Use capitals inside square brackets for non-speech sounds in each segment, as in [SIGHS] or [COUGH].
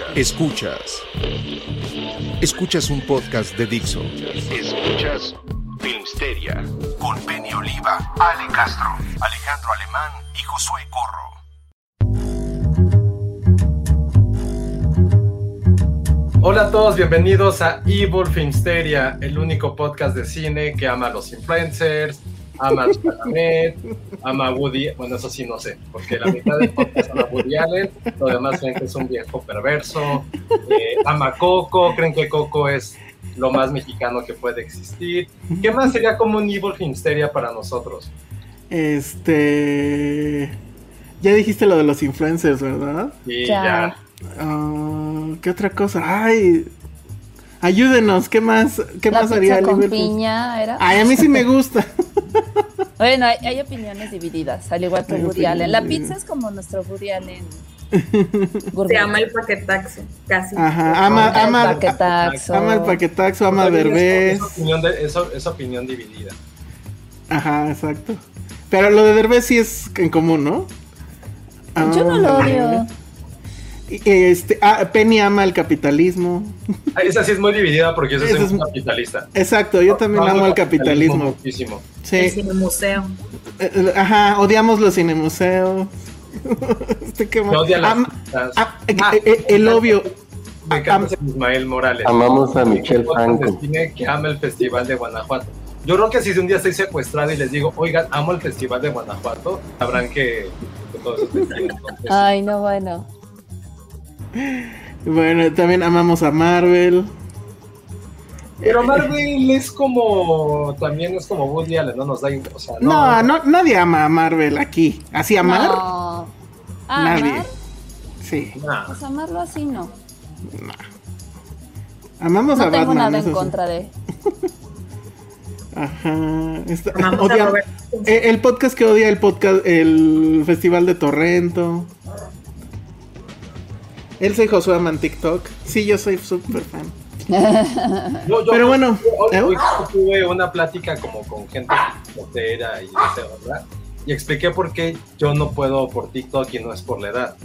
Escuchas. Escuchas. Escuchas un podcast de Dixo. Escuchas Filmsteria con Penny Oliva, Ale Castro, Alejandro Alemán y Josué Corro. Hola a todos, bienvenidos a Evil Filmsteria, el único podcast de cine que ama a los influencers, ama a Chalamet, ama a Woody, bueno, eso sí no sé, porque la mitad del podcast ama a Woody Allen, lo demás creen que es un viejo perverso, eh, ama a Coco, creen que Coco es lo más mexicano que puede existir. ¿Qué más sería como un Evil Filmsteria para nosotros? Este. Ya dijiste lo de los influencers, ¿verdad? Ya. ya. Ah, ¿Qué otra cosa? Ay. Ayúdenos, ¿qué más? ¿Qué La más pizza haría con Liverpool? piña era. Ay, a mí sí me gusta. [LAUGHS] Bueno, hay, hay opiniones divididas, al igual que Woody Allen. La pizza es como nuestro Woody Allen. Se llama el paquetaxo, casi. Ajá, ama, El ama, paquetaxo. ama el paquetaxo, ama a Está bien, es- Derbez. Es opinión, de- es- es opinión dividida. Ajá, exacto. Pero lo de Derbez sí es en común, ¿no? Yo no lo Ah, odio. Este, ah, Penny ama el capitalismo. Ah, Esa sí es muy dividida porque yo soy es- un capitalista. Exacto, yo también amo el capitalismo. Muchísimo. El Sí. cine museo. Eh, eh, Ajá, odiamos los cinemuseos. [LAUGHS] Este, ¿qué más? Me odia las Am- las- eh, Ah, eh, el obvio. Me encanta ese Ismael Morales. Amamos a El de Franco. que ama el Festival de Guanajuato. Yo creo que si un día estoy secuestrado y les digo, oigan, amo el Festival de Guanajuato, sabrán que, que [LAUGHS] Ay, no, bueno. [LAUGHS] Bueno, también amamos a Marvel. Pero Marvel es como, también es como Woody Allen, no nos da, o sea, No, no, nadie ama a Marvel aquí. ¿Así amar? No. Nadie. ¿amar? Sí. nah. Pues amarlo así no. Amamos a No tengo Batman. nada en sí. contra de. [LAUGHS] Ajá. Está- Amamos a odia- el podcast que odia el podcast, el Festival de Torrento. Él soy Josué aman TikTok. Sí, yo soy súper fan. [LAUGHS] Yo- yo- Pero bueno, hoy, ¿eh? hoy tuve una plática como con gente soltera y no sé, ¿verdad? Y expliqué por qué yo no puedo por TikTok y no es por la edad.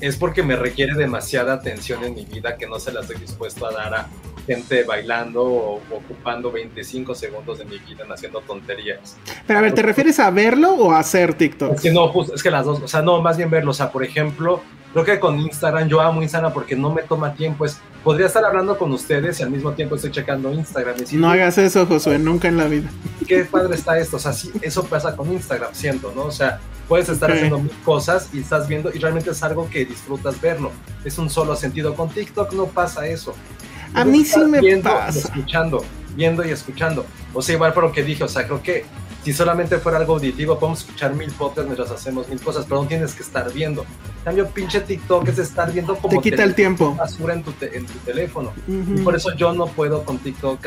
Es porque me requiere demasiada atención en mi vida que no se la estoy dispuesto a dar a gente bailando o ocupando 25 segundos de mi vida en haciendo tonterías. Pero a ver, ¿te refieres a verlo o a hacer TikTok? Es que no, justo, es que las dos, o sea, no, más bien verlo, o sea, por ejemplo, creo que con Instagram, yo amo Instagram porque no me toma tiempo, es, podría estar hablando con ustedes y al mismo tiempo estoy checando Instagram y No hagas eso, Josué, nunca en la vida. qué padre está esto, o sea, sí, eso pasa con Instagram, siento, ¿no? O sea, puedes estar haciendo mil cosas y estás viendo y realmente es algo que disfrutas verlo, es un solo sentido, con TikTok no pasa eso. A mí sí me viendo y pasa. escuchando, viendo y escuchando, o sea, igual por lo que dije, o sea, creo que si solamente fuera algo auditivo, podemos escuchar mil podcasts mientras hacemos mil cosas, pero no tienes que estar viendo. En cambio, pinche TikTok es estar viendo como Te quita el tiempo. basura en tu, te- en tu teléfono. Y por eso yo no puedo con TikTok,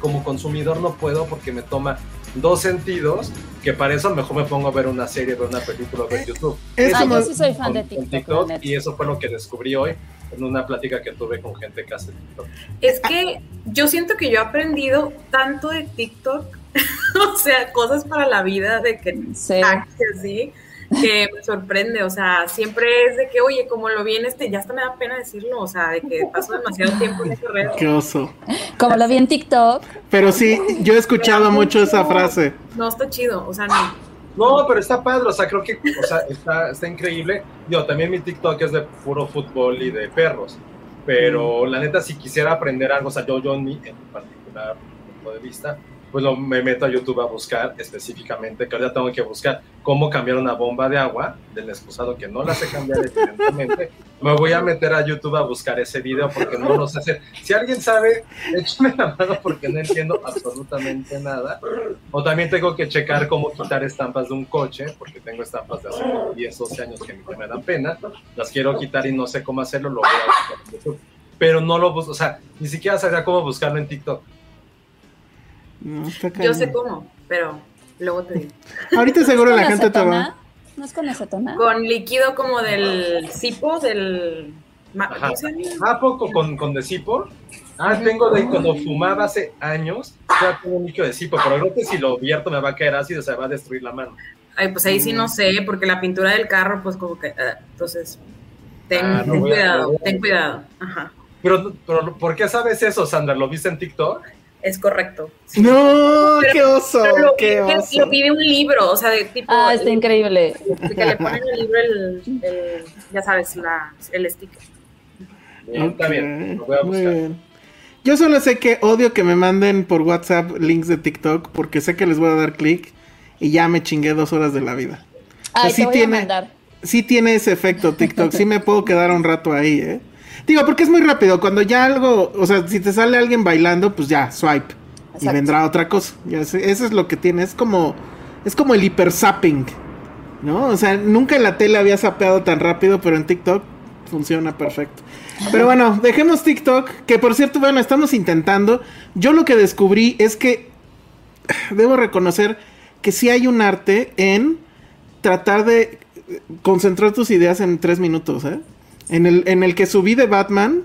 como consumidor no puedo porque me toma dos sentidos, que para eso mejor me pongo a ver una serie, ver una película, ver YouTube. Es Ah, yo sí soy fan Con- de TikTok. y eso fue lo que descubrí hoy en una plática que tuve con gente que hace TikTok. Es que yo siento que yo he aprendido tanto de TikTok, [LAUGHS] o sea, cosas para la vida, de que Sí. así, que me sorprende, o sea, siempre es de que, oye, como lo vi en este, ya hasta me da pena decirlo, o sea, de que paso demasiado tiempo en ese red. Qué oso. Como lo vi en TikTok. Pero sí, yo he escuchado mucho esa frase. No, está chido, o sea, no. No, pero está padre, o sea, creo que, o sea, está, está increíble. Yo también mi TikTok es de puro fútbol y de perros, pero la neta, si quisiera aprender algo, o sea, yo, yo en mi, en mi particular punto de vista, pues lo, me meto a YouTube a buscar específicamente, que ahora tengo que buscar cómo cambiar una bomba de agua del excusado que no la sé cambiar evidentemente. [LAUGHS] Me voy a meter a YouTube a buscar ese video porque no lo sé hacer. Si alguien sabe, échame la mano porque no entiendo absolutamente nada. O también tengo que checar cómo quitar estampas de un coche, porque tengo estampas de hace 10, 12 años que me dan pena. Las quiero quitar y no sé cómo hacerlo, lo voy a buscar en YouTube. Pero no lo busco, o sea, ni siquiera sabía cómo buscarlo en TikTok. No, está Yo sé cómo, pero luego te digo. [LAUGHS] Ahorita seguro la ¿Con gente te va. ¿No es con acetona? Con líquido como del cipo, del... Ajá. ¿cómo se llama? ¿A poco con, con Decipo? Ah, tengo de cuando fumaba hace años, ya tengo un líquido de Decipo, pero creo que si lo vierto me va a caer ácido, se va a destruir la mano. Ay, pues ahí sí no sé, porque la pintura del carro, pues como que... ah, entonces, ten, Ah, no ten cuidado, ten cuidado. Ajá, Pero, pero, ¿por qué sabes eso, Sandra? ¿Lo viste en TikTok? Es correcto. No, qué oso, lo, qué oso. lo vi de un libro, o sea, de tipo... Ah, está increíble. de que le ponen el libro el, el- ya sabes, la, el sticker. Bien, Está bien, lo voy a muy buscar. bien. Yo solo sé que odio que me manden por WhatsApp links de TikTok porque sé que les voy a dar clic y ya me chingué dos horas de la vida. Ay, sí te voy tiene- a mandar. Sí tiene ese efecto TikTok, sí me puedo quedar un rato ahí, ¿eh? Digo, porque es muy rápido, cuando ya algo, o sea, si te sale alguien bailando, pues ya, swipe. Y vendrá otra cosa. Ya sé, eso es lo que tiene, es como, es como el hiper zapping, ¿no? O sea, nunca en la tele había zapeado tan rápido, pero en TikTok funciona perfecto. Pero bueno, dejemos TikTok, que por cierto, bueno, estamos intentando. Yo lo que descubrí es que [SIGHS] debo reconocer que sí hay un arte en tratar de concentrar tus ideas en tres minutos, ¿eh? En el, en el que subí de Batman,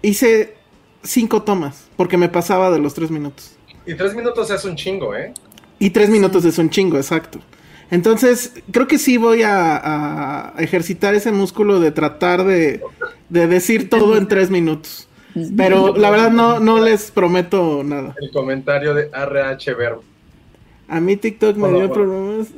hice cinco tomas, porque me pasaba de los tres minutos. Y tres minutos es un chingo, ¿eh? Y tres minutos es un chingo, exacto. Entonces, creo que sí voy a, a ejercitar ese músculo de tratar de, de decir todo en tres minutos. Pero la verdad no, no les prometo nada. El comentario de RH Verbo. A mí TikTok me dio problemas.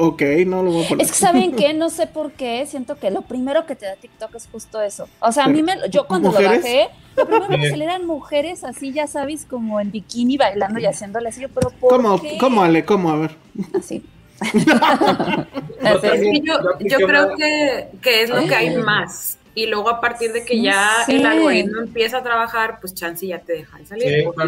Ok, no lo voy a poner. Es que saben qué, no sé por qué, siento que lo primero que te da TikTok es justo eso. O sea, a mí me, yo cuando ¿Mujeres? lo bajé, lo primero que Bien. salieran mujeres así, ya sabes, como en bikini bailando y haciéndole así, yo, pero ¿por ¿Cómo, qué? ¿Cómo, Ale? ¿Cómo? A ver. Así. [LAUGHS] [LAUGHS] Sí, yo, yo creo que, que es lo que hay más. Y luego a partir de que ya Sí. el algoritmo empieza a trabajar, pues chance ya te deja de salir. Sí, te gusta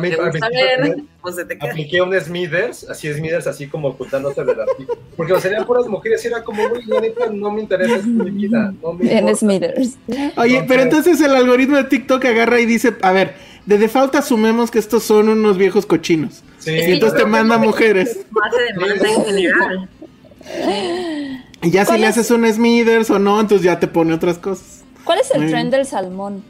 ver, pues se te queda. Apliqué un Smithers, así Smithers, así como ocultándose de las [LAUGHS] Porque o eran puras mujeres y era como, güey, la neta, no me interesa es mi vida. No me En. Smithers. Oye, No, pero entonces el algoritmo de TikTok agarra y dice, a ver, de default asumemos que estos son unos viejos cochinos. Sí, Y entonces te manda mujeres. Demanda en general. [LAUGHS] Y ya si ¿Cuál le es? haces un Smithers o no, entonces ya te pone otras cosas. ¿Cuál es el Mm. trend del salmón?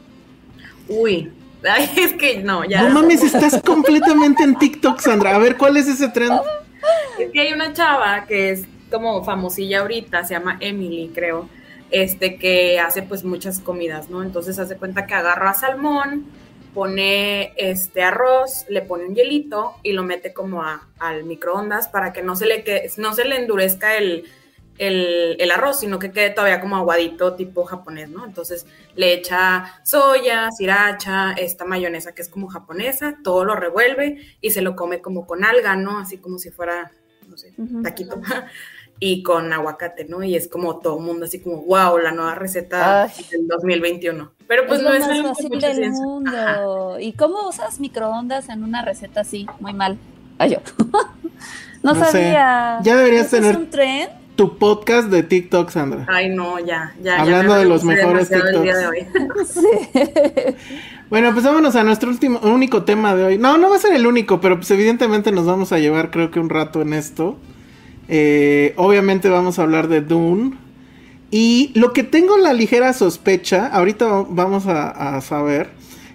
Uy, [LAUGHS] ay, es que no, ya. No mames, estás completamente en TikTok, Sandra. A ver, ¿cuál es ese trend? Es que hay una chava que es como famosilla ahorita, se llama Emily, creo, este que hace pues muchas comidas, ¿no? Entonces hace cuenta que agarra salmón, pone este arroz, le pone un hielito y lo mete como a- al microondas para que no se le que, no se le endurezca el, el, el arroz, sino que quede todavía como aguadito tipo japonés, ¿no? Entonces le echa soya, sriracha, esta mayonesa que es como japonesa, todo lo revuelve y se lo come como con alga, ¿no? Así como si fuera, no sé, taquito. [LAUGHS] Y con aguacate, ¿no? Y es como todo el mundo así como, wow, la nueva receta Ay. del 2021. Pero pues es no lo es más algo fácil del ciencia. Ajá. mundo. ¿Y cómo usas microondas en una receta así? Muy mal. [LAUGHS] Ay, yo. [LAUGHS] no, No sé. sabía. Ya deberías ¿Ese tener- ¿Es un tren? Tu podcast de TikTok, Sandra. Ay, no, ya, ya. ya Hablando me de los mejores el día TikToks. de hoy. [LAUGHS] Sí. Bueno, pues vámonos a nuestro último, único tema de hoy. No, no va a ser el único, pero pues evidentemente nos vamos a llevar creo que un rato en esto. Eh, obviamente vamos a hablar de Dune. Y lo que tengo la ligera sospecha, ahorita va- vamos a, a saber,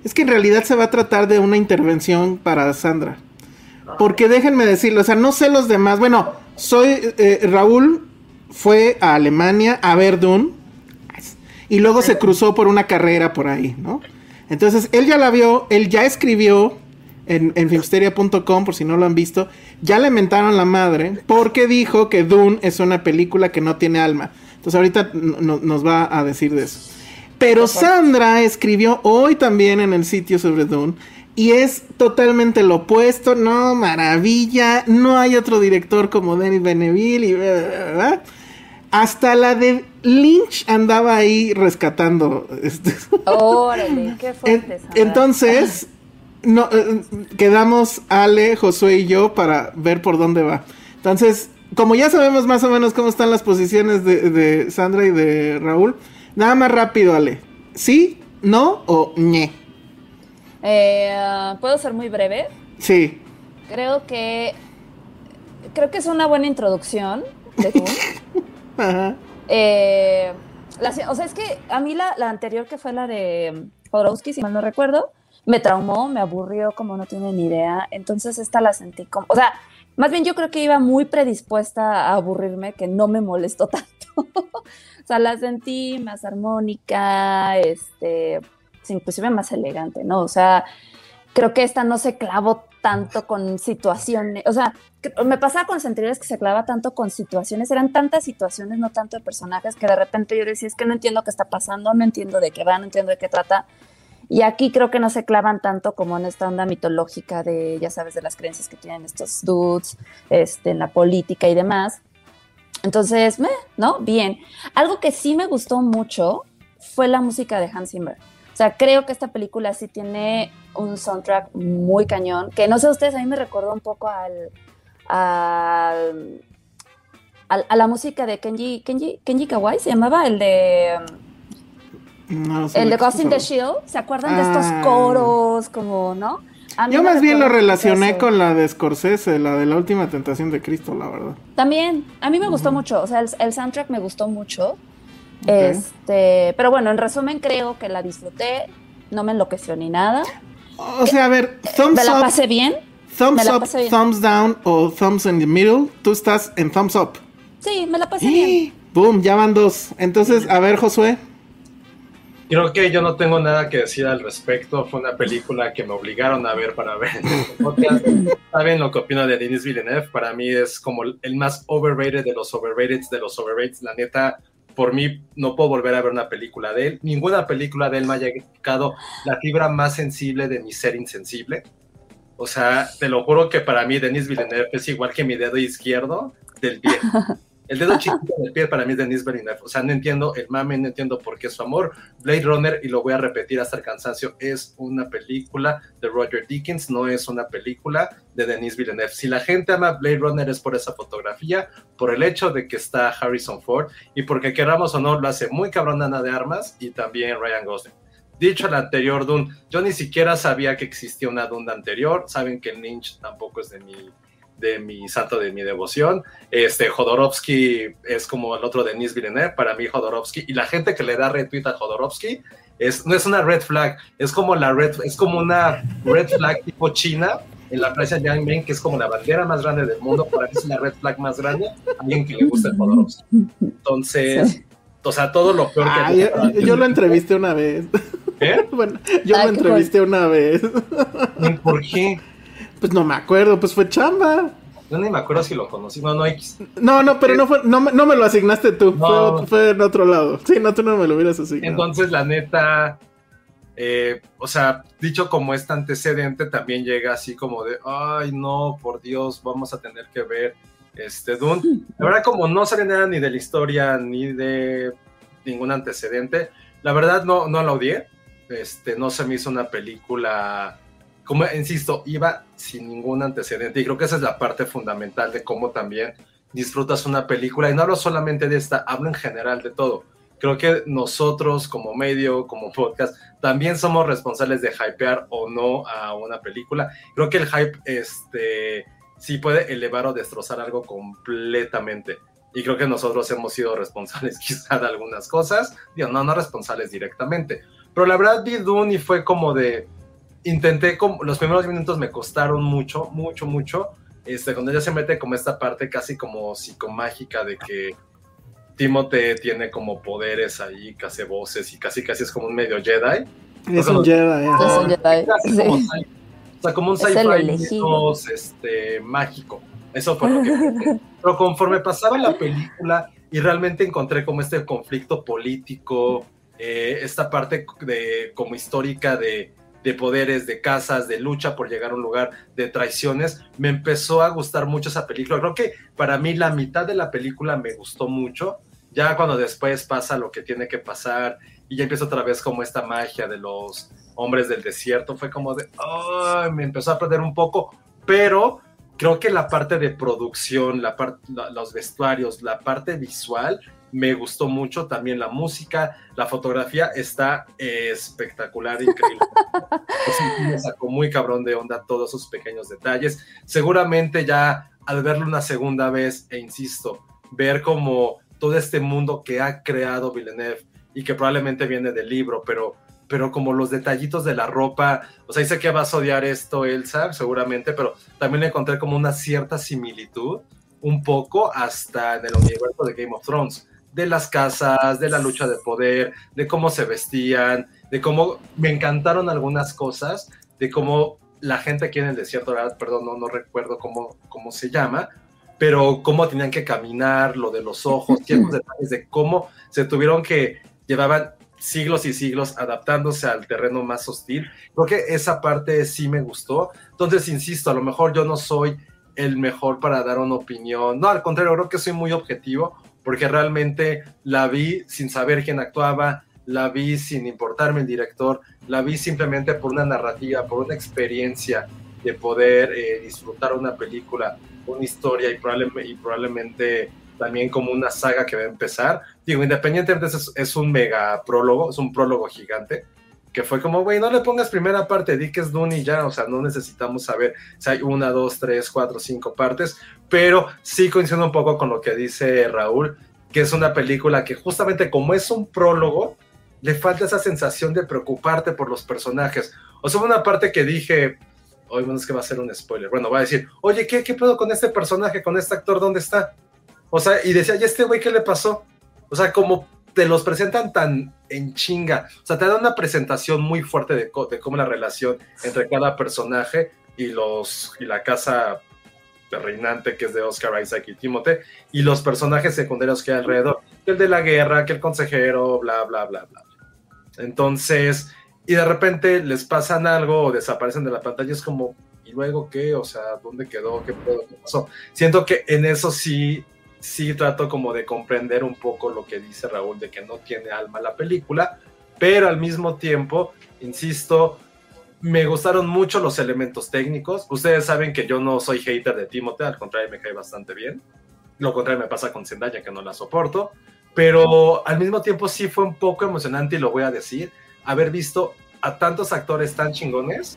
es que en realidad se va a tratar de una intervención para Sandra. Porque déjenme decirlo, o sea, no sé los demás. Bueno, soy eh, Raúl fue a Alemania a ver Dune y luego se cruzó por una carrera por ahí, ¿no? Entonces él ya la vio, él ya escribió en, en filmsteria.com, por si no lo han visto, ya le mentaron la madre porque dijo que Dune es una película que no tiene alma. Entonces ahorita nos va a decir de eso. Pero Sandra escribió hoy también en el sitio sobre Dune y es totalmente lo opuesto, no, maravilla, no hay otro director como Denis Beneville y hasta la de Lynch andaba ahí rescatando. Este. Órale, qué fuerte. Entonces, no, eh, quedamos Ale, Josué y yo para ver por dónde va. Entonces, como ya sabemos más o menos cómo están las posiciones de, Sandra y de Raúl, nada más rápido, Ale. ¿Sí, no o ñe? Eh, ¿Puedo ser muy breve? Sí. Creo que creo que es una buena introducción de [LAUGHS] Eh, o sea, es que a mí la, anterior que fue la de Jodorowsky, si mal no recuerdo, me traumó, me aburrió como no tiene ni idea. Entonces esta la sentí como, o sea, más bien yo creo que iba muy predispuesta a aburrirme, que no me molestó [LAUGHS] tanto. o sea, la sentí más armónica, este, inclusive más elegante, ¿no? O sea, creo que esta no se clavó tanto con situaciones, o sea, me pasaba con anteriores que se clava tanto con situaciones, eran tantas situaciones, no tanto de personajes, que de repente yo decía, es que no entiendo qué está pasando, no entiendo de qué va, no entiendo de qué trata. Y aquí creo que no se clavan tanto como en esta onda mitológica de, ya sabes, de las creencias que tienen estos dudes, este, en la política y demás. Entonces, ¿no? Bien. Algo que sí me gustó mucho fue la música de Hans Zimmer. O sea, creo que esta película sí tiene un soundtrack muy cañón, que no sé ustedes, a mí me recordó un poco al, al, a la música de Kenji, Kenji, Kenji Kawai, se llamaba el de... el de Ghost in the Shield, ¿se acuerdan de estos ah. coros como, no? Yo más bien lo relacioné con la de Scorsese, la de la última tentación de Cristo, la verdad. También, a mí me gustó mucho, o sea, el, soundtrack me gustó mucho. Este, pero bueno, en resumen creo que la disfruté, no me enloqueció ni nada. O sea, a ver, thumbs ¿Me la pasé bien? Thumbs up, thumbs down o thumbs in the middle. Tú estás en thumbs up. Sí, me la pasé bien. [GASPS] Boom, ya van dos. Entonces, a ver, Josué. Creo que yo no tengo nada que decir al respecto. Fue una película que me obligaron a ver para ver. [LAUGHS] Saben lo que opino de Denis Villeneuve. Para mí es como el más overrated de los overrated de los overrated. La neta, por mí no puedo volver a ver una película de él. Ninguna película de él me haya tocado la fibra más sensible de mi ser insensible. O sea, te lo juro que para mí Denis Villeneuve es igual que mi dedo izquierdo del pie. [LAUGHS] El dedo chiquito del pie para mí es Denis Villeneuve. O sea, no entiendo el mame, no entiendo por qué su amor. Blade Runner, y lo voy a repetir hasta el cansancio, es una película de Roger Dickens, no es una película de Denis Villeneuve. Si la gente ama Blade Runner es por esa fotografía, por el hecho de que está Harrison Ford y porque queramos o no, lo hace muy cabrón Ana de Armas y también Ryan Gosling. Dicho el anterior Dune, yo ni siquiera sabía que existía una Dune anterior. Saben que Lynch tampoco es de mi, de mi santo, de mi devoción. Este, Jodorowsky es como el otro Denis Villeneuve, para mí Jodorowsky. Y la gente que le da retweet a Jodorowsky es, no es una red flag, es como, la red, es como una red flag tipo China en la plaza Yangbing, que es como la bandera más grande del mundo, para mí es la red flag más grande, alguien que le gusta el Jodorowsky. Entonces, o sea, todo lo peor que... Ah, yo, yo, lo entrevisté una vez. ¿Qué? [LAUGHS] Bueno, yo lo entrevisté una vez. ¿Por qué? Pues no me acuerdo, pues fue chamba. Yo ni me acuerdo si lo conocí, no, no X. No, no, pero no fue, no, no me lo asignaste tú, fue, fue, en otro lado. Sí, no, tú no me lo hubieras asignado. Entonces, la neta, eh, o sea, dicho como este antecedente, también llega así como de, ay, no, por Dios, vamos a tener que ver este Dune. [LAUGHS] La verdad, como no sale nada ni de la historia ni de ningún antecedente, la verdad no, no la odié. Este, no se me hizo una película, como insisto, iba sin ningún antecedente y creo que esa es la parte fundamental de cómo también disfrutas una película y no hablo solamente de esta, hablo en general de todo. Creo que nosotros como medio, como podcast, también somos responsables de hypear o no a una película. Creo que el hype este, sí puede elevar o destrozar algo completamente. Y creo que nosotros hemos sido responsables [LAUGHS] quizá de algunas cosas. Digo, no, no responsables directamente, pero la verdad vi Dune y fue como de, intenté, como, los primeros minutos me costaron mucho, mucho, mucho, este, cuando ella se mete como esta parte casi como psicomágica de que Timote tiene como poderes ahí, que hace voces y casi casi es como un medio Jedi. Es un Jedi, Es un Jedi, o sea, como un sci-fi este, mágico. Eso fue lo que pensé. [LAUGHS] Pero conforme pasaba la película y realmente encontré como este conflicto político, eh, esta parte de, como histórica de, de poderes, de casas, de lucha por llegar a un lugar, de traiciones, me empezó a gustar mucho esa película. Creo que para mí la mitad de la película me gustó mucho. Ya cuando después pasa lo que tiene que pasar y ya empieza otra vez como esta magia de los hombres del desierto, fue como de, "Ay", me empezó a perder un poco, pero creo que la parte de producción, la parte, los vestuarios, la parte visual, me gustó mucho, también la música, la fotografía está espectacular, increíble. [LAUGHS] O sea, me sacó muy cabrón de onda todos esos pequeños detalles. Seguramente ya al verlo una segunda vez, e insisto, ver como todo este mundo que ha creado Villeneuve y que probablemente viene del libro, pero, pero como los detallitos de la ropa, o sea, dice que vas a odiar esto, Elsa, seguramente, pero también le encontré como una cierta similitud, un poco hasta en el universo de Game of Thrones, de las casas, de la lucha de poder, de cómo se vestían, de cómo me encantaron algunas cosas, de cómo la gente aquí en el desierto, perdón, no, no recuerdo cómo, cómo se llama, pero cómo tenían que caminar, lo de los ojos, ciertos detalles de cómo se tuvieron que, llevaban siglos y siglos adaptándose al terreno más hostil. Creo que esa parte sí me gustó. Entonces, insisto, a lo mejor yo no soy el mejor para dar una opinión. No, al contrario, creo que soy muy objetivo porque realmente la vi sin saber quién actuaba, la vi sin importarme el director, la vi simplemente por una narrativa, por una experiencia de poder eh, disfrutar una película, una historia y, probable- y probablemente también como una saga que va a empezar. Digo, independientemente es un mega prólogo, es un prólogo gigante, que fue como, güey, no le pongas primera parte, di que es Dune y ya, o sea, no necesitamos saber si hay una, dos, tres, cuatro, cinco partes, pero sí coincido un poco con lo que dice Raúl, que es una película que justamente como es un prólogo, le falta esa sensación de preocuparte por los personajes. O sea, una parte que dije, hoy bueno, es que va a ser un spoiler, bueno, va a decir, oye, ¿qué, qué pedo con este personaje, con este actor, dónde está? O sea, y decía, ¿y este güey qué le pasó? O sea, como te los presentan tan en chinga, o sea, te dan una presentación muy fuerte de, de cómo la relación entre cada personaje y los y la casa reinante que es de Oscar Isaac y Timote y los personajes secundarios que hay alrededor, el de la guerra, que el consejero, bla, bla, bla, bla. Entonces, y de repente les pasan algo o desaparecen de la pantalla, es como, ¿y luego qué? O sea, ¿dónde quedó? ¿Qué? ¿Qué pasó? Siento que en eso sí, sí trato como de comprender un poco lo que dice Raúl, de que no tiene alma la película, pero al mismo tiempo, insisto, me gustaron mucho los elementos técnicos. Ustedes saben que yo no soy hater de Timothée, al contrario, me cae bastante bien. Lo contrario me pasa con Zendaya, que no la soporto. Pero al mismo tiempo sí fue un poco emocionante, y lo voy a decir, haber visto a tantos actores tan chingones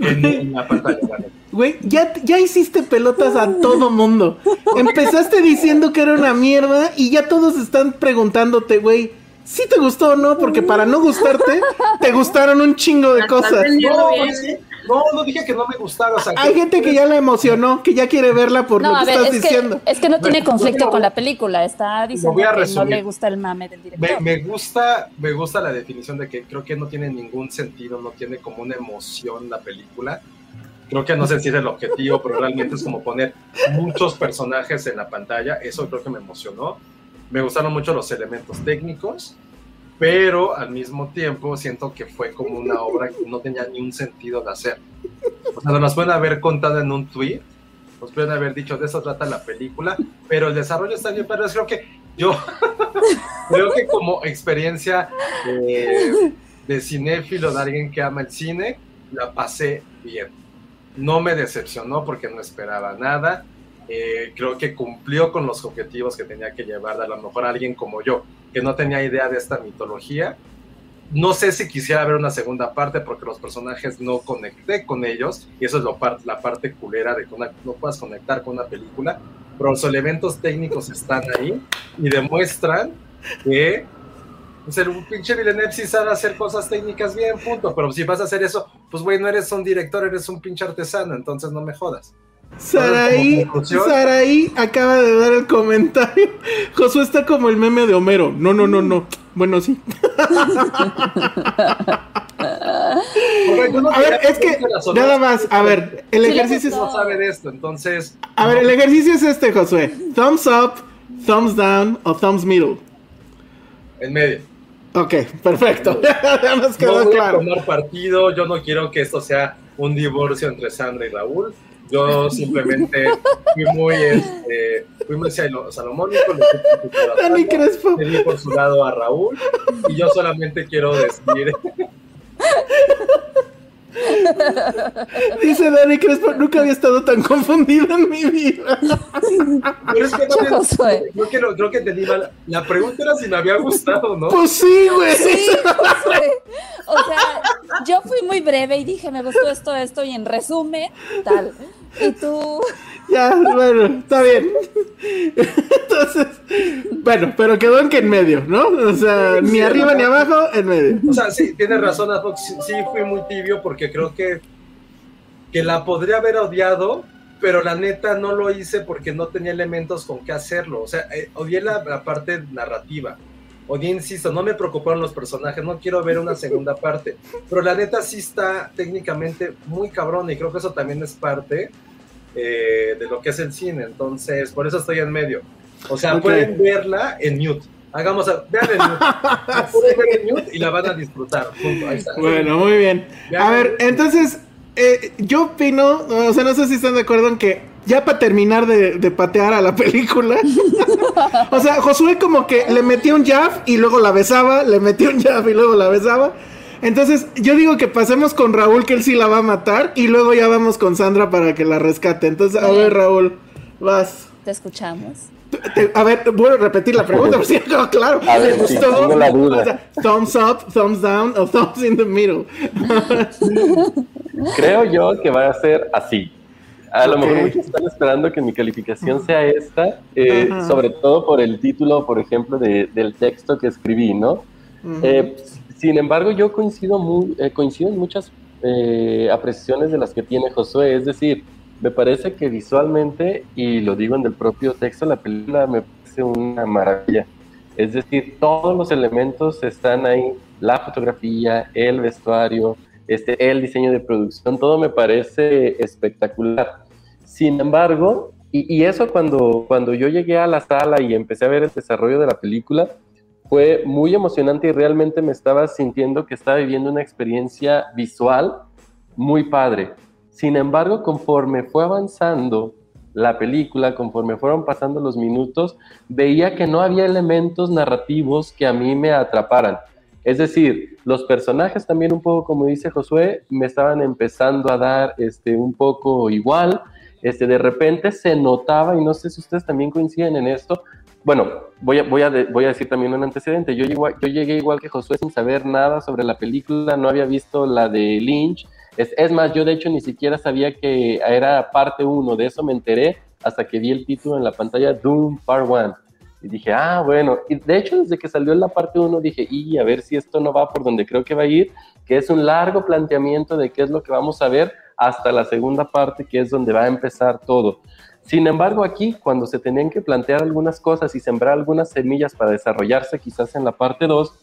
en, en la pantalla. Güey, ya, ya hiciste pelotas a todo mundo. Empezaste diciendo que era una mierda y ya todos están preguntándote, güey, ¿sí te gustó o no? Porque para no gustarte, te gustaron un chingo de cosas. No, ¿eh? no, no dije que no me gustara. O sea, Hay gente que ya la emocionó, que ya quiere verla por No, lo que ver, estás es que, diciendo. es que no tiene conflicto con la película. Está diciendo voy a que no le gusta el mame del director. Me, me gusta, me gusta la definición de que creo que no tiene ningún sentido, no tiene como una emoción la película. Creo que no sé si es el objetivo, pero realmente es como poner muchos personajes en la pantalla. Eso creo que me emocionó. Me gustaron mucho los elementos técnicos, pero al mismo tiempo siento que fue como una obra que no tenía ni un sentido de hacer. O sea, nos pueden haber contado en un tweet, nos pueden haber dicho de eso trata la película, pero el desarrollo está bien, pero creo que yo [LAUGHS] creo que como experiencia de cinéfilo, de alguien que ama el cine, la pasé bien. No me decepcionó porque no esperaba nada. Eh, creo que cumplió con los objetivos que tenía que llevar, a lo mejor alguien como yo, que no tenía idea de esta mitología. No sé si quisiera ver una segunda parte porque los personajes no conecté con ellos y eso es lo par- la parte culera de que una- no puedas conectar con una película, pero los elementos técnicos están ahí y demuestran que el un pinche Villeneuve sí sabe hacer cosas técnicas bien, punto, pero si vas a hacer eso, pues güey, no eres un director, eres un pinche artesano, entonces no me jodas. Saraí, Saraí acaba de dar el comentario. [LAUGHS] Josué está como el meme de Homero. No, no, no, no. Bueno, sí. a ver, es que nada más, a ver, el ejercicio no sabe de esto, entonces. A ver, el ejercicio es este, Josué. Thumbs up, thumbs down o thumbs middle. En medio. Ok, perfecto. ya [LAUGHS] nos quedó no voy claro. A tomar partido, yo no quiero que esto sea un divorcio entre Sandra y Raúl. Yo simplemente fui muy, este, fui muy salomónico. Le di por su lado a Raúl y yo solamente quiero decir. Dice Dani Crespo, nunca había estado tan confundido en mi vida. Pero es que no, creo, que, creo que entendí mal. La pregunta era si me había gustado, ¿no? Pues sí, güey. Sí, Josué. O sea, yo fui muy breve y dije, me gustó esto, esto, y en resumen, tal. Y tú. Ya, bueno, está bien. Entonces, bueno, pero quedó en que en medio, ¿no? O sea, ni arriba ni abajo, en medio. O sea, sí, tienes razón, sí, fui muy tibio porque creo que, que la podría haber odiado, pero la neta no lo hice porque no tenía elementos con qué hacerlo. O sea, eh, odié la, la, parte narrativa. Odié, insisto, no me preocuparon los personajes, no quiero ver una segunda parte. Pero la neta sí está técnicamente muy cabrón y creo que eso también es parte eh, de lo que es el cine. Entonces, por eso estoy en medio. O sea, pueden verla en mute. Hagamos, a, vean en mute. [LAUGHS] pueden ver en mute y la van a disfrutar. Ahí está. Bueno, muy bien. a ver, entonces, eh, yo opino, o sea, no sé si están de acuerdo en que ya para terminar de, de, patear a la [LAUGHS] película. [LAUGHS] o sea, Josué como que le metía un jab y luego la besaba, le metía un jab y luego la besaba. Entonces, yo digo que pasemos con Raúl, que él sí la va a matar, y luego ya vamos con Sandra para que la rescate. Entonces, a ver, Raúl, vas. Te escuchamos. A ver, voy a repetir la pregunta, [LAUGHS] por si no, claro. A ver, sí, tengo la duda. O sea, thumbs up, thumbs down o thumbs in the middle. [LAUGHS] Creo yo que va a ser así. A okay. lo mejor muchos están esperando que mi calificación sea esta, eh, sobre todo por el título, por ejemplo, de, del texto que escribí, ¿no? Uh -huh. eh, sin embargo, yo coincido, muy, eh, coincido en muchas eh, apreciaciones de las que tiene Josué. Es decir, me parece que visualmente, y lo digo en el propio texto, la película me parece una maravilla. Es decir, todos los elementos están ahí, la fotografía, el vestuario, este, el diseño de producción, todo me parece espectacular. Sin embargo, y, eso cuando, cuando yo llegué a la sala y empecé a ver el desarrollo de la película, fue muy emocionante y realmente me estaba sintiendo que estaba viviendo una experiencia visual muy padre. Sin embargo, conforme fue avanzando la película, conforme fueron pasando los minutos, veía que no había elementos narrativos que a mí me atraparan. Es decir, los personajes también un poco, como dice Josué, me estaban empezando a dar este, un poco igual. Este, de repente se notaba, y no sé si ustedes también coinciden en esto, bueno, voy a, voy, a voy a decir también un antecedente. Yo, yo llegué igual que Josué sin saber nada sobre la película, no había visto la de Lynch. Es, es más, yo de hecho ni siquiera sabía que era parte 1, de eso me enteré hasta que vi el título en la pantalla, Doom Part 1. Y dije, ah, bueno, y de hecho desde que salió en la parte 1 dije, y a ver si esto no va por donde creo que va a ir, que es un largo planteamiento de qué es lo que vamos a ver hasta la segunda parte, que es donde va a empezar todo. Sin embargo, aquí, cuando se tenían que plantear algunas cosas y sembrar algunas semillas para desarrollarse quizás en la parte 2,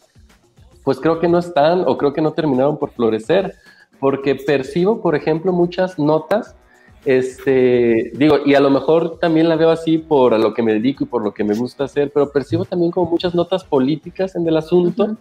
pues creo que no están o creo que no terminaron por florecer, porque percibo, por ejemplo, muchas notas, este, digo, y a lo mejor también la veo así por a lo que me dedico y por lo que me gusta hacer, pero percibo también como muchas notas políticas en el asunto, uh -huh.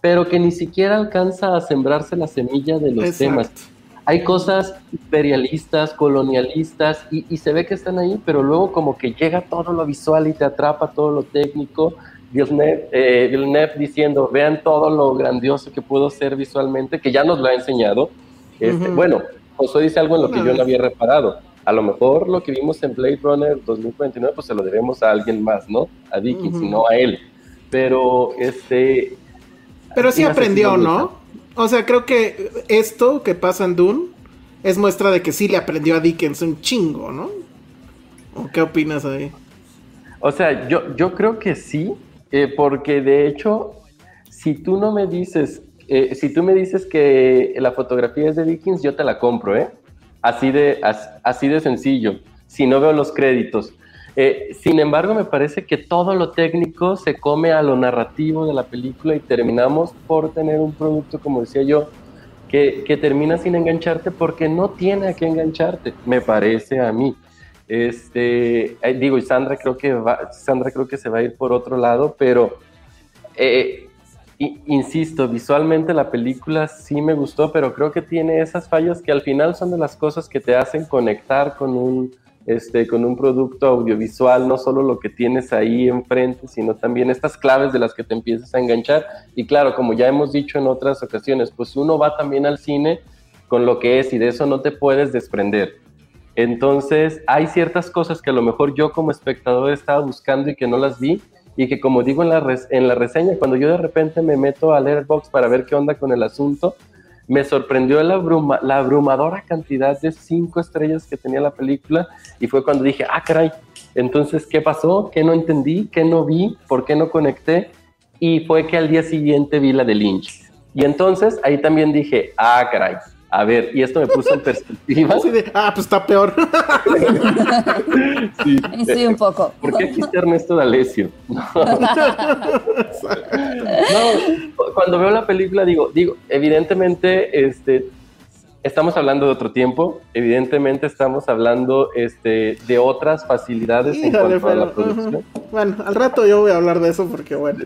pero que ni siquiera alcanza a sembrarse la semilla de los Exacto. temas hay cosas imperialistas, colonialistas, y, y, se ve que están ahí, pero luego como que llega todo lo visual y te atrapa todo lo técnico. Villeneuve, eh, Villeneuve diciendo, vean todo lo grandioso que puedo ser visualmente, que ya nos lo ha enseñado. Este, uh -huh. Bueno, Josué dice algo en lo que yo no había reparado. A lo mejor lo que vimos en Blade Runner 2049, pues se lo debemos a alguien más, ¿no? A Dickens, uh -huh. no a él. Pero, este... Pero sí aprendió, ¿no? O sea, creo que esto que pasa en Dune es muestra de que sí le aprendió a Dickens un chingo, ¿no? ¿O qué opinas ahí? O sea, yo, yo creo que sí, eh, porque de hecho, si tú no me dices, eh, si tú me dices que la fotografía es de Dickens, yo te la compro, ¿eh? Así de, así de sencillo. Si no veo los créditos. Eh, sin embargo, me parece que todo lo técnico se come a lo narrativo de la película y terminamos por tener un producto, como decía yo, que, que termina sin engancharte porque no tiene a qué engancharte, me parece a mí. Este, eh, digo, y Sandra creo que va, Sandra creo que se va a ir por otro lado, pero eh, insisto, visualmente la película sí me gustó, pero creo que tiene esas fallas que al final son de las cosas que te hacen conectar con un, este, con un producto audiovisual, no solo lo que tienes ahí enfrente, sino también estas claves de las que te empiezas a enganchar. Y claro, como ya hemos dicho en otras ocasiones, pues uno va también al cine con lo que es y de eso no te puedes desprender. Entonces, hay ciertas cosas que a lo mejor yo como espectador estaba buscando y que no las vi, y que como digo en la, en la reseña, cuando yo de repente me meto a Letterboxd para ver qué onda con el asunto, me sorprendió la, la abrumadora cantidad de cinco estrellas que tenía la película y fue cuando dije, ah, caray, entonces, ¿qué pasó? ¿Qué no entendí? ¿Qué no vi? ¿Por qué no conecté? Y fue que al día siguiente vi la de Lynch. Y entonces ahí también dije, ah, caray, a ver, y esto me puso en perspectiva. ah, pues está peor. [LAUGHS] sí, sí, un poco. ¿Por qué aquí está Ernesto D'Alessio? [LAUGHS] No. cuando veo la película digo, digo, evidentemente, este, estamos hablando de otro tiempo, evidentemente estamos hablando este, de otras facilidades en cuanto a la producción. Bueno, al rato yo voy a hablar de eso porque bueno.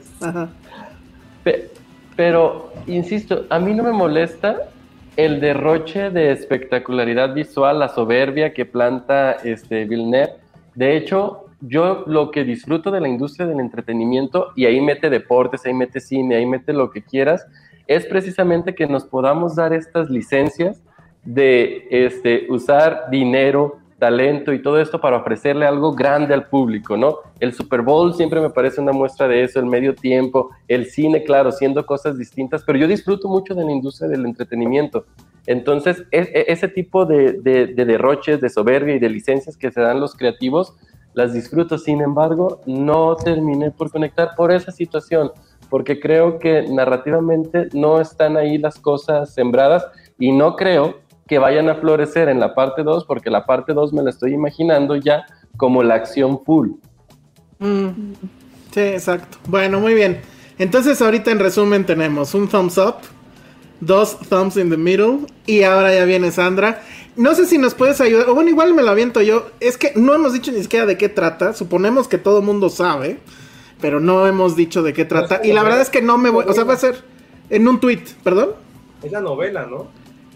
pero, insisto, a mí no me molesta el derroche de espectacularidad visual, la soberbia que planta este Villeneuve. De hecho, yo lo que disfruto de la industria del entretenimiento, y ahí mete deportes, ahí mete cine, ahí mete lo que quieras, es precisamente que nos podamos dar estas licencias de este, usar dinero, talento y todo esto para ofrecerle algo grande al público, ¿no? El Super Bowl siempre me parece una muestra de eso, el medio tiempo, el cine, claro, siendo cosas distintas, pero yo disfruto mucho de la industria del entretenimiento. Entonces, e, e, ese tipo de, de, derroches, de soberbia y de licencias que se dan los creativos, las disfruto. Sin embargo, no terminé por conectar por esa situación, porque creo que narrativamente no están ahí las cosas sembradas y no creo que vayan a florecer en la parte 2, porque la parte 2 me la estoy imaginando ya como la acción full. Mm. Sí, exacto. Bueno, muy bien. Entonces ahorita en resumen tenemos un thumbs up, dos thumbs in the middle y ahora ya viene Sandra. No sé si nos puedes ayudar, o bueno, igual me lo aviento yo. Es que no hemos dicho ni siquiera de qué trata. Suponemos que todo el mundo sabe, pero no hemos dicho de qué trata. Y la verdad es que no me voy, o sea, va a ser en un tweet, perdón. Es la novela, ¿no?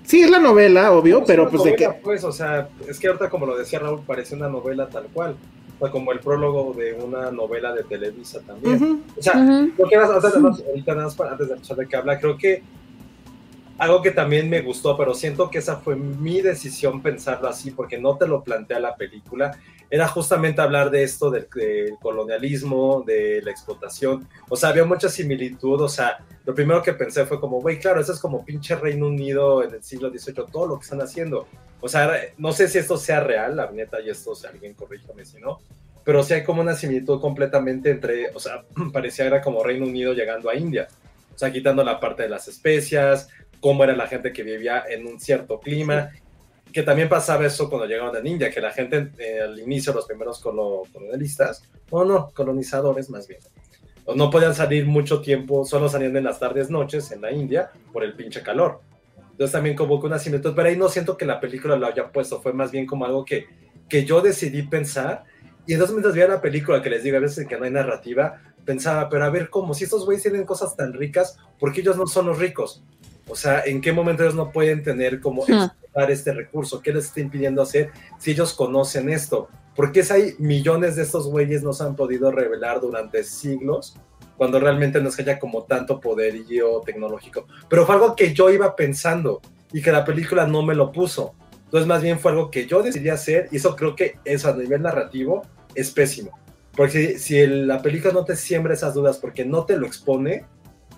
Sí, es la novela, obvio, pero pues de qué. Pues, o sea, es que ahorita, como lo decía Raúl, parece una novela tal cual. O como el prólogo de una novela de Televisa también. O sea, lo que más, ahorita nada más antes de empezar de que habla, creo que algo que también me gustó, pero siento que esa fue mi decisión pensarlo así, porque no te lo plantea la película, era justamente hablar de esto del, colonialismo, de la explotación. O sea, había mucha similitud. O sea, lo primero que pensé fue como, güey, claro, eso es como pinche Reino Unido en el siglo XVIII, todo lo que están haciendo. O sea, no sé si esto sea real, la neta, y esto, si alguien corríjame si no. Pero sí hay como una similitud completamente entre, o sea, [CLEARS THROAT] parecía era como Reino Unido llegando a India. O sea, quitando la parte de las especias, cómo era la gente que vivía en un cierto clima, que también pasaba eso cuando llegaron a India, que la gente eh, al inicio, los primeros colonialistas, o no, colonizadores más bien, no podían salir mucho tiempo, solo salían en las tardes, noches en la India por el pinche calor. Entonces también como que una similitud, pero ahí no siento que la película lo haya puesto, fue más bien como algo que, que yo decidí pensar, y entonces mientras veía la película, que les digo a veces que no hay narrativa, pensaba, pero a ver, ¿cómo? Si estos güeyes tienen cosas tan ricas, ¿por qué ellos no son los ricos? O sea, ¿en qué momento ellos no pueden tener como este recurso? ¿Qué les está impidiendo hacer si ellos conocen esto? ¿Por qué hay millones de estos güeyes no se han podido revelar durante siglos cuando realmente no es que haya como tanto poderío tecnológico? Pero fue algo que yo iba pensando y que la película no me lo puso. Entonces más bien fue algo que yo decidí hacer y eso creo que eso a nivel narrativo es pésimo. Porque si, si la película no te siembra esas dudas porque no te lo expone,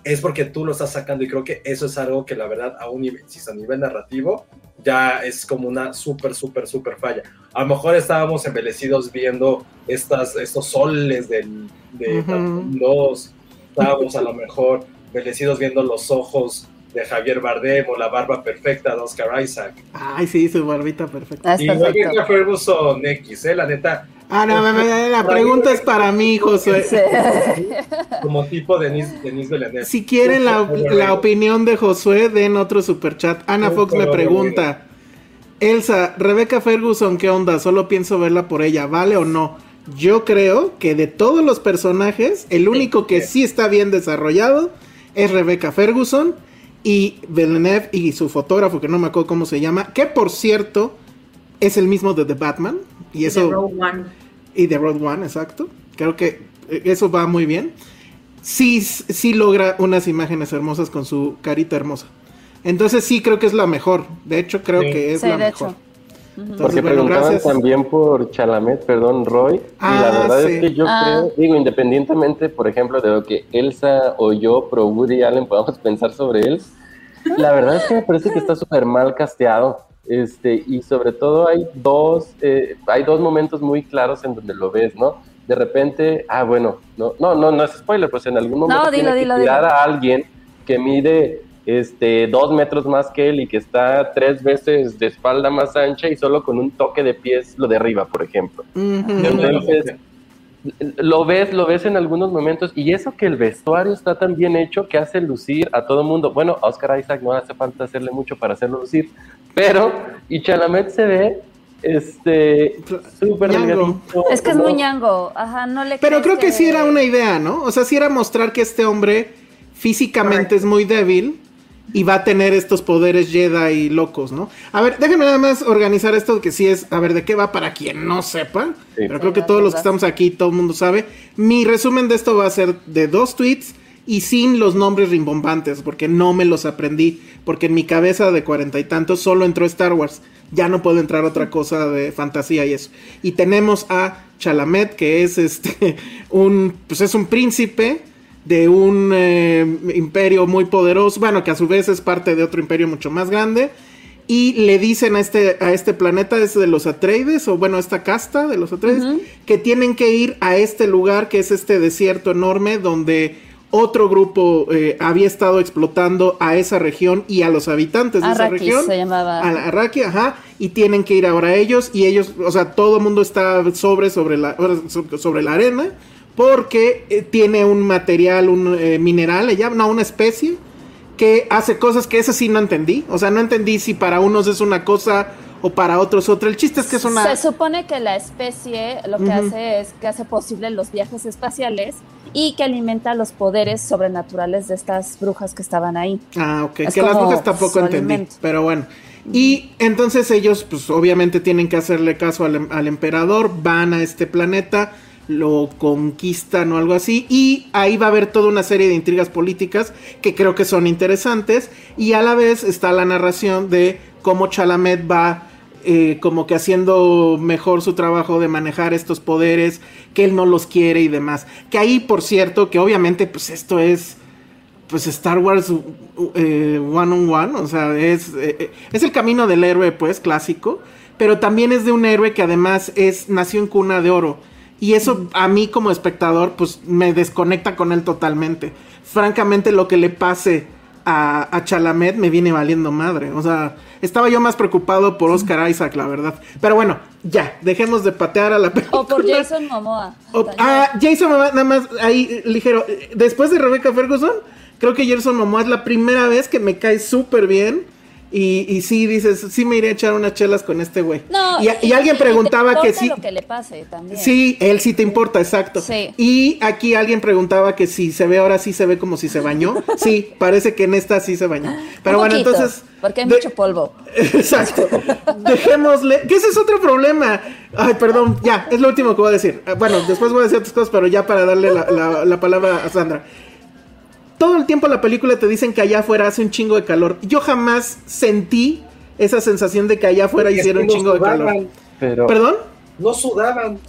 es porque tú lo estás sacando y creo que eso es algo que la verdad a un nivel, si es a nivel narrativo, ya es como una súper, súper, súper falla. A lo mejor estábamos embelecidos viendo estas, estos soles del, de los, estábamos a lo mejor embelecidos viendo los ojos de Javier Bardem o la barba perfecta de Oscar Isaac. Ay, sí, su barbita perfecta. Ah, es Y perfecto. Rebecca Ferguson X, ¿eh? La neta, Ah, no, la pregunta es para mí, Josué. Sí. como tipo Denise, Denise Villeneuve. Si quieren la, la opinión de Josué, den otro superchat. Ana Fox me pregunta: Elsa, Rebeca Ferguson, ¿qué onda? Solo pienso verla por ella, ¿vale o no? Yo creo que de todos los personajes, el único que sí está bien desarrollado es Rebecca Ferguson y Villeneuve y su fotógrafo, que no me acuerdo cómo se llama, que por cierto es el mismo de The Batman. Y eso. Y de Road One, exacto. Creo que eh, eso va muy bien. Sí, sí logra unas imágenes hermosas con su carita hermosa. Entonces sí creo que es la mejor. De hecho, creo Sí. que es Sí, la de mejor. hecho. Entonces, Porque bueno, preguntaban gracias. también por Chalamet, perdón, Roy. y Ah, la verdad sí. es que yo Ah. creo, digo, independientemente, por ejemplo, de lo que Elsa o yo, pro Woody Allen, podamos [LAUGHS] pensar sobre él, la verdad es que me parece que está súper mal casteado. Este, y sobre todo hay dos, eh, hay dos momentos muy claros en donde lo ves, ¿no? De repente, ah, bueno, no, no, no, no es spoiler, pues en algún momento dilo, tiene dilo, que tirar dilo. a alguien que mide este, dos metros más que él y que está tres veces de espalda más ancha y solo con un toque de pies lo derriba, por ejemplo. Entonces, lo ves, lo ves en algunos momentos y eso que el vestuario está tan bien hecho que hace lucir a todo mundo. Bueno, a Oscar Isaac no hace falta hacerle mucho para hacerlo lucir, pero y Chalamet se ve este súper delgadito, Es que es ¿no? muy ñango. Ajá, no le Pero creo que sí era una idea, ¿no? O sea, sí era mostrar que este hombre físicamente es muy débil y va a tener estos poderes Jedi locos, ¿no? A ver, déjenme nada más organizar esto que sí es, a ver, ¿de qué va para quien no sepa? Sí. Pero creo que todos los que estamos aquí, todo el mundo sabe. Mi resumen de esto va a ser de dos tweets y sin los nombres rimbombantes, porque no me los aprendí, porque en mi cabeza de cuarenta y tantos solo entró Star Wars. Ya no puede entrar otra cosa de fantasía y eso. Y tenemos a Chalamet, que es este [LAUGHS] un pues es un príncipe de un eh, imperio muy poderoso, bueno, que a su vez es parte de otro imperio mucho más grande. Y le dicen a este, a este planeta, es de los Atreides, o bueno, esta casta de los Atreides, que tienen que ir a este lugar, que es este desierto enorme, donde otro grupo eh, había estado explotando a esa región y a los habitantes de esa región. se llamaba. A la Arraki, ajá, y tienen que ir ahora ellos, y ellos, o sea, todo el mundo está sobre, sobre la, sobre la arena, porque eh, tiene un material, un eh, mineral, le llaman, no, una especie, que hace cosas que esa sí no entendí. O sea, no entendí si para unos es una cosa o para otros otra. El chiste es que es una... Se supone que la especie lo que hace es que hace posible los viajes espaciales y que alimenta los poderes sobrenaturales de estas brujas que estaban ahí. Ah, ok. Es que las brujas tampoco entendí. alimento. Pero bueno. Y entonces ellos, pues obviamente tienen que hacerle caso al, em- al emperador. Van a este planeta, lo conquistan o algo así. Y ahí va a haber toda una serie de intrigas políticas que creo que son interesantes. Y a la vez está la narración de cómo Chalamet va eh, como que haciendo mejor su trabajo de manejar estos poderes, que él no los quiere y demás. Que ahí, por cierto, que obviamente pues esto es pues Star Wars eh, one on one, o sea, es, eh, eh, es el camino del héroe, pues, clásico, pero también es de un héroe que además es, nació en cuna de oro. Y eso a mí como espectador, pues, me desconecta con él totalmente. Francamente, lo que le pase a, a Chalamet me viene valiendo madre. O sea, estaba yo más preocupado por Oscar Isaac, la verdad. Pero bueno, ya, dejemos de patear a la O por película. Jason Momoa. O- ah, Jason Momoa, nada más ahí eh, ligero. eh, Después de Rebecca Ferguson, creo que Jason Momoa es la primera vez que me cae súper bien. Y, y sí, dices, sí me iré a echar unas chelas con este güey. No, y, y alguien te preguntaba que sí. lo que le pase también. Sí, él sí te importa, exacto. Sí. Y aquí alguien preguntaba que si se ve ahora sí se ve como si se bañó. Sí, parece que en esta sí se bañó. Pero Un bueno, poquito, entonces. Porque hay de- mucho polvo. [LAUGHS] Exacto. Dejémosle. Que ese es otro problema. Ay, perdón. Ya, es lo último que voy a decir. Eh, Bueno, después voy a decir otras cosas, pero ya para darle la, la- la palabra a Sandra. Todo el tiempo la película te dicen que allá afuera hace un chingo de calor. Yo jamás sentí esa sensación de que allá afuera Porque hiciera un es que no chingo de calor. Pero, ¿Perdón? No sudaban.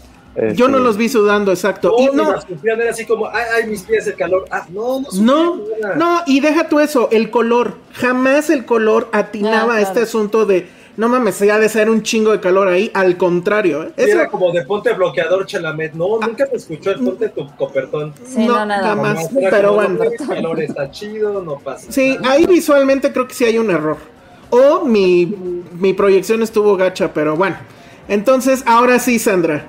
Yo no este, los vi sudando, exacto. No, Y no, era así como, ay, ay, mis pies, el calor. Ah, no, no No, no, y deja tú eso, el color. Jamás el color atinaba Ah, a este claro. asunto de no mames, ya de ser un chingo de calor ahí, al contrario. ¿eh? Era como de ponte bloqueador Chalamet, no, nunca me escuchó el ponte tu copertón. Sí, no, nada más, pero bueno. el calor está chido, no pasa. Sí, ahí visualmente creo que sí hay un error. O mi, mi proyección estuvo gacha, pero bueno. Entonces, ahora sí, Sandra.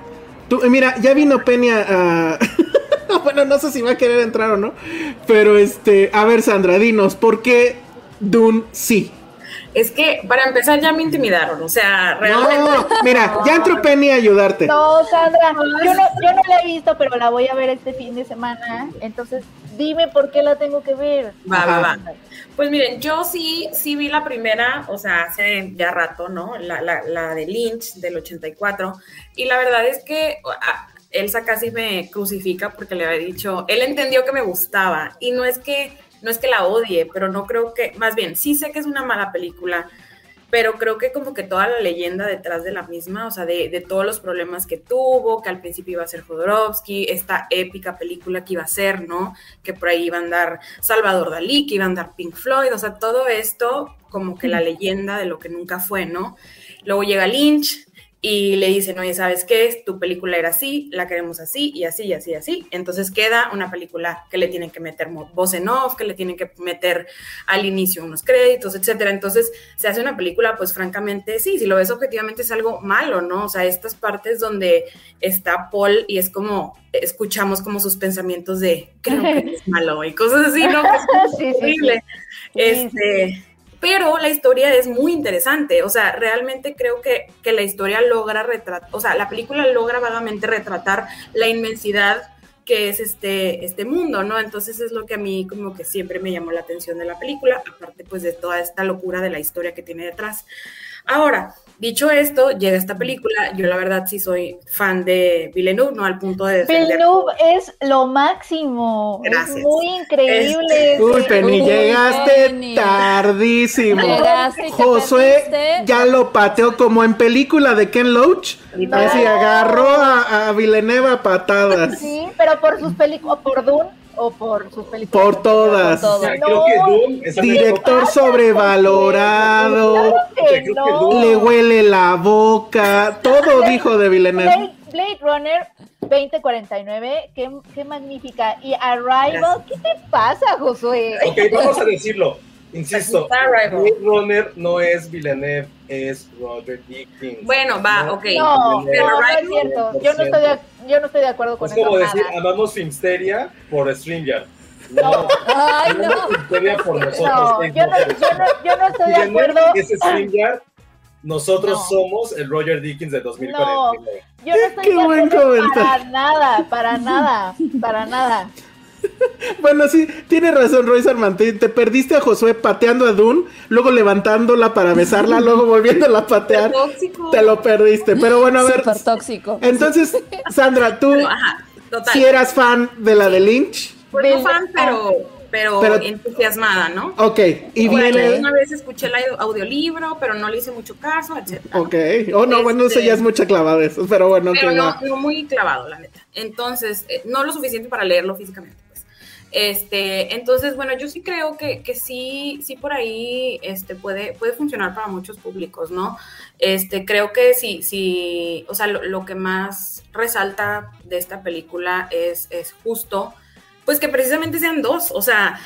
Tú, mira, ya vino Peña a... [LAUGHS] bueno, no sé si va a querer entrar o no. Pero este, a ver, Sandra, dinos, ¿por qué Dune sí? Es que para empezar ya me intimidaron, o sea, realmente. No, mira, [LAUGHS] ya entró Penny a ayudarte. No, Sandra, yo no, yo no la he visto, pero la voy a ver este fin de semana. Entonces, dime por qué la tengo que ver. Va, va, va. Pues miren, yo sí, sí vi la primera, o sea, hace ya rato, ¿no? La, la, la de Lynch del 84. Y la verdad es que ah, Elsa casi me crucifica porque le había dicho, él entendió que me gustaba. Y no es que no es que la odie, pero no creo que, más bien, sí sé que es una mala película, pero creo que como que toda la leyenda detrás de la misma, o sea, de, todos los problemas que tuvo, que al principio iba a ser Jodorowsky, esta épica película que iba a ser, ¿no? Que por ahí iba a andar Salvador Dalí, que iba a andar Pink Floyd, o sea, todo esto como que la leyenda de lo que nunca fue, ¿no? Luego llega Lynch, y le dicen, oye, ¿sabes qué? Tu película era así, la queremos así y así y así y así. Entonces queda una película que le tienen que meter voz en off, que le tienen que meter al inicio unos créditos, etcétera. Entonces se hace una película, pues francamente, sí, si lo ves objetivamente es algo malo, ¿no? O sea, estas partes donde está Paul y es como, escuchamos como sus pensamientos de, creo que [LAUGHS] es malo y cosas así, ¿no? [LAUGHS] es increíble. Este pero la historia es muy interesante, o sea, realmente creo que, que la historia logra retratar, o sea, la película logra vagamente retratar la inmensidad que es este, este mundo, ¿no? Entonces es lo que a mí como que siempre me llamó la atención de la película, aparte pues de toda esta locura de la historia que tiene detrás. Ahora, Dicho esto, llega esta película. Yo la verdad sí soy fan de Villeneuve, no al punto de Villeneuve es lo máximo. Gracias. Es muy increíble. Este, Uy, Penny, llegaste tardísimo. Josué ya lo pateó como en película de Ken Loach. Así agarró a, a Villeneuve a patadas. Sí, pero por sus películas, por Dune o por sus películas. Por todas. Director sobrevalorado. Le huele la boca. Todo dijo de Villeneuve. Blade, Runner 2049, qué, qué magnífica. Y Arrival, ¿qué te pasa, Josué? Ok, vamos a decirlo. Insisto, Blade Runner no es Villeneuve, es Roger Dickens. Bueno, va, ok. No, no, es cierto. Yo no, estoy de, yo no estoy de acuerdo con eso. Es como decir, amamos Filmsteria por StreamYard. No, Ay, no. Filmsteria por nosotros. No, yo, no, yo, no, yo no estoy de acuerdo. Es StreamYard. Nosotros somos el Roger Dickens de 2040. No, yo no estoy de acuerdo para nada, para nada, para nada. Bueno, sí, tiene razón Royce Armantín. Te perdiste a Josué pateando a Dune, luego levantándola para besarla, luego volviéndola a patear. Te lo perdiste. Pero bueno, a ver. Súper tóxico. Entonces, Sandra, tú si eras fan de la de Lynch. Pues no fan, pero, pero, entusiasmada, ¿no? Ok, y viene. Una vez escuché el audiolibro, pero no le hice mucho caso, etc. Ok, oh no, bueno, eso ya es este, mucha clavada eso, pero bueno, pero no, no, muy clavado, la neta. Entonces, eh, no lo suficiente para leerlo físicamente. Este, entonces, bueno, yo sí creo que, sí, sí por ahí este, puede, puede funcionar para muchos públicos, ¿no? Este, creo que sí, sí, o sea, lo, que más resalta de esta película es, es justo, pues que precisamente sean dos, o sea,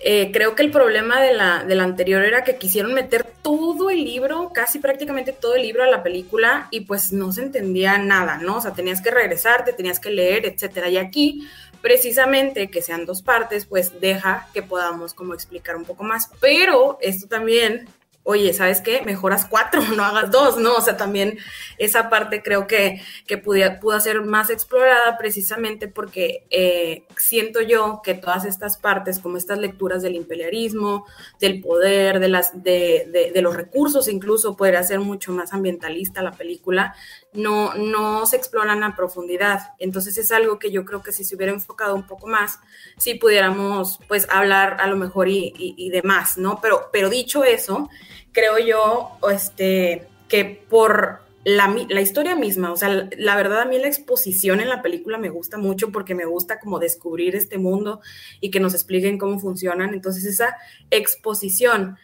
eh, creo que el problema de la, de la anterior era que quisieron meter todo el libro, casi prácticamente todo el libro a la película y pues no se entendía nada, ¿no? O sea, tenías que regresarte, tenías que leer, etcétera. Y aquí precisamente que sean dos partes, pues deja que podamos como explicar un poco más. Pero esto también, oye, ¿sabes qué? Mejoras cuatro, [LAUGHS] no hagas dos, ¿no? O sea, también esa parte creo que, que pudo, pudo ser más explorada precisamente porque eh, siento yo que todas estas partes, como estas lecturas del imperialismo, del poder, de, las, de, de, los recursos incluso, podría ser mucho más ambientalista la película, no, no se exploran a profundidad. Entonces es algo que yo creo que si se hubiera enfocado un poco más, si pudiéramos pues hablar a lo mejor y, y, demás, ¿no? Pero, pero dicho eso, creo yo este, que por la, la, historia misma, o sea, la verdad a mí la exposición en la película me gusta mucho porque me gusta como descubrir este mundo y que nos expliquen cómo funcionan. Entonces esa exposición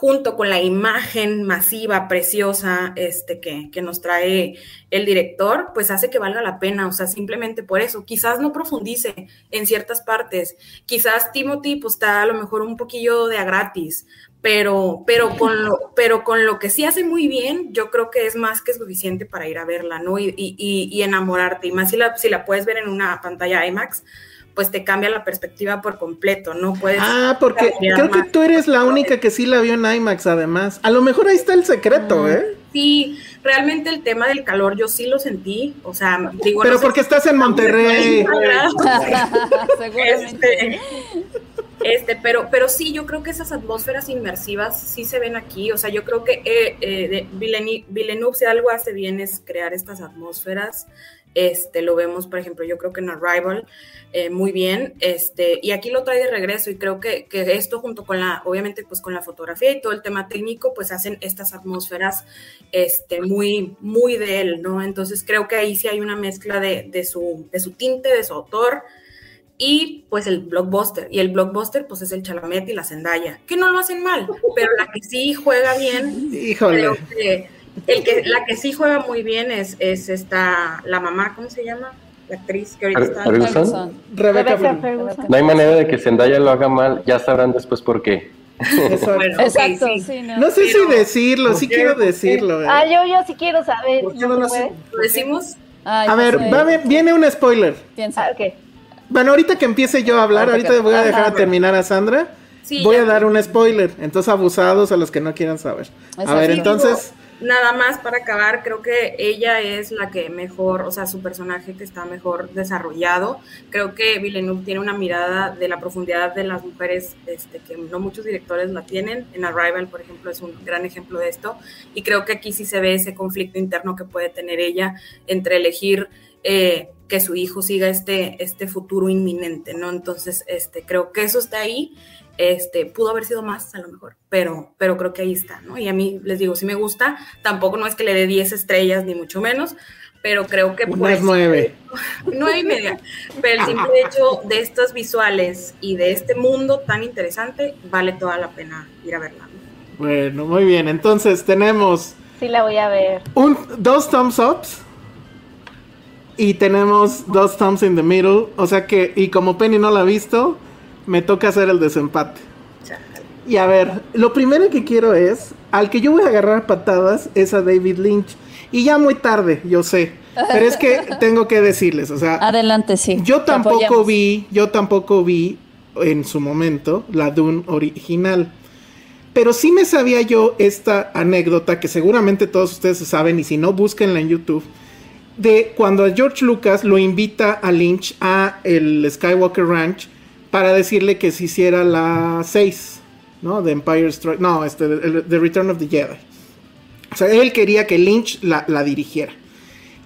junto con la imagen masiva, preciosa, este, que, que, nos trae el director, pues hace que valga la pena, o sea, simplemente por eso. Quizás no profundice en ciertas partes, quizás Timothy, pues está a lo mejor un poquillo de a gratis, pero, pero, con lo, pero con lo que sí hace muy bien, yo creo que es más que suficiente para ir a verla, ¿no? Y, y, y enamorarte, y más si la, si la puedes ver en una pantalla IMAX, pues te cambia la perspectiva por completo, ¿no? Puedes ah, porque creo que tú eres la única que sí la vio en IMAX, además. A lo mejor ahí está el secreto, ¿eh? Sí, realmente el tema del calor yo sí lo sentí, o sea, digo... Pero porque estás en Monterrey. [LAUGHS] Seguramente. Este, pero, pero sí, yo creo que esas atmósferas inmersivas sí se ven aquí. O sea, yo creo que eh, eh, Villeneuve, si algo hace bien es crear estas atmósferas. Este, lo vemos, por ejemplo, yo creo que en Arrival eh, muy bien, este, y aquí lo trae de regreso y creo que, que, esto junto con la, obviamente, pues con la fotografía y todo el tema técnico, pues hacen estas atmósferas, este, muy, muy de él, ¿no? Entonces creo que ahí sí hay una mezcla de, de su, de su tinte, de su autor, y pues el blockbuster. Y el blockbuster pues es el Chalamet y la Zendaya, que no lo hacen mal, pero la que sí juega bien, [LAUGHS] Híjole. que el que la que sí juega muy bien es, es esta la mamá, ¿cómo se llama? La actriz que ahorita está Ferguson. Rebeca, Ferguson. No hay manera de que Zendaya lo haga mal, ya sabrán después por qué. Exacto. Bueno, sí. sí, no. No sé Pero- si decirlo, sí quiero decirlo. ¿eh? Ah, yo, yo sí quiero saber. ¿Por qué ¿no lo? ¿Lo decimos? Ay, A no ver, sé. va bien- viene un spoiler. Piensa. Ah, ok. Bueno, ahorita que empiece yo a hablar, Ahorita ahorita voy a dejar Ajá. a terminar a Sandra. Sí, voy ya. a dar un spoiler, entonces abusados a los que no quieran saber. A ver, entonces, Nada más para acabar, creo que ella es la que mejor, o sea, su personaje que está mejor desarrollado. Creo que Villeneuve tiene una mirada de la profundidad de las mujeres este, que no muchos directores la tienen. En Arrival, por ejemplo, es un gran ejemplo de esto. Y creo que aquí sí se ve ese conflicto interno que puede tener ella entre elegir eh, que su hijo siga este, este futuro inminente, ¿no? Entonces, este, creo que eso está ahí. Este, pudo haber sido más a lo mejor, pero, pero creo que ahí está, ¿no? Y a mí les digo, sí me gusta, tampoco no es que le dé 10 estrellas ni mucho menos, pero creo que unas nueve. [LAUGHS] nueve y media, pero el simple hecho de estos visuales y de este mundo tan interesante vale toda la pena ir a verla. ¿no? Bueno, muy bien. Entonces tenemos Sí la voy a ver. un, dos thumbs ups y tenemos dos thumbs in the middle. O sea que, y como Penny no la ha visto, me toca hacer el desempate. Y a ver, lo primero que quiero es, al que yo voy a agarrar patadas es a David Lynch. Y ya muy tarde, yo sé. Pero es que [LAUGHS] tengo que decirles, o sea, Adelante, sí. yo tampoco apoyamos. vi, yo tampoco vi en su momento la Dune original. Pero sí me sabía yo esta anécdota que seguramente todos ustedes saben y si no búsquenla en YouTube de cuando a George Lucas lo invita a Lynch a el Skywalker Ranch para decirle que se hiciera la 6, ¿no? De Empire Strike, no, este, The Return of the Jedi. O sea, él quería que Lynch la, la dirigiera.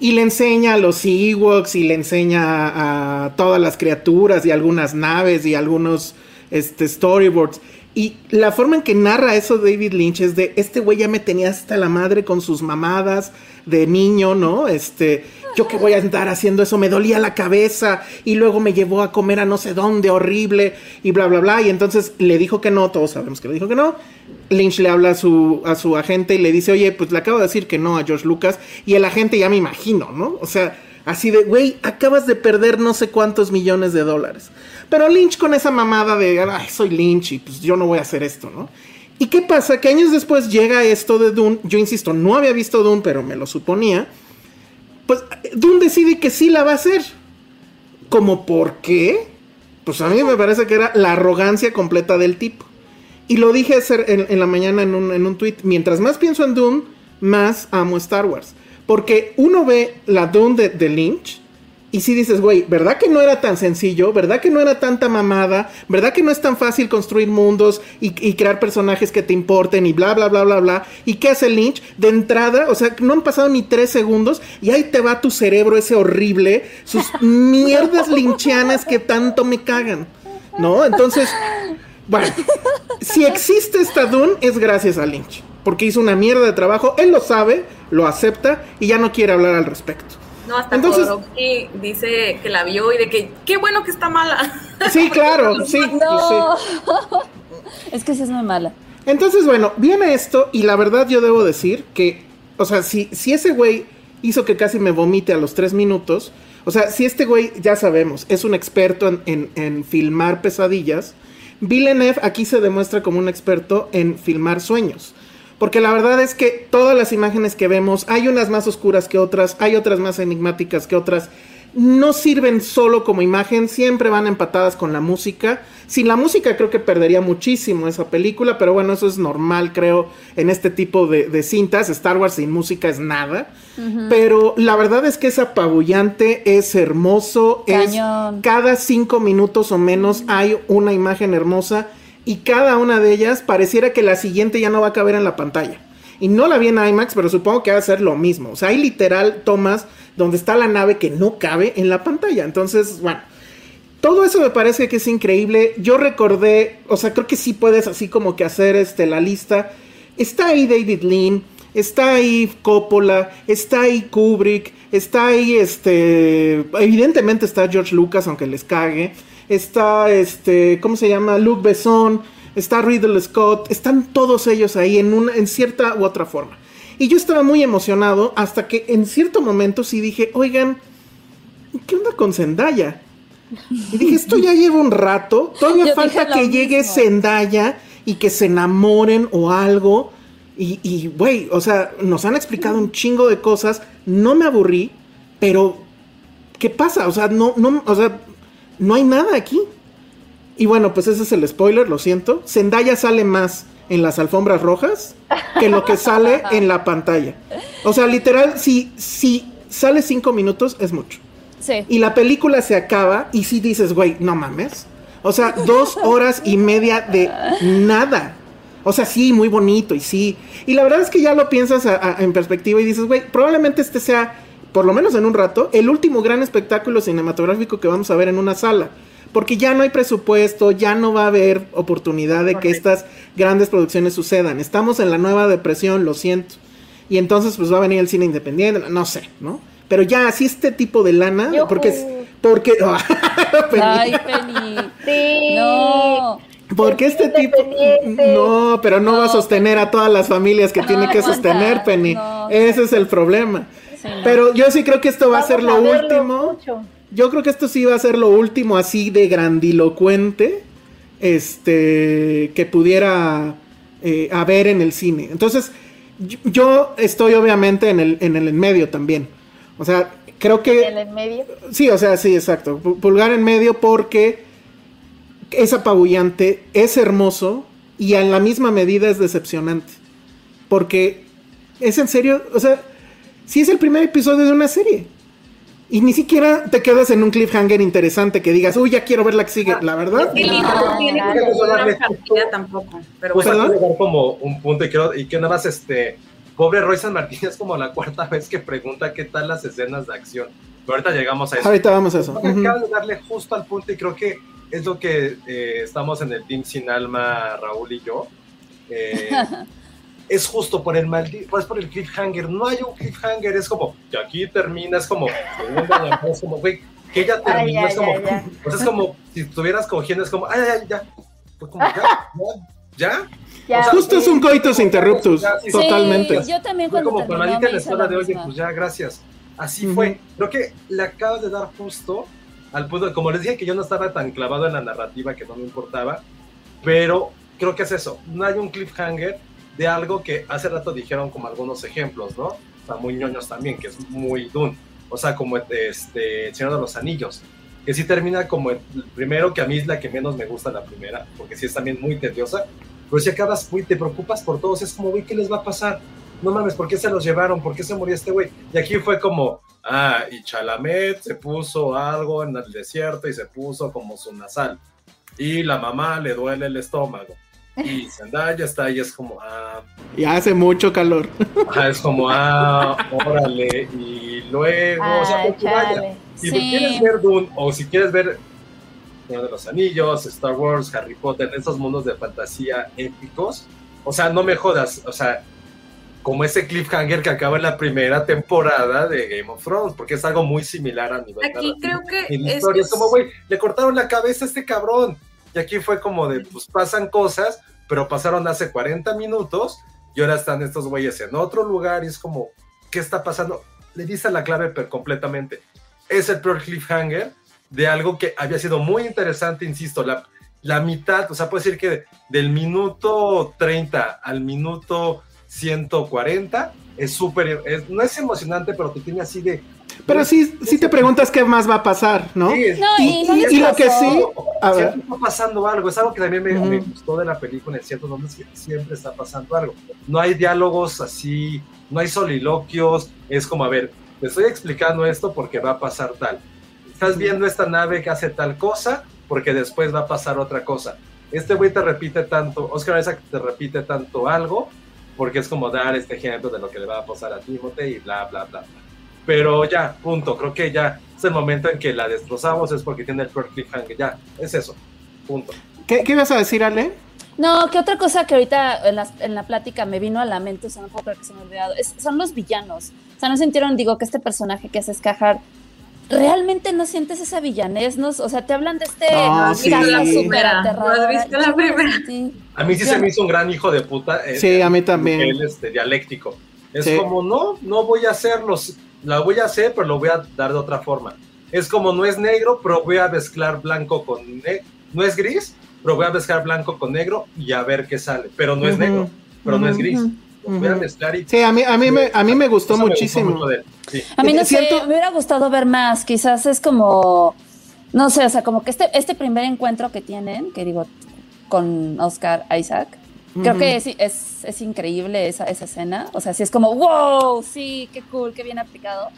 Y le enseña a los Ewoks y le enseña a, a todas las criaturas y algunas naves y algunos este, storyboards. Y la forma en que narra eso David Lynch es de, este güey ya me tenía hasta la madre con sus mamadas de niño, ¿no? Este, yo que voy a andar haciendo eso, me dolía la cabeza y luego me llevó a comer a no sé dónde, horrible y bla, bla, bla. Y entonces le dijo que no, todos sabemos que le dijo que no. Lynch le habla a su, a su agente y le dice, oye, pues le acabo de decir que no a George Lucas. Y el agente ya me imagino, ¿no? O sea, así de, güey, acabas de perder no sé cuántos millones de dólares. Pero Lynch con esa mamada de, ay, soy Lynch y pues yo no voy a hacer esto, ¿no? ¿Y qué pasa? Que años después llega esto de Dune. Yo insisto, no había visto Dune, pero me lo suponía. Pues Dune decide que sí la va a hacer. ¿Como por qué? Pues a mí me parece que era la arrogancia completa del tipo. Y lo dije en, la mañana en un, en un tweet. Mientras más pienso en Dune, más amo Star Wars. Porque uno ve la de, de Lynch y si dices, güey, ¿verdad que no era tan sencillo? ¿Verdad que no era tanta mamada? ¿Verdad que no es tan fácil construir mundos y, y crear personajes que te importen y bla, bla, bla, bla, bla? ¿Y qué hace Lynch? De entrada, o sea, no han pasado ni tres segundos y ahí te va tu cerebro ese horrible, sus [LAUGHS] mierdas linchianas que tanto me cagan, ¿no? Entonces, bueno, si existe esta Dune es gracias a Lynch, porque hizo una mierda de trabajo, él lo sabe, lo acepta y ya no quiere hablar al respecto. No, hasta Entonces- Jodorowsky dice que la vio y de que qué bueno que está mala. [LAUGHS] Sí, claro, sí, [LAUGHS] sí. No. es que sí es muy mala. Entonces, bueno, viene esto y la verdad yo debo decir que, o sea, si, si ese güey hizo que casi me vomite a los tres minutos, o sea, si este güey, ya sabemos, es un experto en, en, en filmar pesadillas, Villeneuve aquí se demuestra como un experto en filmar sueños. Porque la verdad es que todas las imágenes que vemos, hay unas más oscuras que otras, hay otras más enigmáticas que otras, no sirven solo como imagen, siempre van empatadas con la música. Sin la música creo que perdería muchísimo esa película, pero bueno, eso es normal, creo, en este tipo de, de cintas. Star Wars sin música es nada. Pero la verdad es que es apabullante, es hermoso, Cañón. es cada cinco minutos o menos hay una imagen hermosa y cada una de ellas pareciera que la siguiente ya no va a caber en la pantalla. Y no la vi en IMAX, pero supongo que va a ser lo mismo. O sea, hay literal tomas donde está la nave que no cabe en la pantalla. Entonces, bueno, todo eso me parece que es increíble. Yo recordé, o sea, creo que sí puedes así como que hacer este, la lista. Está ahí David Lean, está ahí Coppola, está ahí Kubrick, está ahí este, evidentemente está George Lucas, aunque les cague. Está este, ¿cómo se llama? Luc Besson, está Ridley Scott, están todos ellos ahí en una, en cierta u otra forma. Y yo estaba muy emocionado hasta que en cierto momento sí dije, oigan, ¿qué onda con Zendaya? Y dije, esto ya lleva un rato, todavía Yo falta que llegue. Zendaya y que se enamoren o algo. Y, y, güey, o sea, nos han explicado un chingo de cosas, no me aburrí, pero ¿qué pasa? O sea, no, no, o sea, no hay nada aquí. Y bueno, pues ese es el spoiler, lo siento. Zendaya sale más en las alfombras rojas que lo que sale [LAUGHS] en la pantalla. O sea, literal, si, si sale cinco minutos es mucho. Sí. Y la película se acaba y si dices, güey, no mames. O sea, dos [LAUGHS] horas y media de nada. O sea, sí, muy bonito y sí. Y la verdad es que ya lo piensas a- a- en perspectiva y dices, güey, probablemente este sea, por lo menos en un rato, el último gran espectáculo cinematográfico que vamos a ver en una sala. Porque ya no hay presupuesto, ya no va a haber oportunidad de que estas grandes producciones sucedan. Estamos en la nueva depresión, lo siento. Y entonces pues va a venir el cine independiente, no sé, ¿no? Pero ya así este tipo de lana, Yujú. porque es, porque [LAUGHS] Ay, Penny. Sí. No. porque este tipo no, pero no, va a sostener a todas las familias que No tiene que sostener, Penny. no. Ese es el problema. Sí. Pero yo sí creo que esto va a ser lo último. mucho. Yo creo que esto sí va a ser lo último así de grandilocuente este que pudiera eh, haber en el cine. Entonces, yo, estoy obviamente en el, en el en medio también. O sea, creo que... En el medio. Sí, o sea, sí, exacto. Pu- Pulgar en medio porque es apabullante, es hermoso y en la misma medida es decepcionante. Porque es en serio, o sea, sí es el primer episodio de una serie. Y ni siquiera te quedas en un cliffhanger interesante que digas, uy, ya quiero ver la que sigue. La verdad, Es que No, no tiene no, como no, una partida tampoco. Pero Pues bueno, dar como un punto y, quiero, y que nada más este pobre Roy San Martín es como la cuarta [LAUGHS] vez que pregunta qué tal las escenas de acción. Pero ahorita llegamos a eso. ahorita vamos a eso. Creo que Ujú. acabas de darle justo al punto y creo que es lo que eh, estamos en el Team Sin Alma, Raúl y yo. Eh, [LAUGHS] es justo por el maldito, pues por el cliffhanger. No hay un cliffhanger, es como, que aquí termina, es como, es como, güey, que ya terminó, Ay, es como, ay, ay, ay. pues es como si estuvieras cogiendo, es como, ay, ay, ya. Fue como, ya, ya, ya. [LAUGHS] Ya. O sea, Justo es un coitus interruptus, Ya, sí, sí. totalmente. Sí, yo también Fue cuando como terminó palmadita me en la hice espalda la de, misma. pues ya, gracias. Así fue. Creo que le acabas de dar justo al punto, como les dije que yo no estaba tan clavado en la narrativa que no me importaba, pero creo que es eso. No hay un cliffhanger de algo que hace rato dijeron como algunos ejemplos, ¿no? O sea, muy ñoños también, que es muy Dune. O sea, como este, El Señor de los Anillos. Que sí termina como el primero, que a mí es la que menos me gusta la primera, porque sí es también muy tediosa. Pero si acabas, güey, te preocupas por todos, es como, güey, ¿qué les va a pasar? No mames, ¿por qué se los llevaron? ¿Por qué se murió este güey? Y aquí fue como, ah, y Chalamet se puso algo en el desierto y se puso como su nasal. Y la mamá le duele el estómago. Y Zendaya está ahí, es como, ah, Y hace mucho calor. es como, ah, órale. Y luego, o sea, Ay, pues, vaya. Si Sí. quieres ver Dune o si quieres ver Señor de los Anillos, Star Wars, Harry Potter, esos mundos de fantasía épicos, o sea, no me jodas, o sea, como ese cliffhanger que acaba en la primera temporada de Game of Thrones, porque es algo muy similar a nivel aquí creo que es, es como, güey, le cortaron la cabeza a este cabrón. Y aquí fue como de, pues pasan cosas, pero pasaron hace 40 minutos y ahora están estos güeyes en otro lugar y es como, ¿qué está pasando? Le dice la clave pero completamente. Es el peor cliffhanger de algo que había sido muy interesante, insisto, la, la mitad, o sea, puede decir que del minuto 30 al minuto 140 es súper, no es emocionante, pero te tiene así de... Pero sí, sí te preguntas qué más va a pasar, ¿no? Sí, No, y, y les y lo que sí, a ver, Siempre está pasando algo, es algo que también me, Ujú. me gustó de la película en ciertos momentos, que siempre está pasando algo. No hay diálogos así, no hay soliloquios, es como, a ver, te estoy explicando esto porque va a pasar tal. Estás viendo esta nave que hace tal cosa porque después va a pasar otra cosa. Este güey te repite tanto, Oscar Isaac te repite tanto algo porque es como dar este ejemplo de lo que le va a pasar a Timothy y bla, bla, bla, bla. Pero ya, punto, creo que ya es el momento en que la destrozamos, es porque tiene el peor cliffhanger, ya, es eso, punto. ¿qué, qué ibas a decir, Ale? No, que otra cosa que ahorita en la, en la plática me vino a la mente, o sea, no puedo creer que se me ha olvidado, es- son los villanos. O sea, no sintieron, digo, que este personaje que hace Skajar, realmente no sientes esa villanez, ¿no? O sea, te hablan de este No, sí. cara ¿No has súper visto aterradora. la primera? A mí sí Yo se me hizo un gran hijo de puta. eh, Sí, a mí también. Él, este, dialéctico. Es Sí. como, no, no voy a hacerlo. La voy a hacer, pero lo voy a dar de otra forma. Es como, no es negro, pero voy a mezclar blanco con negro. No es gris, pero voy a mezclar blanco con negro y a ver qué sale. Pero no es negro, pero no es gris. voy a mezclar y... Sí, a mí, a mí, me, a mí me gustó Eso me muchísimo. mucho de él, sí. A mí no Siento- sé, me hubiera gustado ver más, quizás es como, no sé, o sea, como que este, este primer encuentro que tienen, que digo, con Oscar Isaac, creo que es, es, es increíble esa, esa escena, o sea, sí es como, wow, sí, qué cool, qué bien aplicado,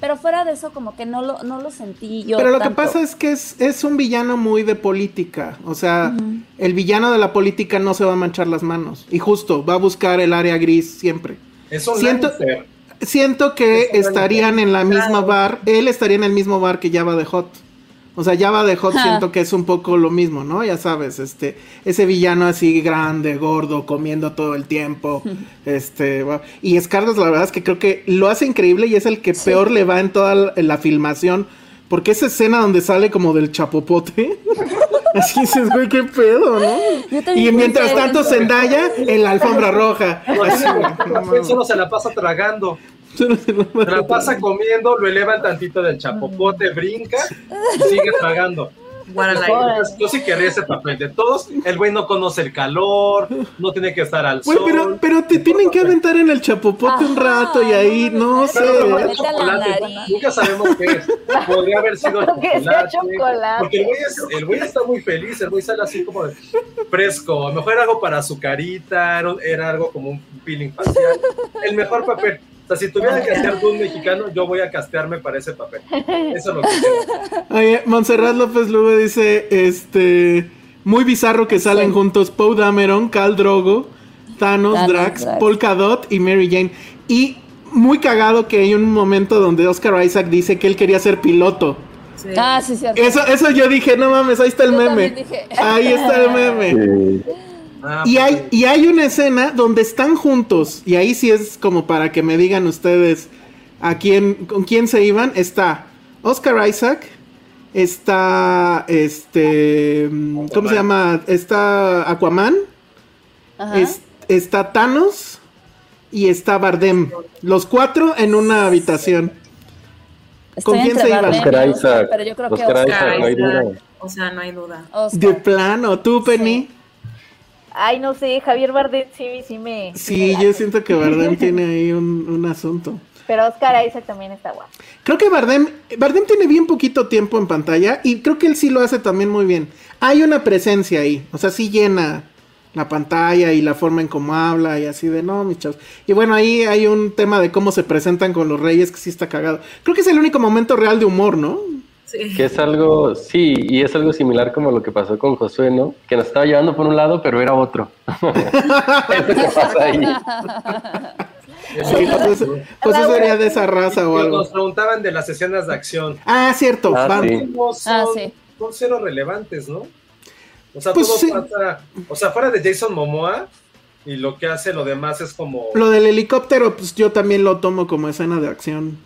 pero fuera de eso como que no lo, no lo sentí yo Pero lo tanto. que pasa es que es, es un villano muy de política. O sea, el villano de la política no se va a manchar las manos. Y justo, va a buscar el área gris siempre. Es un Siento-. Siento que estarían en la misma Claro. bar. Él estaría en el mismo bar que Java de Hot. O sea, Java de Hot siento que es un poco lo mismo, ¿no? Ya sabes, este, ese villano así grande, gordo, comiendo todo el tiempo. este, va- y Scarlett, la verdad es que creo que lo hace increíble y es el que peor le va en toda la, en la filmación. Porque esa escena donde sale como del chapopote. [LAUGHS] así dices, güey, qué pedo, ¿no? Y mientras tanto. Zendaya en la alfombra roja. [LAUGHS] No, Así, no solo se la pasa tragando. Solo se lo Se la pasa comiendo, lo elevan tantito del chapopote, brinca y sigue tragando. Yo sí querría ese papel de todos. El güey no conoce el calor, no tiene que estar al sol. pero, pero te tienen que aventar en el chapopote un rato y ahí, no no, sé. Nunca sabemos qué es. Podría haber sido chocolate. chocolate. Porque el güey, es- el güey está muy feliz, el güey sale así como de fresco. A lo mejor era algo para su carita, era, era algo como un peeling facial. El mejor papel. Sea, si tuviera que de un [LAUGHS] mexicano, yo voy a castearme para ese papel. Eso es lo que quiero. Oye, Montserrat López Lugo dice, este, muy bizarro que salen Sí. juntos Poe Dameron, Cal Drogo, Thanos, Thanos, Drax, Drax. Polka Dot y Mary Jane. Y muy cagado que hay un momento donde Oscar Isaac dice que él quería ser piloto. Sí. Ah, sí, cierto. Eso, eso yo dije, no mames, ahí está el Yo meme. dije. Ahí está el meme. Sí. Ah, Y pues, hay, y hay una escena donde están juntos, y ahí sí es como para que me digan ustedes a quién, con quién se iban. Está Oscar Isaac, está este, mm, ¿cómo se llama? Está Aquaman, es- está Thanos y está Bardem. Los cuatro en una habitación. Estoy ¿con quién se iban? Oscar Isaac. Pero yo creo que Oscar. Isaac, no hay duda. O sea, no hay duda. Oscar. De plano, tú, Penny. Ay, no sé, Javier Bardem sí, sí me... Sí, me yo siento que Bardem [LAUGHS] tiene ahí un, un asunto. Pero Oscar Isaac también está guapo. Creo que Bardem, Bardem tiene bien poquito tiempo en pantalla y creo que él sí lo hace también muy bien. Hay una presencia ahí, o sea, sí llena la pantalla y la forma en cómo habla y así de no, mis chavos. Y bueno, ahí hay un tema de cómo se presentan con los reyes que sí está cagado. Creo que es el único momento real de humor, ¿no? Sí. Que es algo, sí, y es algo similar como lo que pasó con Josué, ¿no? Que nos estaba llevando por un lado, pero era otro. [LAUGHS] Eso que pasa ahí. Sí, José, José sería de esa raza o Nos algo. preguntaban de las escenas de acción. Ah, cierto. Ah, van- sí. No son, Ah, sí. son cero relevantes, ¿no? O sea, Pues todo sí. pasa. O sea, fuera de Jason Momoa, y lo que hace lo demás es como. Lo del helicóptero, pues yo también lo tomo como escena de acción.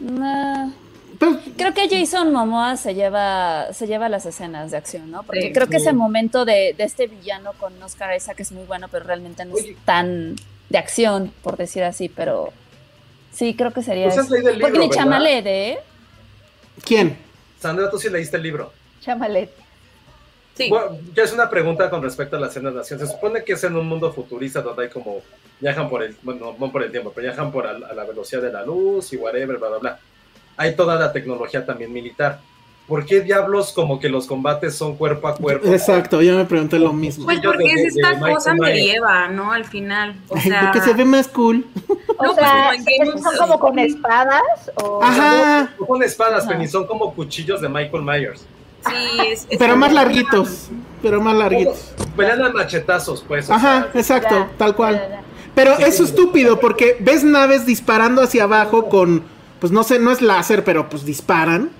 Nah. Pero- Creo que Jason Momoa se lleva, se lleva las escenas de acción, ¿no? Porque Sí. creo que ese momento de, de este villano con Oscar Isaac es muy bueno, pero realmente no Oye. es tan de acción, por decir así, pero sí, creo que sería Pues eso. Porque ni. Chamalet, ¿eh? ¿Quién? Sandra, tú sí leíste el libro. Chamalet. Sí. Bueno, ya es una pregunta con respecto a la escena de acción. Se supone que es en un mundo futurista donde hay como viajan por el, bueno, no por el tiempo, pero viajan por al- a, la velocidad de la luz y whatever, bla, bla, bla. Hay toda la tecnología también militar. ¿Por qué diablos como que los combates son cuerpo a cuerpo? Exacto, yo me pregunté lo mismo. Pues porque de- es de- esta de Michael cosa ¿no? Al final. O sea, Porque se ve más cool. O No, pues, sea, como en Game of ¿son como con espadas? O... Ajá, No son espadas. Penny, son como cuchillos de Michael Myers. sí, es, es- pero más larguitos. Pero más larguitos. Pelean a machetazos, pues. o Ajá, sea, exacto, Ya, tal cual. ya, ya. Pero es estúpido porque ves naves disparando hacia abajo con, pues no sé, no es láser, pero pues disparan.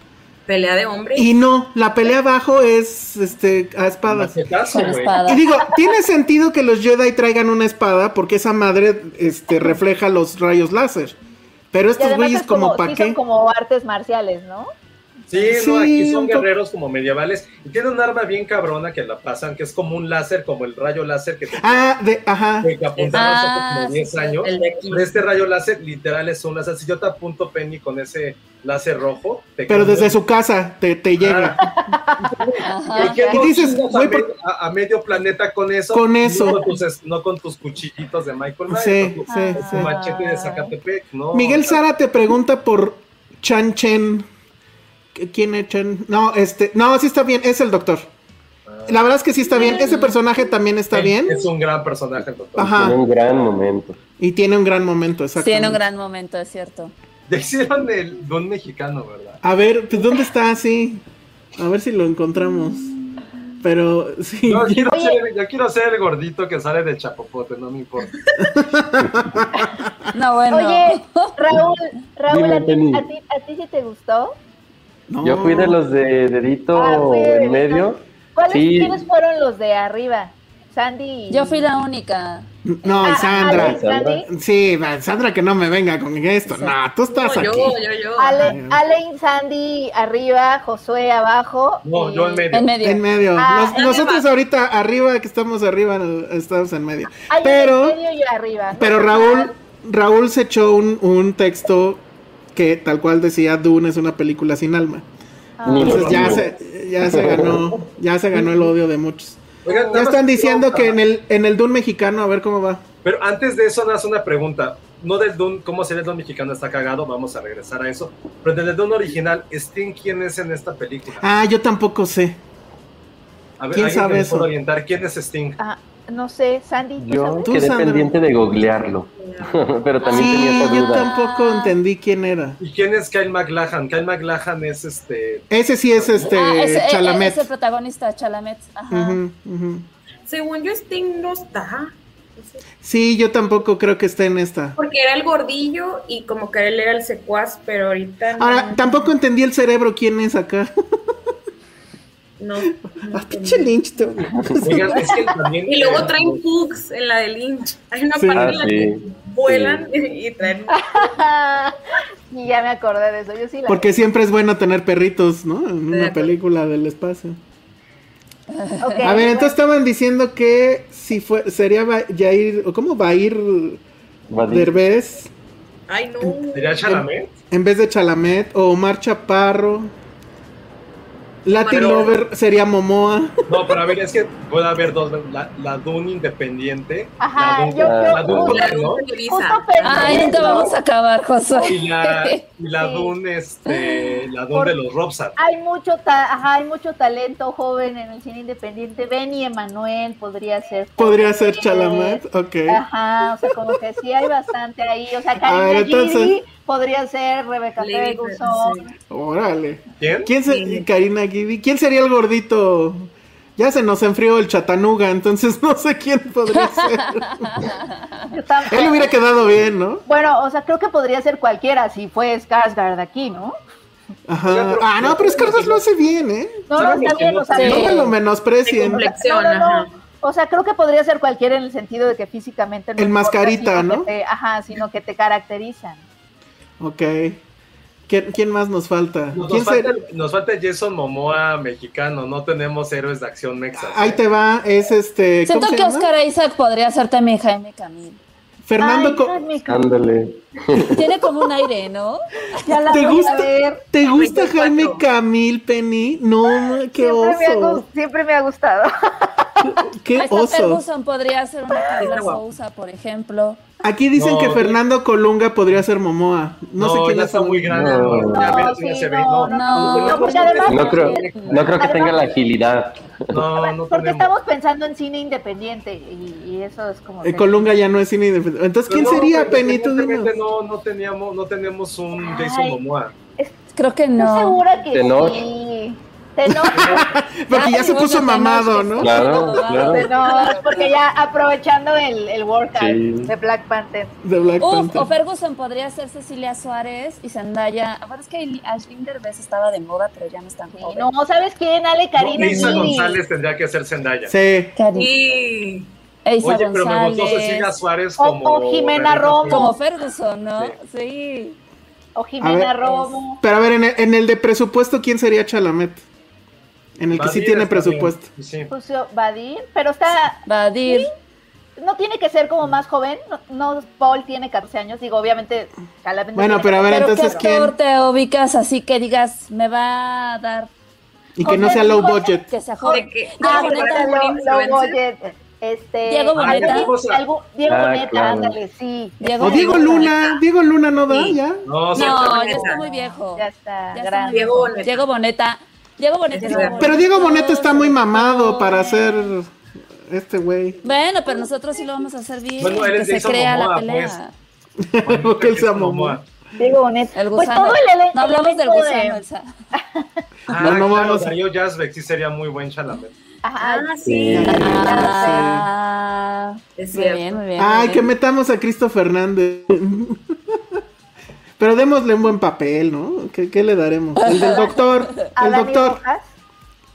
pelea de hombres. Y no, la pelea abajo es este a espadas. Espada. Y digo, tiene sentido que los Jedi traigan una espada porque esa madre este refleja los rayos láser. Pero estos güeyes es como, como, ¿para sí qué? son como artes marciales, ¿no? Sí, Sí, no, aquí son guerreros como medievales. Y tiene un arma bien cabrona que la pasan, que es como un láser, como el rayo láser que te Ah, de, ajá. que apuntaron hace Ah, como sí, 10 sí, años. el de este rayo láser literal es un láser. Si yo te apunto, Penny, con ese láser rojo, te Pero desde su casa te, te llega. Ajá. [LAUGHS] ¿Y dices, a, por- medio, a- a medio planeta con eso? Con eso. No con tus, es- no con tus cuchillitos de Michael Myers. Sí, o tu- sí, tu sí. machete de Zacatepec, ¿no? Miguel Sara te pregunta por Chan Chen. ¿Qué- ¿Quién es Chen? No, este, no, sí está bien, es el doctor. La verdad es que sí está bien. Ese personaje también está es- bien Es un gran personaje, el doctor. Ajá. Tiene un gran momento. y tiene un gran momento, exacto. Tiene un gran momento, es cierto. Ya hicieron el don mexicano, ¿verdad? A ver, pues ¿dónde está? Sí. A ver si lo encontramos. Pero sí. Yo quiero, ser, yo quiero ser el gordito que sale de Chapopote, no me importa. [LAUGHS] No, bueno. Oye, Raúl, Raúl, Dime, ¿a, ti, Penny. a, ti, ¿a ti sí te gustó? No. Yo fui de los de dedito Ah, de en medio. ¿Cuáles, Sí. ¿Quiénes fueron los de arriba? Sandy. y- Yo fui la única. No, Ah, Sandra. Ale y Sandy. Sí, Sandra, que no me venga con esto. No, tú estás No, yo, aquí. yo, yo. Ale, Ale y Sandy arriba, Josué abajo. No, y- yo en medio. En medio. En medio. Ah, Nos- nosotros ahorita arriba, que estamos arriba, estamos en medio. Ay, Pero, en medio y arriba. ¿no? pero Raúl, Raúl se echó un, un texto que tal cual decía Dune es una película sin alma. Ah. Entonces ya se, ya se ganó, ya se ganó el odio de muchos. Oigan, Ya están diciendo que en el, en el Dune mexicano, a ver cómo va. Pero antes de eso, nada una pregunta. No del Dune, cómo sería el Dune mexicano está cagado, vamos a regresar a eso. Pero en el Dune original, Sting, ¿quién es en esta película? Ah, yo tampoco sé. A ver, ¿quién ¿alguien sabe me eso? orientar? ¿Quién es Sting? Ah, no sé, Sandy, ¿tú Yo sabes? Tú, quedé Sandra. pendiente de googlearlo. [LAUGHS] Pero también tenía Sí, esa yo duda. tampoco entendí quién era. ¿Y quién es Kyle MacLachlan? Kyle MacLachlan es este. Ese sí es este Ah, ese, Chalamet. ese protagonista, Chalamet. Ajá. Según yo, Sting no está. Sí, yo tampoco creo que esté en esta. Porque era el gordillo y como que él era el secuaz, pero ahorita no. Ahora, tampoco entendí el cerebro quién es acá. [LAUGHS] no, no Ah, pinche Lynch. tú. [LAUGHS] Oigan, es que también. [LAUGHS] Y luego eh, traen pugs en la de Lynch. Hay una Sí. parte Ah, en la que sí. vuelan y traen. [LAUGHS] y ya me acordé de eso. Yo sí la Porque siempre es bueno tener perritos, ¿no? En una película del espacio. A ver, entonces estaban diciendo que si fue sería Jair o cómo va a ir Derbez Ay, no. ¿Sería Chalamet? en vez de Chalamet o Omar Chaparro. Latin Pero- Lover sería Momoa. No, pero a ver, es que puede haber dos. La, la Dune independiente. Ajá, la Dune, yo- la yo- Dune La ¿no? Televisa. Justo pensé Ay, nunca eso. vamos a acabar, Josué. Y la, [LAUGHS] y la Sí. Dune, este, la Dune Por- de los Robsat. Hay mucho, ta- ajá, hay mucho talento joven en el cine independiente. Benny Emanuel podría ser. Podría ser. Chalamet, ok. Ajá, o sea, como que sí hay bastante ahí. O sea, A Karina ver, entonces- podría ser Rebecca Lady Ferguson. Órale. ¿Quién? ¿Quién se, Sí. Karina Gidi? ¿Quién sería el gordito? Ya se nos enfrió el chatanuga, entonces [LAUGHS] no sé quién podría ser. Él hubiera quedado bien, ¿no? Bueno, o sea, creo que podría ser cualquiera si fue Skarsgård aquí, ¿no? Ajá. Pero- ah, no, pero Scarlett lo hace bien, ¿eh? No, no, está bien, no o sea. No me lo menosprecien. complexión, No, no, no. ajá. O sea, creo que podría ser cualquiera en el sentido de que físicamente no El mascarita, ¿no? te- ajá, sino que te caracterizan. Ok. ¿Quién, quién más nos falta? Nos, ¿Quién nos ser- falta, nos falta Jason Momoa mexicano, no tenemos héroes de acción mexas. Ahí te va, es este. ¿cómo Siento que? Oscar Isaac podría ser también Jaime Camil. Fernando. Ay, Co- Jaime Ándale. [LAUGHS] Tiene como un aire, ¿no? Ya la ¿Te voy gusta, a ver. ¿Te gusta 24. Jaime Camil, Penny? No, qué Siempre me, ha, oso. siempre me ha gustado. [LAUGHS] Qué está oso. Ferguson, podría ser una Carla guapo. Sousa, por ejemplo. Aquí dicen No, que. Fernando Colunga podría ser Momoa. No, No, sé quién ya es. está muy grande. No. No, ya sí, ya se ve, no, no. porque además- No creo, no creo que tenga la agilidad. No, no Porque tenemos. estamos pensando en cine independiente y, y eso es como... Eh, Colunga ya no es cine independiente. Entonces, ¿quién Pero no, sería, pero No, no teníamos, no tenemos un Jason Ay. Momoa. Creo que Estoy no. segura que Tenoch. sí. Tenoch. [LAUGHS] Porque ya se puso mamado, ¿no? Claro, claro. Tenoch, porque ya aprovechando el, el workout Sí. de Black Panther. De Black Uf, Panther. o Ferguson podría ser Cecilia Suárez y Zendaya. Bueno, es que Ashley Derbez estaba de moda, pero ya no están Sí, joven. no, ¿sabes quién? Ale Karina Isa Gili. González tendría que ser Zendaya. Sí. Cari- Y Eiza Oye, pero me gustó. Cecilia Suárez O- como. o Jimena Romo. Como. Ferguson, ¿no? Sí. Sí. O Jimena ver, Romo. Pero a ver, en el, en el de presupuesto, ¿quién sería Chalamet? En el que sí tiene presupuesto. Sí. Puso Badir, pero está... Badir. No tiene que ser como más joven. No, no, Paul tiene 14 años. Digo, obviamente, Chalamet Bueno, pero a ver, Pero entonces, ¿qué te ubicas así que digas, me va a dar Y que no sea low budget. que sea joven? que Ah, low- budget, Este, Diego Boneta. Diego Ah, Boneta, claro. ándale, sí. Diego O Diego. Luna. Diego Luna no da, Sí. ya. No, ya está muy viejo. Ya está Ya está Diego viejo. Boneta. Diego Boneta. Diego Boneta. Pero Diego Boneta está muy mamado para ser este güey. Bueno, pero nosotros sí lo vamos a hacer bien. Bueno, él que se crea Momoa, la pelea. [LAUGHS] Porque él se Jason amó. Momoa. Diego Boneta. El Pues gusano. todo el elenco. no hablamos del gusano, de- Elsa. [LAUGHS] Ah, No, no claro, vamos a- Darío Yazbek sí sería muy buen Chalamet. Ajá, Ah, sí. Ah, Es muy bien, muy bien. muy Ay, bien. que metamos a Cristo Fernández. [LAUGHS] Pero démosle un buen papel, ¿no? ¿Qué, qué le daremos? El del doctor. [LAUGHS] El doctor.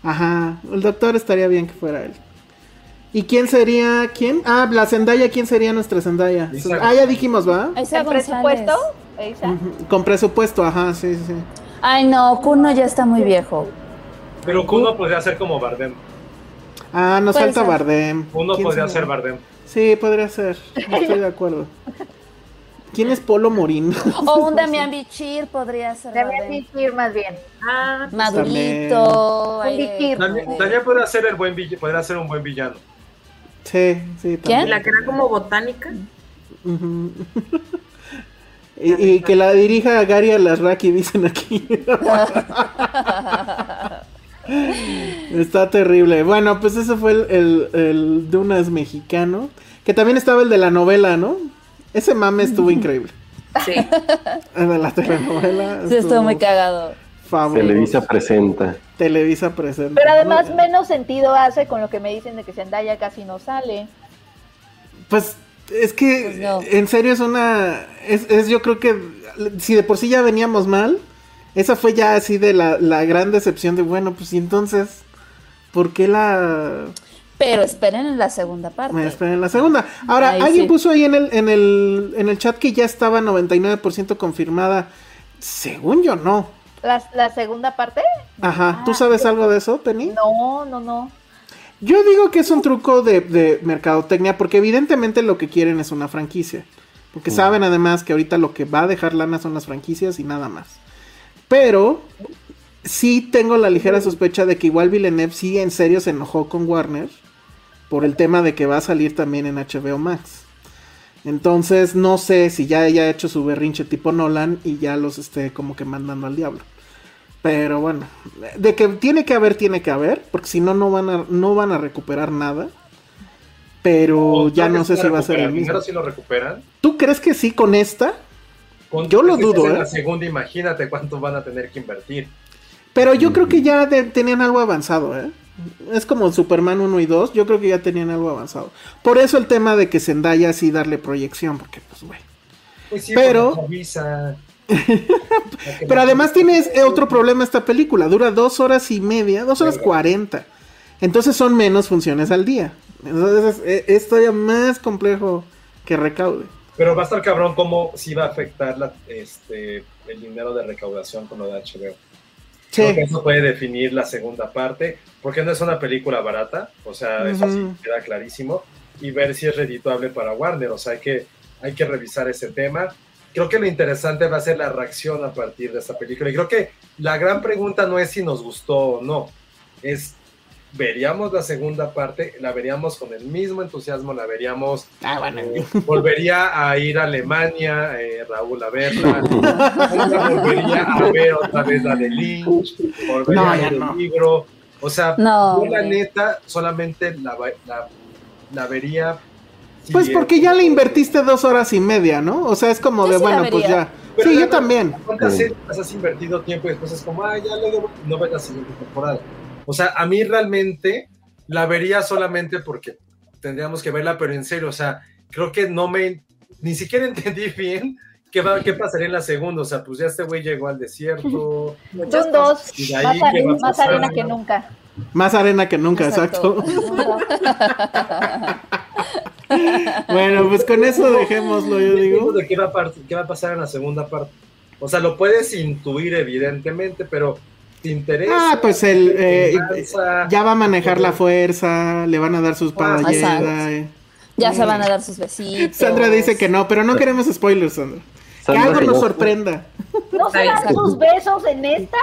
Ajá, el doctor estaría bien que fuera él. ¿Y quién sería? ¿Quién? Ah, la Zendaya, ¿quién sería nuestra Zendaya? Isa Ah, ya dijimos, ¿va? Elsa ¿El González. presupuesto? Con presupuesto, ajá, sí, sí. Ay, no, Kuno ya está muy viejo. Pero Kuno podría ser como Bardem. Ah, nos Puede falta ser. Bardem. Uno ¿Quién podría ser Bardem. Sí, podría ser. Estoy de acuerdo. ¿Quién es Polo Morín? [LAUGHS] O un Damián [LAUGHS] Bichir podría ser. Damián. Bichir más bien. Ah, Madurito. Un aire Bichir. como También, también podría ser el buen vill- podría ser un buen villano. Sí, sí, también. la que era como botánica. [LAUGHS] Y, y que la dirija Gary Alasraki, dicen aquí. Está terrible. Bueno, pues ese fue el, el, el Dunas mexicano. Que también estaba el de la novela, ¿no? Ese mame estuvo [LAUGHS] increíble. Sí. El de la telenovela. Sí, estuvo muy cagado. fabuloso. Televisa presenta. Televisa presente. Pero además menos sentido hace con lo que me dicen de que Zendaya casi no sale. Pues es que Pues no. en serio es una. Es, es yo creo que si de por sí ya veníamos mal, esa fue ya así de la, la gran decepción de bueno, pues y entonces, ¿por qué la. Pero esperen en la segunda parte. Me esperen en la segunda. Ahora, Ahí alguien sí. puso ahí en el, en el, en el chat que ya estaba 99% confirmada. Según yo, no. ¿La, la segunda parte? Ajá. ¿Tú Ah, sabes algo de eso, Penny? No, no, no. Yo digo que es un truco de, de mercadotecnia, porque evidentemente lo que quieren es una franquicia. Porque saben además que ahorita lo que va a dejar lana son las franquicias y nada más. Pero sí tengo la ligera sospecha de que igual Villeneuve sí en serio se enojó con Warner por el tema de que va a salir también en HBO Max. Entonces no sé si ya haya hecho su berrinche tipo Nolan y ya los esté como que mandando al diablo. Pero bueno, de que tiene que haber, tiene que haber, porque si no, no van a, no van a recuperar nada. Pero O ya no sé si va a ser el mismo. Sí lo recuperan. ¿Tú crees que sí con esta? Con- Yo lo dudo, en ¿eh? La segunda, imagínate cuánto van a tener que invertir. Pero yo creo que ya de- tenían algo avanzado, ¿eh? Es como Superman 1 y 2, yo creo que ya tenían algo avanzado. Por eso el tema de que Zendaya sí darle proyección, porque pues, güey. Pues sí, Pero-. [LAUGHS] Pero además tienes eh, otro problema esta película, dura dos horas y media, dos horas cuarenta. Entonces son menos funciones al día. Entonces es, es todavía más complejo que recaude. Pero va a estar cabrón cómo sí va a afectar la, este, el dinero de recaudación con lo de HBO. Sí. Creo que eso puede definir la segunda parte, porque no es una película barata, o sea, eso sí queda clarísimo, y ver si es redituable para Warner, o sea, hay que, hay que revisar ese tema. Creo que lo interesante va a ser la reacción a partir de esta película, y creo que la gran pregunta no es si nos gustó o no, es, veríamos la segunda parte, la veríamos con el mismo entusiasmo, la veríamos Ah, bueno. volvería a ir a Alemania, eh, Raúl, a verla. [LAUGHS] volvería a ver otra vez la de Lynch, volvería No, a ver no. el libro. O sea, No, yo la neta solamente la, va- la, la vería. si Pues es- porque ya le invertiste dos horas y media, ¿no? O sea, es como Yo de, sí bueno, pues ya. Pero Sí, yo luego, también. ¿Cuántas has invertido tiempo y después es como, ah, ya le debo, no ves la siguiente temporada? O sea, a mí realmente la vería solamente porque tendríamos que verla, pero en serio, o sea, creo que no me, ni siquiera [LAUGHS] entendí bien qué, va, qué pasaría en la segunda. O sea, pues ya este güey llegó al desierto. [LAUGHS] Son dos, Y de más, arena que nunca. Más arena que nunca, exacto. [LAUGHS] bueno, pues con eso dejémoslo, yo digo. de qué va, a par- qué va a pasar en la segunda parte. O sea, lo puedes intuir, evidentemente, pero interesa. Ah, pues el eh, ya va a manejar la fuerza, le van a dar sus espada Ah. Jedi. Ya se van a dar sus besitos. Sandra dice que no, pero no queremos spoilers, Sandra. Que algo nos sorprenda. ¿No se dan sus besos en esta?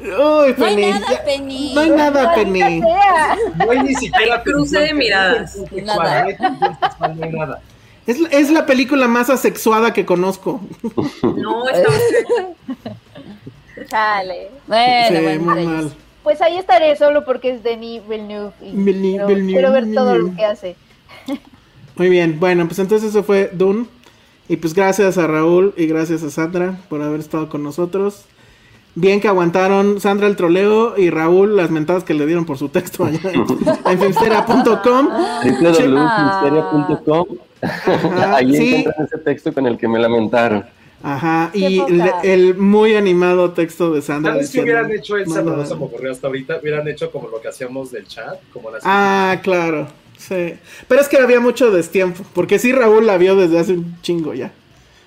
Uy, No hay Penny, nada, ya- Penny. No hay nada, Penny. sea. No hay ni siquiera Cruce de miradas. Nada. Es, es la película más asexuada que conozco. No, estaba [LAUGHS] Chale. Bueno, Sí, bueno, muy entre mal. Pues ahí estaré solo porque es Denis Villeneuve y Villeneuve, quiero, Villeneuve, quiero ver todo Villeneuve. lo que hace. Muy bien, bueno, pues entonces eso fue Dune. Y pues gracias a Raúl y gracias a Sandra por haber estado con nosotros. Bien que aguantaron Sandra el troleo y Raúl las mentadas que le dieron por su texto allá en, en filmsteria.com. www.misteria.com. Ahí sí. encuentran ese texto con el que me lamentaron. Ajá, y el, muy animado texto de Sandra. ¿Sabes diciendo, hubieran hecho Elsa? "Manda- Pero no se me ocurrió hasta ahorita. Hubieran hecho como lo que hacíamos del chat, como las Ah, claro, sí. Pero es que había mucho destiempo, porque sí Raúl la vio desde hace un chingo ya.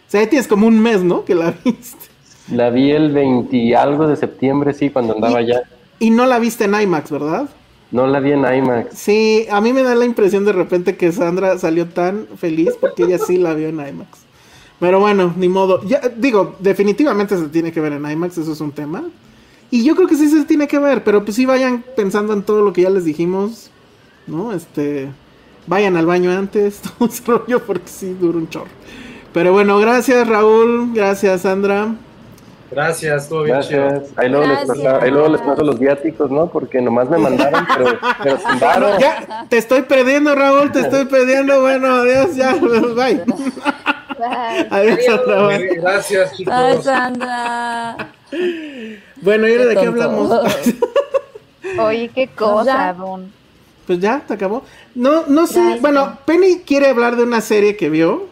O sea, ya tienes como un mes, ¿no? Que la [LAUGHS] viste. La vi el 20 y algo de septiembre, sí, cuando andaba Y- allá. Y no la viste en IMAX, ¿verdad? No la vi en IMAX. Sí, a mí me da la impresión de repente que Sandra salió tan feliz porque ella sí la vio en IMAX. Pero bueno, ni modo. Ya, digo, definitivamente se tiene que ver en IMAX, eso es un tema. Y yo creo que sí se tiene que ver, pero pues sí vayan pensando en todo lo que ya les dijimos, ¿no? Este, vayan al baño antes, [LAUGHS] todo ese rollo, porque sí dura un chorro. Pero bueno, gracias Raúl, gracias Sandra. Gracias, estuvo bien. Gracias. Ahí luego, les paso, ahí luego les paso los viáticos, ¿no? Porque nomás me mandaron, pero, pero sin [LAUGHS] varo. Ya, te estoy perdiendo Raúl, te estoy perdiendo. Bueno, adiós, ya, [LAUGHS] bye. Bye. Adiós. Gracias, chicos. Ay, Sandra. Bueno, ¿y ahora de qué hablamos? [LAUGHS] Oye, qué ya. cosa, Don. Pues ya, te acabó. No, no sé. Bueno, Penny quiere hablar de una serie que vio,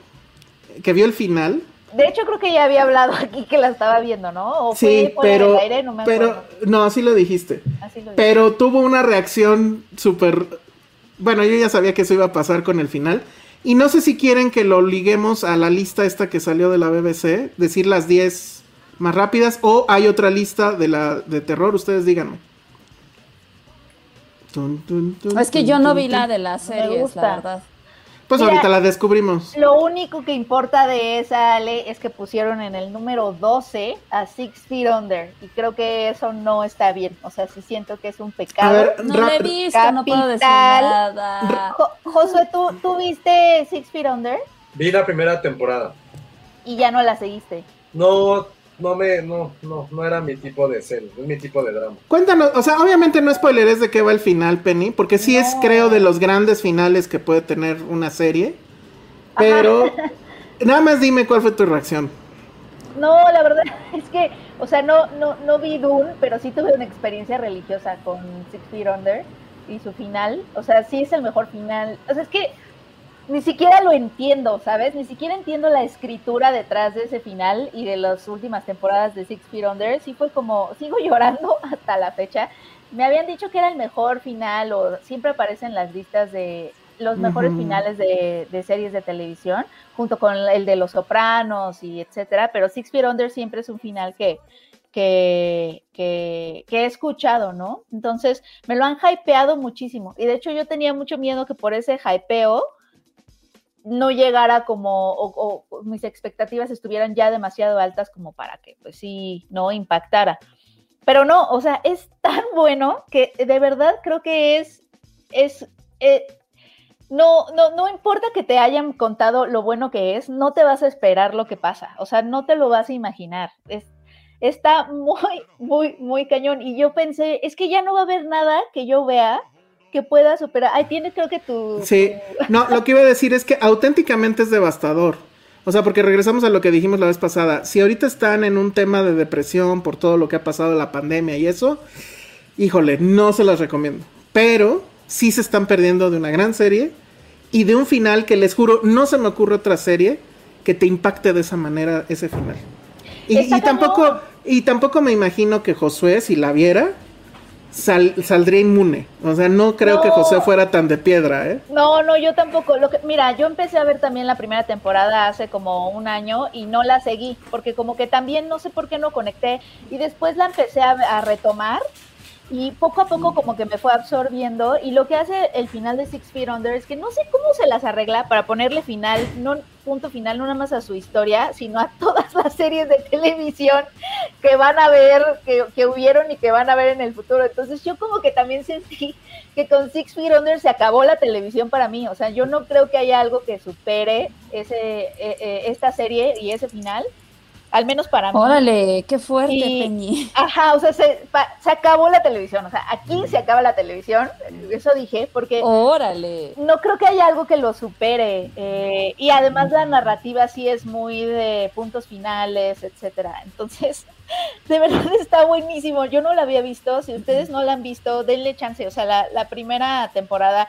que vio el final. De hecho, creo que ya había hablado aquí que la estaba viendo, ¿no? O Sí, fue pero, aire, no me pero, no, sí lo dijiste. Así lo dije. Pero tuvo una reacción súper... Bueno, yo ya sabía que eso iba a pasar con el final. Y no sé si quieren que lo liguemos a la lista esta que salió de la BBC, decir las 10 más rápidas, o hay otra lista de la de terror, ustedes díganme. Tun, tun, tun, Es que tun, yo no tun, vi tun. la de las series, la verdad. Pues Mira, ahorita la descubrimos. Lo único que importa de esa, Ale, es que pusieron en el número 12 a Six Feet Under. Y creo que eso no está bien. O sea, sí siento que es un A pecado. ver, No la he visto, no puedo decir Capital. nada. Jo- Josué, ¿tú, ¿tú viste Six Feet Under? Vi la primera temporada. Y ya no la seguiste. No, no me, no, no, no era mi tipo de serie, es mi tipo de drama. Cuéntanos, o sea, obviamente no spoileres de qué va el final, Penny, porque sí es, creo, de los grandes finales que puede tener una serie. Pero [LAUGHS] nada más dime cuál fue tu reacción. No, la verdad [LAUGHS] es que, o sea, no, no, no vi Dune, pero sí tuve una experiencia religiosa con Six Feet Under y su final. O sea, sí es el mejor final. O sea, es que ni siquiera lo entiendo, ¿sabes? Ni siquiera entiendo la escritura detrás de ese final y de las últimas temporadas de Six Feet Under. Sí fue como, sigo [LAUGHS] llorando hasta la fecha. Me habían dicho que era el mejor final o siempre aparecen las listas de los mejores finales de, de, series de televisión, junto con el de Los Sopranos y etcétera, pero Six Feet Under siempre es un final que, que, que, que, he escuchado, ¿no? Entonces, me lo han hypeado muchísimo. Y de hecho yo tenía mucho miedo que por ese hypeo no llegara como, o, o mis expectativas estuvieran ya demasiado altas como para que, pues sí, no impactara. Pero no, o sea, es tan [LAUGHS] bueno que de verdad creo que es, es, eh, no, no, no importa que te hayan contado lo bueno que es, no te vas a esperar lo que pasa, o sea, no te lo vas a imaginar. Es, está muy, muy, muy cañón. Y yo pensé, es que ya no va a haber nada que yo vea que pueda superar. Ay, tiene creo que tu... Sí, no, lo que iba a decir es que auténticamente es devastador. O sea, porque regresamos a lo que dijimos la vez pasada. Si ahorita están en un tema de depresión por todo lo que ha pasado la pandemia y eso, híjole, no se las recomiendo. Pero sí se están perdiendo de una gran serie y de un final que les juro, no se me ocurre otra serie que te impacte de esa manera ese final. Y, y tampoco, y tampoco me imagino que Josué, si la viera, sal, saldría inmune. O sea, no creo No. que José fuera tan de piedra, ¿eh? No, no, yo tampoco. Lo que, mira, yo empecé a ver también la primera temporada hace como un año y no la seguí, porque como que también no sé por qué no conecté. Y después la empecé a, a retomar y poco a poco como que me fue absorbiendo. Y lo que hace el final de Six Feet Under es que no sé cómo se las arregla para ponerle final, no punto final, no nada más a su historia, sino a las series de televisión que van a ver, que, que hubieron y que van a ver en el futuro. Entonces yo como que también sentí que con Six Feet Under se acabó la televisión para mí. O sea, yo no creo que haya algo que supere ese, eh, eh, esta serie y ese final. Al menos para mí. Órale, qué fuerte, Y- Peñi. Ajá, o sea, se, pa- se acabó la televisión. O sea, aquí se acaba la televisión. Eso dije, porque Órale. no creo que haya algo que lo supere. eh, y además la narrativa sí es muy de puntos finales, etcétera. Entonces, [LAUGHS] de verdad está buenísimo. Yo no la había visto. Si ustedes no la han visto, denle chance. O sea, la, la primera temporada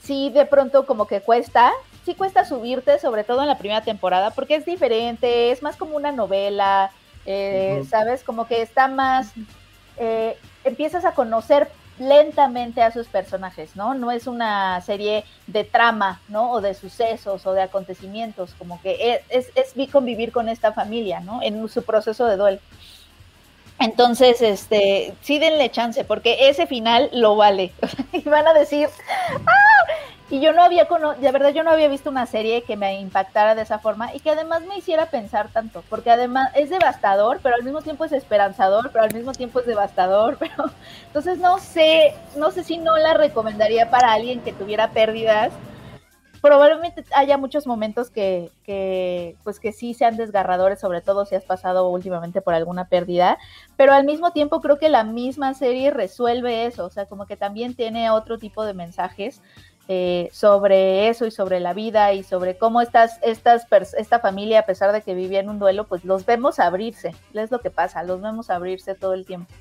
sí de pronto como que cuesta. Sí cuesta subirte, sobre todo en la primera temporada, porque es diferente, es más como una novela, eh, ¿sabes? Como que está más... eh, empiezas a conocer lentamente a sus personajes, ¿no? No es una serie de trama, ¿no? O de sucesos o de acontecimientos, como que es, es, es vi- convivir con esta familia, ¿no? En su proceso de duelo. Entonces, este, sí denle chance, porque ese final lo vale. [LAUGHS] y van a decir, ¡ah! Y yo no había, de verdad, yo no había visto una serie que me impactara de esa forma y que además me hiciera pensar tanto, porque además es devastador, pero al mismo tiempo es esperanzador, pero al mismo tiempo es devastador, [LAUGHS] pero entonces no sé, no sé si no la recomendaría para alguien que tuviera pérdidas. Probablemente haya muchos momentos que, que, pues que sí sean desgarradores, sobre todo si has pasado últimamente por alguna pérdida, pero al mismo tiempo creo que la misma serie resuelve eso, o sea, como que también tiene otro tipo de mensajes eh, sobre eso y sobre la vida y sobre cómo estas, estas esta familia, a pesar de que vivía en un duelo, pues los vemos abrirse, es lo que pasa, los vemos abrirse todo el tiempo.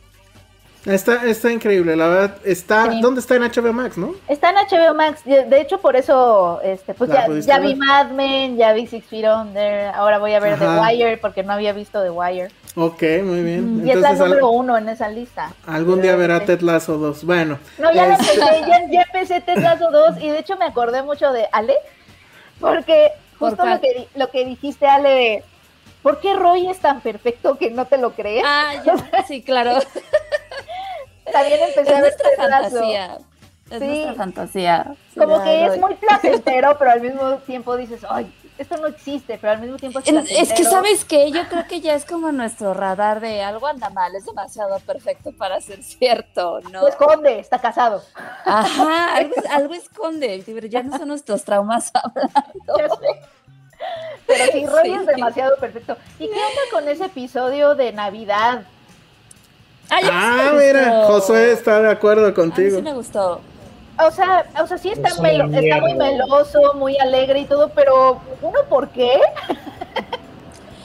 Está, está increíble, la verdad. Está, Sí. ¿Dónde está en HBO Max, no? Está en HBO Max, de hecho por eso, este, pues ya, ya ver. vi Mad Men, ya vi Six Feet Under, ahora voy a ver The Ajá. Wire porque no había visto The Wire. Ok, muy bien. y es la número uno en esa lista. algún día verá Ted Lasso 2. Bueno. No, ya la este, empecé, ya, ya empecé Ted Lasso 2 y de hecho me acordé mucho de Ale, porque ¿Por justo lo que, lo que dijiste Ale de, ¿por qué Roy es tan perfecto que no te lo crees? Ah, ya, sí, claro. [LAUGHS] También empecé Es a ver nuestra fantasía. Es Sí. nuestra fantasía. Sí, Como que es muy placentero, pero al mismo tiempo dices, ay, esto no existe, pero al mismo tiempo es placentero. Es que, ¿sabes qué? Yo creo que ya es como nuestro radar de algo anda mal, es demasiado perfecto para ser cierto, ¿no? Lo esconde, está casado. Ajá, algo, algo esconde, pero ya no son nuestros traumas hablando. Ya sé. Pero sí, Sí. es demasiado perfecto. ¿Y qué onda con ese episodio de Navidad? Sí Ah, me mira. Josué está de acuerdo A mí contigo. sí me gustó. O sea, o sea, sí está, Es una melo- está muy meloso, muy alegre y todo, pero ¿uno por qué?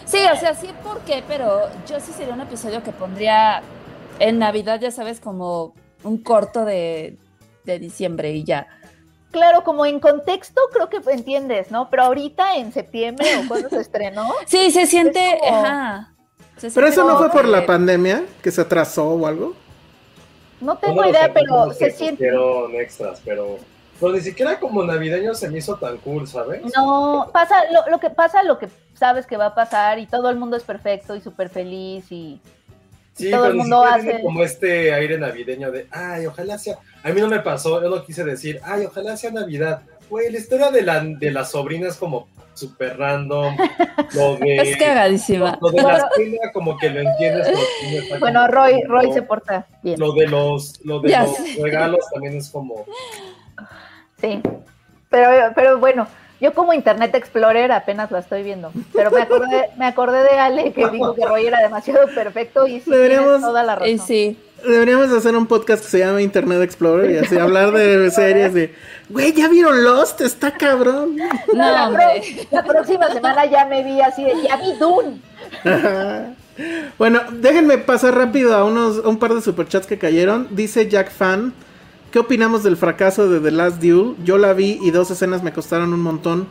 Sí, o sea, sí, ¿por qué? Pero yo sí sería un episodio que pondría en Navidad, ya sabes, como un corto de, de diciembre y ya. Claro, como en contexto creo que entiendes, ¿no? Pero ahorita en septiembre o cuando se estrenó, Sí, se siente, como- ajá. Se Pero eso no fue por la pandemia, que se atrasó o algo. no tengo idea, pero se siente, extras, pero Pero ni siquiera como navideño se me hizo tan cool, ¿sabes? No, pasa lo, lo que pasa, lo que sabes que va a pasar y todo el mundo es perfecto y súper feliz y Sí, todo pero el mundo hace- tiene como este aire navideño de, ay, ojalá sea. A mí no me pasó, yo no quise decir, ay, ojalá sea Navidad. Güey, la historia de la, de la sobrina es como súper random. [LAUGHS] Lo de, Es cagadísima. Lo de la cena, como que lo entiendes. [LAUGHS] bueno, Roy, Roy se porta bien. Lo de los, lo de Ya los sé. regalos también es como. Sí, pero, pero bueno, yo como Internet Explorer apenas la estoy viendo, pero me acordé, me acordé de Ale que dijo que Roy era demasiado perfecto y sí toda la razón. Y sí. Deberíamos hacer un podcast que se llama Internet Explorer y así hablar de series de, güey, ¿ya vieron Lost? Está cabrón. No, la, hombre. pro- la próxima semana ya me vi así de, ya vi Dune. [LAUGHS] bueno, déjenme pasar rápido a unos a un par de superchats que cayeron. Dice Jack Fan, ¿qué opinamos del fracaso de The Last Duel? Yo la vi y dos escenas me costaron un montón.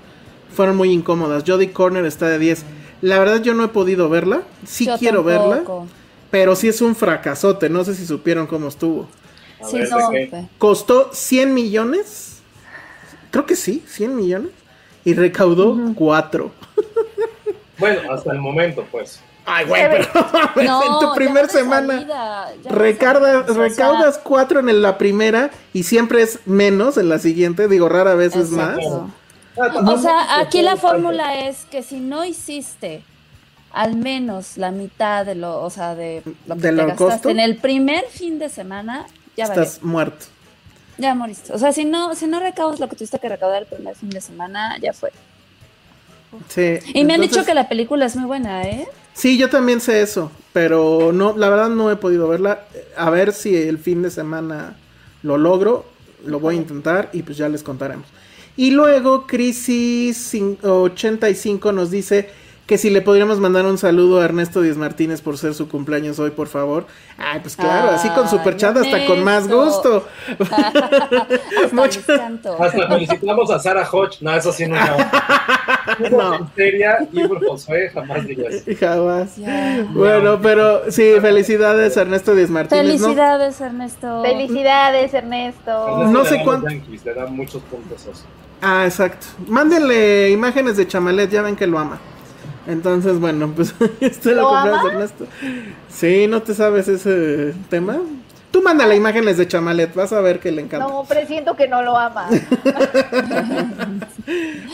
Fueron muy incómodas. Jodie Corner está de 10. La verdad yo no he podido verla. Sí Yo quiero verla. Pero sí es un fracasote. No sé si supieron cómo estuvo. A Sí, ver, no. Costó 100 millones. Creo que sí, 100 millones. Y recaudó 4. Bueno, hasta el momento, pues. Ay, güey, pero [LAUGHS] No, en tu primer semana salida, recarda- recaudas 4 en la primera y siempre es menos en la siguiente. Digo, rara vez es más. Ah, O sea, aquí la fórmula es que si no hiciste al menos la mitad de lo, o sea, de lo que ¿De te lo gastaste costo? en el primer fin de semana, ya valió. Estás muerto. Ya moriste. O sea, si no, si no recaudas lo que tuviste que recaudar el primer fin de semana, ya fue. Sí. Y me han dicho que la película es muy buena, ¿eh? Sí, yo también sé eso, pero no, la verdad no he podido verla. A ver si el fin de semana lo logro, lo voy a intentar y pues ya les contaremos. Y luego Crisis cin- 85 nos dice que si le podríamos mandar un saludo a Ernesto Díaz Martínez por ser su cumpleaños hoy, por favor. Ay, pues claro, así con superchat hasta con más Ernesto. gusto. [LAUGHS] Hasta Mucho-. Hasta felicitamos a Sarah Hodge. No, eso sí nunca. No. En seria, Ibur Josué, jamás digas. [LAUGHS] Jamás. Bueno, pero sí, felicidades Ernesto Díaz Martínez. ¿no? Felicidades, Ernesto. Felicidades, Ernesto. Ernesto No sé cuánto- le da muchos puntos eso. Ah, exacto. Mándenle imágenes de Chamalet, ya ven que lo ama. Entonces, bueno, pues [LAUGHS] este ¿Lo lo Ernesto. Sí, ¿no te sabes ese tema? Tú mándale imágenes de Chamalet, vas a ver que le encanta. No, presiento que no lo ama. [LAUGHS]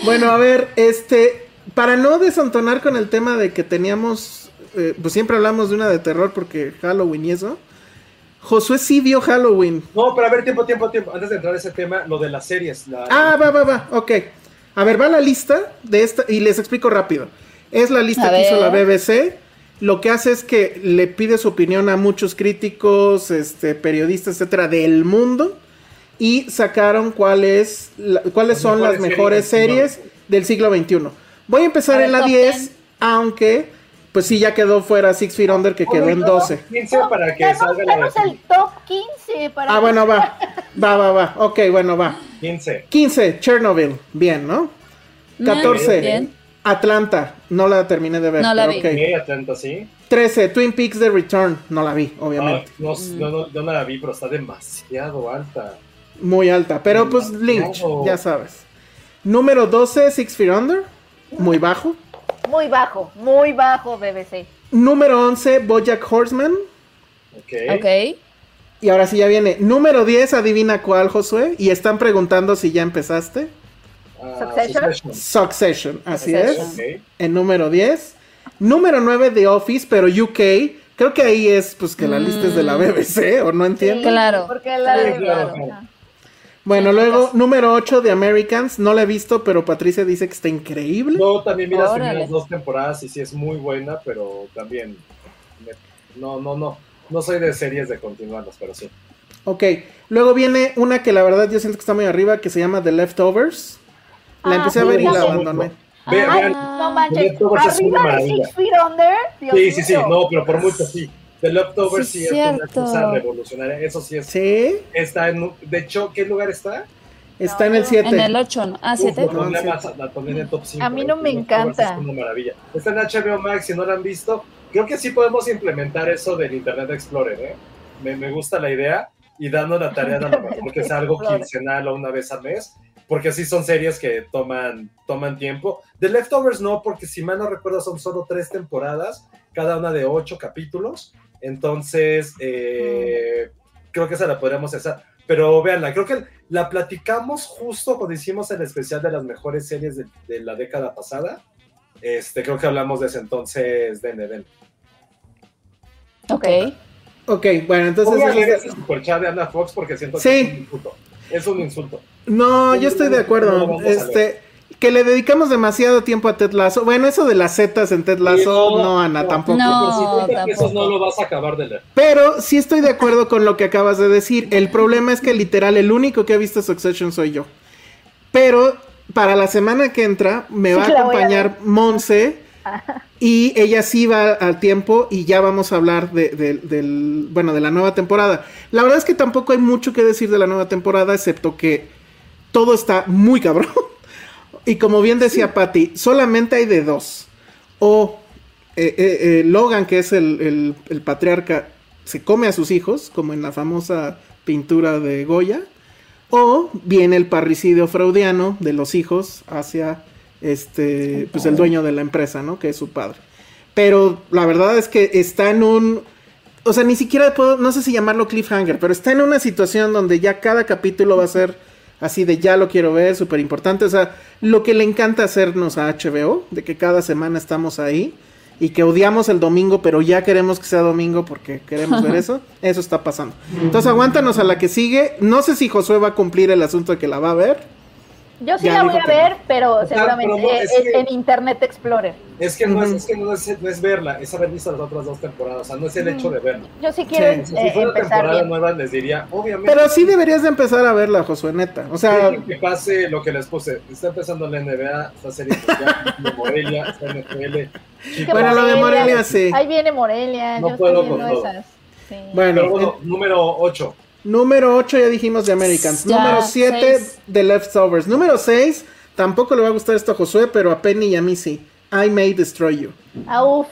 Bueno, a ver, este, para no desentonar con el tema de que teníamos, eh, pues siempre hablamos de una de terror porque Halloween y eso. Josué sí vio Halloween. No, pero a ver, tiempo, tiempo, tiempo. Antes de entrar a ese tema, lo de las series. La... Ah, va, va, va, ok. A ver, va la lista de esta y les explico rápido. Es la lista A que hizo la. BBC. Lo que hace es que le pide su opinión a muchos críticos, este, periodistas, etcétera, del mundo. Y sacaron cuáles, la- cuáles Las son las mejores series series del siglo XXI. Voy a empezar A ver, en la top 10, 10. aunque, pues sí, ya quedó fuera Six Feet Under, que quedó en 12. 15 para que salga la el top 15 para Ah, bueno, va. [LAUGHS] Va, va, va. Ok, bueno, va. 15. 15, Chernobyl. Bien, ¿no? 14. Bien. Atlanta, no la terminé de ver. No la pero vi. Atlanta, sí. 13, Twin Peaks The Return, no la vi, Ah, obviamente. no, Mm. yo no, yo no la vi, pero está demasiado alta. Muy alta, pero pues Lynch, ya sabes. Número 12, Six Feet Under, muy bajo. Muy bajo, muy bajo, BBC. Número 11, Bojack Horseman. Ok. Ok. Y ahora sí ya viene. Número 10, adivina cuál, Josué. Y están preguntando si ya empezaste. Succession. Succession, así Succession. es. En número 10. Número 9, The Office, pero UK. Creo que ahí es pues que la lista es de la BBC, ¿o no entiendo? Sí, Claro. Porque la Sí, de- claro. Bueno, luego, número 8 de Americans. No la he visto, pero Patricia dice que está increíble. Yo también vi las primeras dos temporadas y sí es muy buena, pero también me- no, no, no. No soy de series de continuarlas, pero sí. Ok. Luego viene una que la verdad yo siento que está muy arriba, que se llama The Leftovers. La Ah, empecé a ver y la abandoné. Ve- Ah, vean- No manches, una arriba de maravilla. Six Feet Under. Dios Sí, sí, sí, no, pero por mucho sí. The Leftovers Sí, sí, es una cierto. cosa revolucionaria. Eso sí es. Sí, Está en. De hecho, ¿qué lugar está? está en el 7. En el 8, ¿no? Ah, Uf, 7. lo pondría No, más- la pondría en el top 5. A mí no me encanta. Es una maravilla. Está en HBO Max, si no la han visto. Creo que sí podemos implementar eso del Internet Explorer, ¿eh? Me, me gusta la idea. y dando la tarea a lo mejor que es algo quincenal o una vez al mes, porque sí son series que toman, toman tiempo. The Leftovers no, porque si mal no recuerdo son solo tres temporadas, cada una de ocho capítulos, entonces eh, creo que esa la podríamos hacer. Pero véanla, creo que la platicamos justo cuando hicimos el especial de las mejores series de, de la década pasada. Este, creo que hablamos de ese entonces de Neden. Ok. Ok, bueno, entonces. Voy a leer ese superchat de Ana Fox porque siento Sí. que es un insulto. Es un insulto. No, yo estoy de acuerdo. Este, que le dedicamos demasiado tiempo a Ted Lasso. Bueno, eso de las zetas en Ted Lasso, no, Ana, tampoco. No. Por 50 pesos tampoco. no lo vas a acabar de leer. Pero sí estoy de acuerdo con lo que acabas de decir. El problema es que literal el único que ha visto Succession soy yo. Pero para la semana que entra me Sí va a acompañar Monse y ella sí va al tiempo y ya vamos a hablar de, de- del, bueno, de la nueva temporada. La verdad es que tampoco hay mucho que decir de la nueva temporada, excepto que todo está muy cabrón. [LAUGHS] Y como bien decía Patty, solamente hay de dos. O eh, eh, eh, Logan, que es el, el- el patriarca, se come a sus hijos, como en la famosa pintura de Goya. O viene el parricidio freudiano de los hijos hacia este, pues el dueño de la empresa, ¿no? Que es su padre. Pero la verdad es que está en un. O sea, ni siquiera puedo, no sé si llamarlo cliffhanger, pero está en una situación donde ya cada capítulo va a ser así de ya lo quiero ver, súper importante. O sea, lo que le encanta hacernos a HBO, de que cada semana estamos ahí y que odiamos el domingo, pero ya queremos que sea domingo porque queremos ver [LAUGHS] eso, eso está pasando. Entonces, aguántanos a la que sigue. No sé si Josué va a cumplir el asunto de que la va a ver. Yo sí Ya la voy a ver, pero sea, seguramente eh, es que- en Internet Explorer. Es que, no, es, es que no, es, no es verla, es haber visto las otras dos temporadas. O sea, no es el hecho de verla. Yo sí quiero Sí, Si eh, fuera empezar temporada bien. nueva, les diría, obviamente. Pero sí deberías de empezar a verla, Josué, neta. O sea, que pase lo que les puse. Está empezando la NBA, está serie [LAUGHS] de Morelia, está NFL. Bueno, lo de Morelia sí. Ahí viene Morelia, No yo puedo estoy con todo. esas. Sí. bueno, Pero bueno, número 8. Número 8 ya dijimos de Americans. Ya, Número 7 seis. de Leftovers. Número 6, tampoco le va a gustar esto a Josué, pero a Penny y a mí sí. I May Destroy You. Ah, uf.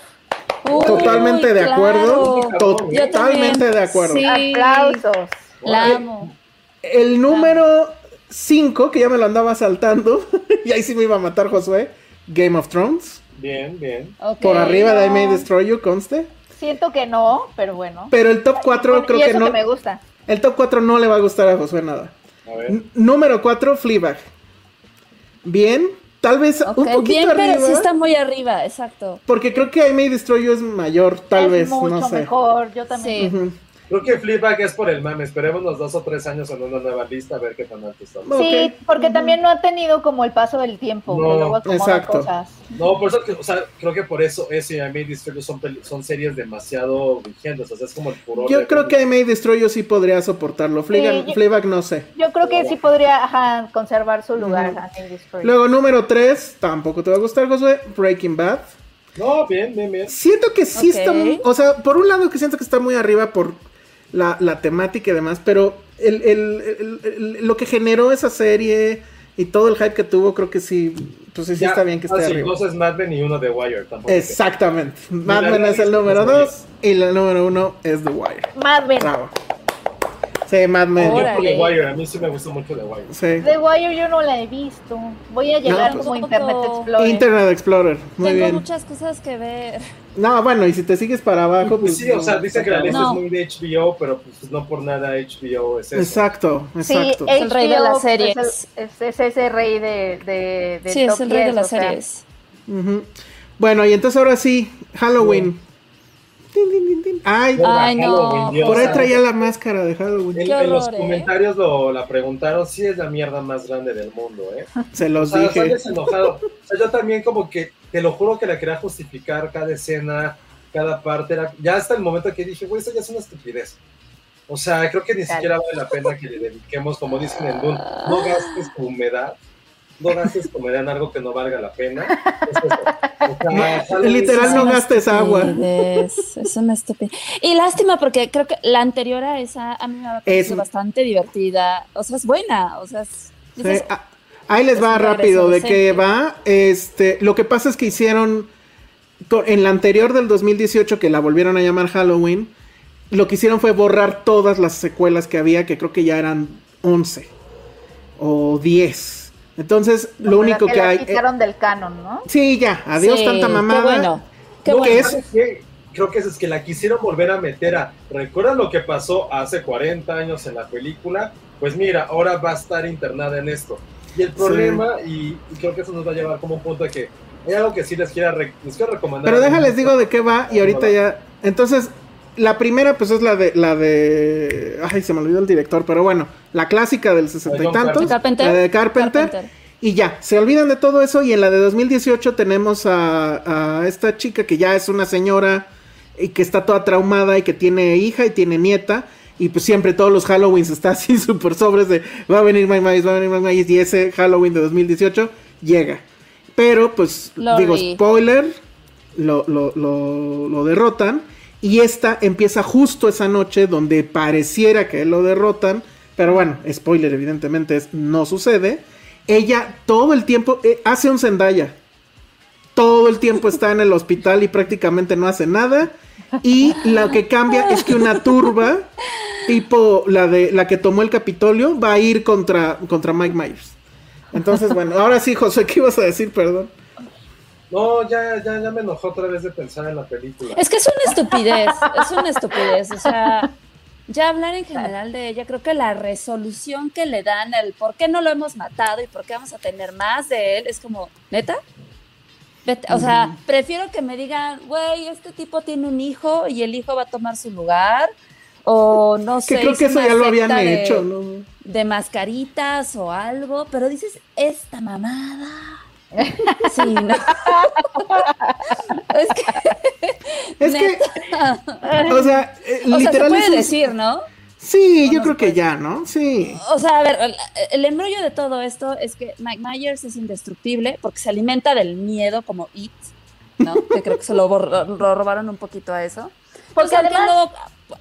Uy, Totalmente de acuerdo. claro. Totalmente de acuerdo. Sí. Aplausos. La amo. El número 5, que ya me lo andaba saltando, [LAUGHS] y ahí sí me iba a matar Josué. Game of Thrones. Bien, bien. Por arriba de I. May Destroy You, conste. Siento que no, pero bueno. Pero el top 4 creo y que eso no. que me gusta. El top 4 no le va a gustar a Josué nada. A ver. N- número 4, Fleabag. Bien, tal vez un poquito bien, arriba. pero sí está muy arriba, exacto. Porque creo que I May Destroy You es mayor, tal es vez, mucho no sé. mejor. Yo también. Sí. Creo que Flipback es por el mame. Esperemos unos dos o tres años en una nueva lista a ver qué tan alto estamos. No. Sí, porque también no ha tenido como el paso del tiempo, No, luego exacto. cosas. No, por eso, que, o sea, creo que por eso ese y I May Destroy You son, series demasiado vigentes. O sea, es como el furor. Yo creo que I May Destroy sí podría soportarlo. Fleabag, Fleabag no sé. Yo creo que sí podría ajá, conservar su lugar. Nate Destroyer. Luego, número 3, tampoco te va a gustar, Josué. Breaking Bad. No, bien, bien, bien. Siento que sí está muy. O sea, por un lado que siento que está muy arriba por la, la temática y demás, pero el, el- el- el- lo que generó esa serie y todo el hype que tuvo, creo que sí. Pues sí, Ya, está bien que esté sí, arriba. Dos es Mad Men y uno de Wire. Tampoco. Exactamente. Mad Men es el número no. 2 y el número 1 es The Wire. Mad Men. Bravo. Sí, Mad Men. Yo Órale. por The Wire, a mí sí me gustó mucho The Wire. Sí. The Wire yo no la he visto. Voy a llegar pues- como Internet Explorer. Internet Explorer. Muy Tengo bien. muchas cosas que ver. No, bueno, y si te sigues para abajo, Pues pues. sí, o sea, dice que la lista No. es muy de HBO, pero pues no por nada HBO es eso. Exacto, Sí, exacto. Es el rey de las series. Es, el- es- es ese rey de, de, de Sí, es el rey de 10, las series. Bueno, y entonces ahora sí, Halloween. Ay, Ay, no. Halloween, Dios por ahí traía la máscara de Halloween. En, los ¿eh? comentarios lo, la preguntaron, sí es la mierda más grande del mundo, ¿eh? Se O los sea, dije. sales enojado. O sea, yo también como que, te lo juro que la quería justificar cada escena, cada parte. Era, ya hasta el momento que dije, güey, esto ya es una estupidez. O sea, creo que ni Dale. siquiera vale la pena que le dediquemos, como dicen en Dune, no gastes tu humedad, no gastes tu humedad en algo que no valga la pena. Es eso. O sea, Halloween- Literal, no Es gastes agua. Es una estupidez. Y lástima porque creo que la anterior a esa a mí me ha parecido bastante divertida. O sea, es buena. O sea, es- Sí, ah, Ahí les Es va rápido de qué va. Este, lo que pasa es que hicieron en la anterior del 2018 que la volvieron a llamar Halloween, lo que hicieron fue borrar todas las secuelas que había, que creo que ya eran 11 o 10. Entonces, lo único que hay... eh, quitaron del canon, ¿no? sí, ya, adiós Sí, tanta qué mamada. bueno. Qué bueno. es-. Creo que es, es que la quisieron volver a meter a. ¿Recuerdan lo que pasó hace 40 años en la película? Pues mira, ahora va a estar internada en esto. Y el problema, y, y creo que eso nos va a llevar como un punto de que hay algo que sí les quiero, re- les quiero recomendar. Pero déjales digo de qué va y ahorita ya. Entonces, la primera pues es la de la de ay, se me olvidó el director, pero bueno, la clásica del sesenta y tantos, Carpenter. la de Carpenter, Carpenter. y ya, se olvidan de todo eso y en la de 2018 tenemos a, a esta chica que ya es una señora y que está toda traumada y que tiene hija y tiene nieta y pues siempre todos los Halloweens está así [LAUGHS] súper sobres de va a venir Mike Myers, va a venir Mike Myers y ese Halloween de 2018 llega. Pero pues digo spoiler, lo, lo, lo, lo derrotan y esta empieza justo esa noche donde pareciera que lo derrotan, pero bueno, spoiler evidentemente es, no sucede. Ella todo el tiempo eh, hace un Zendaya. Todo el tiempo está en el hospital y prácticamente no hace nada. Y lo que cambia es que una turba, tipo la de la que tomó el Capitolio, va a ir contra, contra Mike Myers. Entonces, bueno, ahora sí, José, ¿qué ibas a decir? Perdón. No, ya, ya, ya me enojó otra vez de pensar en la película. Es que es una estupidez, es una estupidez. O sea, ya hablar en general de ella, creo que la resolución que le dan, el por qué no lo hemos matado y por qué vamos a tener más de él, es como, ¿neta? Vete- o sea, prefiero que me digan, güey, este tipo tiene un hijo y el hijo va a tomar su lugar. O no sé. Que creo que eso ya lo habían de- hecho, ¿no? de mascaritas o algo, pero dices, esta mamada. [LAUGHS] Sí, no. es que. Es que, [LAUGHS] o sea, eh, O sea, se literal puede es un- decir, ¿no? Sí, yo creo que ya, ¿no? Sí. O sea, a ver, el, el embrollo de todo esto es que Mike Myers es indestructible porque se alimenta del miedo como It, ¿no? [LAUGHS] que creo que se lo, lo robaron un poquito a eso. Porque Entonces, además-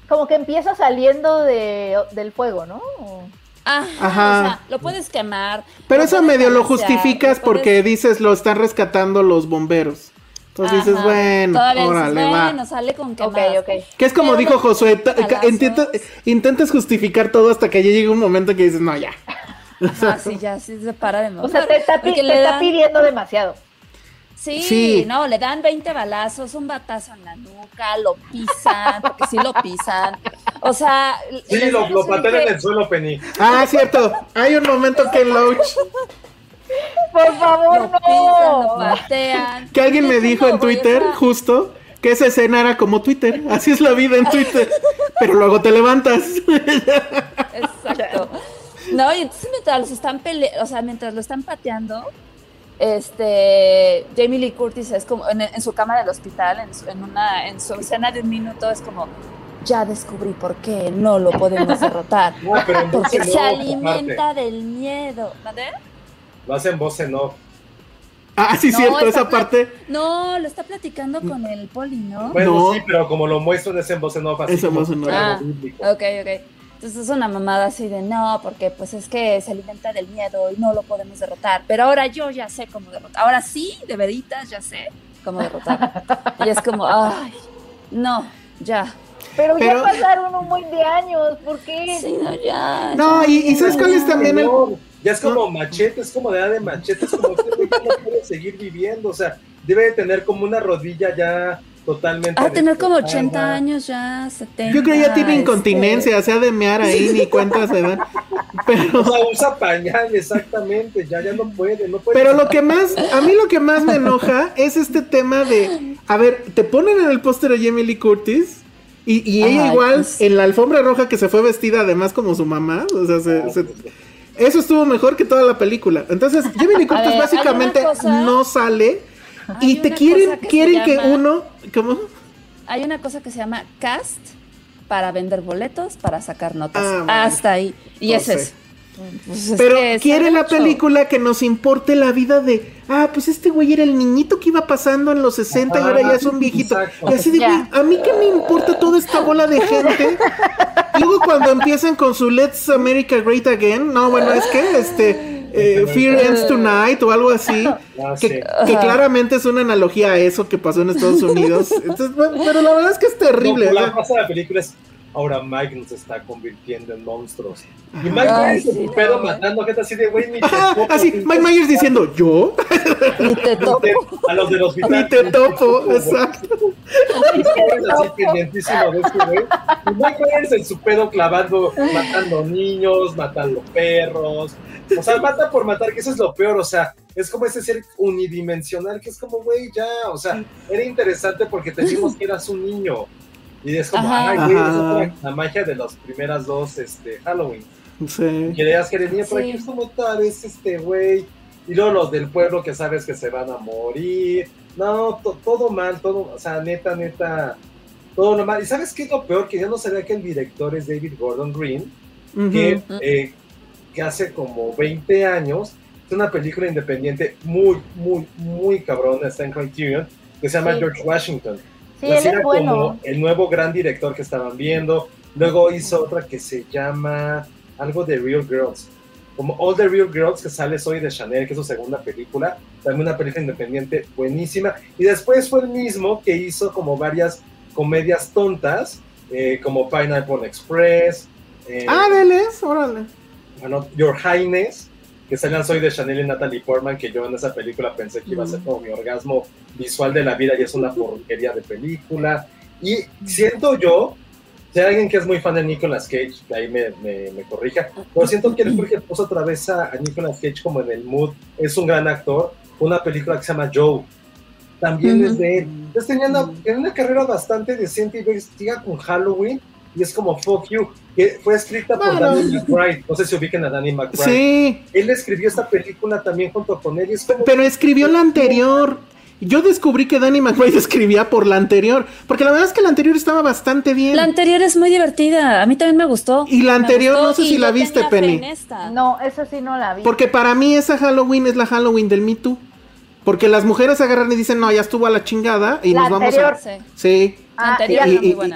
Como que empieza saliendo de, del fuego, ¿no? O- Ajá, Ajá. o sea, lo puedes quemar. Pero lo eso medio lo justificas lo puedes- porque dices lo están rescatando los bomberos. Entonces dices, bueno, todavía dices, órale, bueno, va. sale con Ok, quemadas. ok. Que es como Pero dijo Josué, intenta- intentas justificar todo hasta que ya llegue un momento que dices, no, ya. Ajá, sí, ya, sí se para de O mover. sea, te está, pi- te le está dan- pidiendo demasiado. Sí, Sí. no, le dan 20 balazos, un batazo en la nuca, lo pisan, porque sí lo pisan. O sea, Sí, lo, lo así patean que- en el suelo, Penny. Ah, cierto. Hay un momento que Loach, Por favor, lo pisan, lo no. patean. que alguien me dijo en Twitter, justo, que esa escena era como Twitter. Así es la vida en Twitter. Pero luego te levantas. Exacto. No, y entonces mientras los están pele o sea, mientras lo están pateando, este Jamie Lee Curtis es como en, en su cama del hospital, en su, en una, en su escena de un minuto, es como ya descubrí por qué no lo podemos derrotar. No, Porque se alimenta del miedo. ¿Mande? Lo hacen voz en off. Ah, sí, No, cierto, esa parte. No, lo está platicando con el poli, ¿no? Bueno, No. sí, pero como lo muestran es en voz en off, así Es en voz en off. Ah. Ok, ok. Entonces es una mamada así de no, porque pues es que se alimenta del miedo y no lo podemos derrotar. Pero ahora yo ya sé cómo derrotar. Ahora sí, de veritas, ya sé cómo derrotar. y es como, ay, no, ya. Pero, Pero- ya pasaron un buen de años. ¿Por qué? Sí, no, ya. No, ya. y, y ¿sabes cuál es también el...? Ya es como machete, es como de edad de machete, es como que este güey no puede seguir viviendo, o sea, debe de tener como una rodilla ya totalmente. Ah, tener como 80 destrozada. años ya, 70. Yo creo que ya tiene este, incontinencia, se ha de mear ahí, ni cuenta se dan. O Pero, sea, usa pañal, exactamente, ya, ya no puede, no puede. pero lo que más, a mí lo que más me enoja es este tema de, a ver, te ponen en el póster a Jamie Lee Curtis y, y ella igual pues. en la alfombra roja que se fue vestida además como su mamá, o sea, se- se- eso estuvo mejor que toda la película. Entonces, Jamie [LAUGHS] Curtis básicamente no sale y te quieren, que quieren que llama- uno, ¿cómo? Hay una cosa que se llama cast para vender boletos, para sacar notas. Ah. Hasta ahí. Y No sé. es. Pues es Pero que quiere la mucho. película que nos importe la vida de, ah, pues este güey era el niñito que iba pasando en los 60 y ahora ya es un viejito. Exacto. Y así de, güey, a mí qué me importa toda esta bola de gente. Luego cuando empiezan con su Let's America Great Again, no, bueno, es que este eh, Fear Ends Tonight o algo así, Ah, que, sí. que claramente es una analogía a eso que pasó en Estados Unidos. Entonces, bueno, pero la verdad es que es terrible. La de la película es ahora Mike nos está convirtiendo en monstruos. Y Mike Myers su pedo matando gente así de güey, ni te topo. Así, Mike Myers diciendo, ¿yo? Ni te topo. A los del hospital. Ni te topo, exacto. Así pendientísimo de este güey. Y Mike Myers en su pedo clavando, matando niños, matando perros. O sea, mata por matar, que eso es lo peor, o sea, es como ese ser unidimensional que es como, güey, ya, o sea, era interesante porque te vimos que eras un niño. Y es como, Ajá. ay, güey, la magia de las primeras dos este, Halloween. Sí. Creías que eres niño, pero Sí. aquí es como tal, es este güey. Y luego los del pueblo que sabes que se van a morir. No, to- todo mal, todo, o sea, neta, neta, todo lo mal. ¿Y sabes qué es lo peor? Que yo no sabía que el director es David Gordon Green, que, eh, que hace como 20 años es una película independiente muy, muy, muy cabrona, está en Criterion, que se llama Sí. George Washington. Sí, Pues él era es bueno. como el nuevo gran director que estaban viendo. Luego hizo otra que se llama algo de Real Girls. Como All the Real Girls, que sale Soy de Chanel, que es su segunda película. También una película independiente buenísima. Y después fue el mismo que hizo como varias comedias tontas, eh, como Pineapple Express. eh, Ah, de él es, órale. bueno, Your Highness, que salían Soy de Chanel y Natalie Portman, que yo en esa película pensé que iba a ser como mi orgasmo visual de la vida y es una porquería de película. Y siento yo, si hay alguien que es muy fan de Nicolas Cage, que ahí me, me, me corrija, pero siento que el que puso otra vez a, a Nicolas Cage como en el mood, es un gran actor, una película que se llama Joe, también es de él. Entonces tenía una, tenía una carrera bastante decente y investiga con Halloween y es como Fuck You, que fue escrita por. Danny McBride. No sé si ubiquen a Danny McBride. Sí, Él escribió esta película también junto con él y es como... pero escribió la anterior. Yo descubrí que Danny McBride [LAUGHS] escribía por la anterior, porque la verdad es que la anterior estaba bastante bien. La anterior es muy divertida. A mí también me gustó. Y la anterior, gustó no sé si la viste, Penny. No, eso sí no la vi. Porque para mí esa Halloween es la Halloween del Me Too. Porque las mujeres agarran y dicen, no, ya estuvo a la chingada y La nos vamos anterior. a... Sí. Sí, Ah,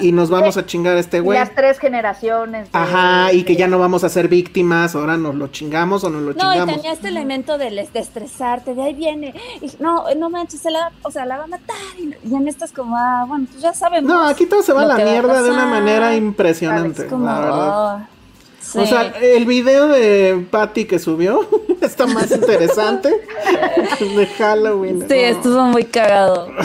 y, nos vamos a chingar a este güey. las tres generaciones. de- Ajá, y que de- ya no vamos a ser víctimas, ahora nos lo chingamos o nos lo No, y chingamos. tenía este elemento de, de estresarte, de ahí viene, y no, no manches, se la, o sea, la va a matar, y, y en estas como, ah, bueno, pues ya sabemos. No, aquí todo se va a la que va a mierda de una manera impresionante, Es como, la verdad. ah, sí. O sea, el video de Patty que subió [LAUGHS] está más interesante [LAUGHS] de Halloween. Sí, ¿no? estuvo muy cagado. [LAUGHS]